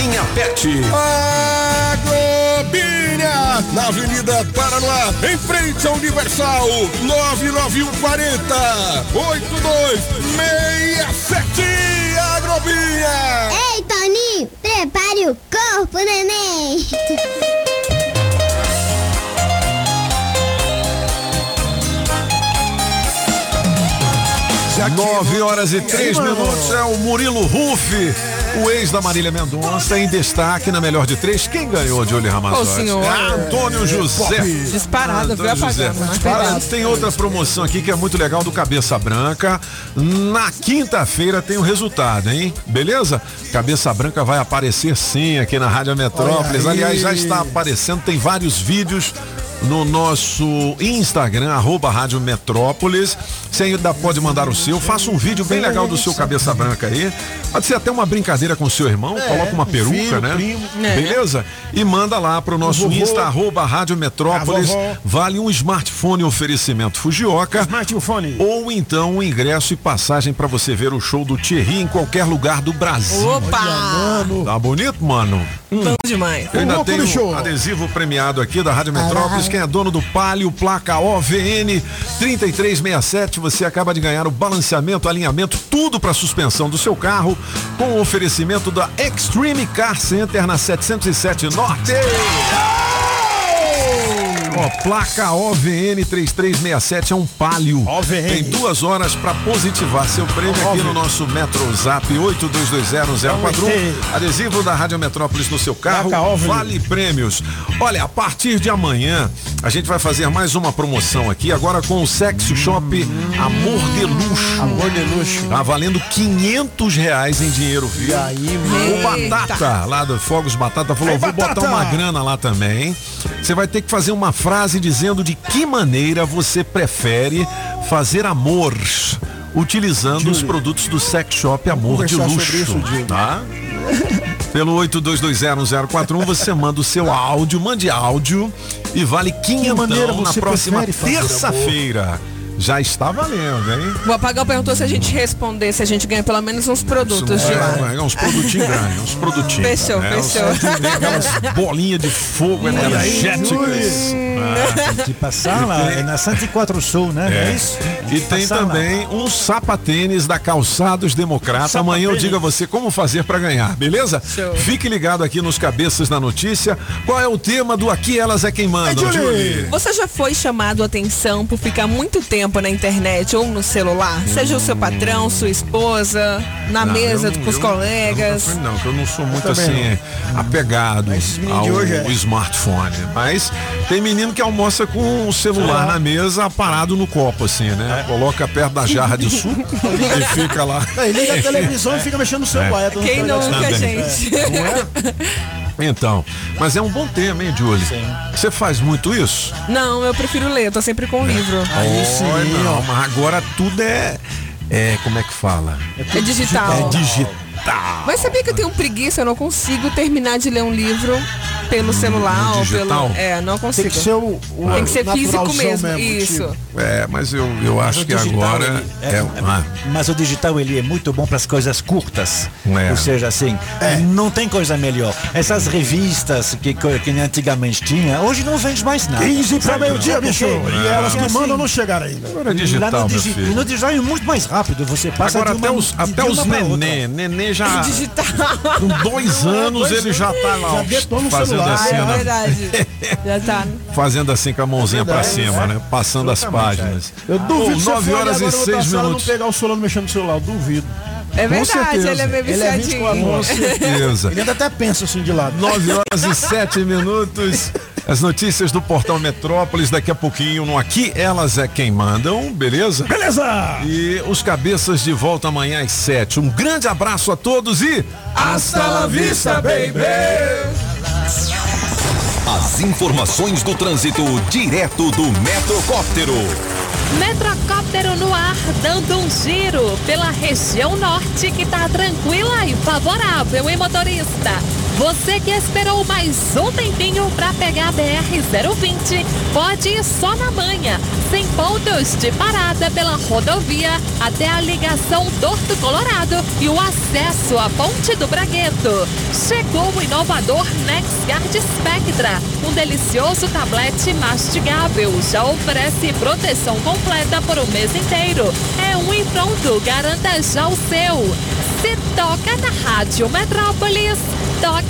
linha PET. Agrobinha, na Avenida Paranoá, em frente ao Universal, 99140 8267 Agrobinha. Ei, Toninho, prepare o corpo, neném. 9 horas e 3 minutos é o Murilo Ruff, o ex da Marília Mendonça, em destaque na melhor de três. Quem ganhou de Olho Ramazotti? Ô, senhor. É Antônio José. Disparado, viu, Antônio José. apagando, Disparado. Tem outra promoção aqui que é muito legal do Cabeça Branca. Na quinta-feira tem o resultado, hein? Beleza? Cabeça Branca vai aparecer sim aqui na Rádio Metrópolis. Aliás, já está aparecendo, tem vários vídeos no nosso Instagram, arroba Rádio Metrópolis. Você ainda pode mandar o seu, faça um vídeo bem legal do seu cabeça branca aí. Pode ser até uma brincadeira com seu irmão, É, coloca uma um peruca, filho, né? primo. É. Beleza? E manda lá pro nosso vovô. Insta, arroba Rádio Metrópolis. Vale um smartphone oferecimento Fujioka. Smartphone. Ou então um ingresso e passagem pra você ver o show do Thierry em qualquer lugar do Brasil. Opa! Tá bonito, mano? Bom demais. Eu ainda tenho do show. um adesivo premiado aqui da Rádio Metrópolis. Quem é dono do Palio, placa OVN 3367, você acaba de ganhar o balanceamento, alinhamento, tudo para suspensão do seu carro, com o oferecimento da Extreme Car Center na 707 Norte. Ó, placa OVN 3367 é um palio. OVN. Tem duas horas para positivar seu prêmio aqui no nosso Metro Zap 82201041. Adesivo da Rádio Metrópolis no seu carro. Placa OVNI. Vale prêmios. Olha, a partir de amanhã a gente vai fazer mais uma promoção aqui, agora com o Sexy Shop Amor de Luxo. Amor de luxo. Tá valendo 500 reais em dinheiro vivo. E aí, O? Batata, lá do Fogos Batata, falou: vou botar Batata! uma grana lá também. Você vai ter que fazer uma frase dizendo de que maneira você prefere fazer amor utilizando os produtos do Sex Shop Amor de Luxo. isso, tá? Pelo 82201041 você manda o seu áudio, mande áudio e vale 500 maneira na próxima terça-feira. Já está valendo, hein? O Apagão perguntou se a gente responder, se a gente ganha pelo menos uns produtos de lá. É, é, uns produtinhos grandes, uns produtinhos. Fechou, né? fechou. Aquelas bolinhas de fogo energéticas. Ah. Tem que passar lá, é na 104 Sul, né? É. É isso? E tem Passar lá. também um sapatênis da Calçados Democrata. Amanhã eu digo a você como fazer para ganhar, beleza? Show. Fique ligado aqui nos Cabeças da Notícia. Qual é o tema do Aqui Elas é Quem Manda, Julie. Julie? Você já foi chamado a atenção por ficar muito tempo na internet ou no celular? Seja o seu patrão, sua esposa, na Não, mesa eu com não- os eu- colegas. eu Não, que eu não sou muito também assim apegado meninos ao é. smartphone. Mas tem menino que almoça com o celular na mesa parado no copo, assim, É. né? Coloca perto da jarra de suco e fica lá. Aí liga a televisão e fica mexendo no celular. É. Quem nunca, Também. gente? Então, mas é um bom tema, hein, Julie? Você faz muito isso? Não, eu prefiro ler, eu tô sempre com o livro. Aí sim, Olha, não, ó. mas agora tudo é. É, como é que fala? É digital. É digital. Mas sabia que eu tenho preguiça? Eu não consigo terminar de ler um livro pelo celular ou digital? pelo. É, não Tem consigo. que ser o, o Tem que ser físico naturalzão mesmo. Isso. tipo. É, mas eu, eu acho o que digital, agora ele- é. é- ah, Mas o digital ele é muito bom para as coisas curtas. É. Ou seja, assim, não tem coisa melhor. Essas revistas que, que antigamente tinha, hoje não vende mais nada. 15 para meio-dia, bicho. E elas que mandam assim, não chegaram ainda. agora é Lá digital, no, meu digi- filho. no digital é muito mais rápido. Você passa Agora de até uma, os, de até uma os pra outra. nenê, já. Digital. Com dois anos ele já tá lá, Já ó, fazendo celular. assim, Ah, é né? verdade. Já tá. Fazendo assim com a mãozinha pra cima, né? Passando as páginas. Eu duvido você 9 for ali horas e agora na 6 outra sala minutos. não pegar o celular mexendo no celular, eu duvido. É verdade, certeza. ele é meio Ele é 24 viciadinho. horas. certeza. Ele ainda até pensa assim de lado. 9 horas e 7 minutos. As notícias do Portal Metrópolis daqui a pouquinho no Aqui Elas é Quem Mandam, beleza? Beleza! E os cabeças de volta amanhã às 7. Um grande abraço a todos e hasta la vista, baby! As informações do trânsito direto do Metrocóptero. Metrocóptero no ar, dando um giro pela região norte que tá tranquila e favorável, hein, motorista? Você que esperou mais um tempinho para pegar a BR-020, pode ir só na manhã, sem pontos de parada pela rodovia até a ligação Dorto Colorado e o acesso à Ponte do Bragueto. Chegou o inovador NexGuard Spectra, um delicioso tablete mastigável, já oferece proteção completa por um mês inteiro. É um e pronto, garanta já o seu. Se toca na Rádio Metrópolis, toca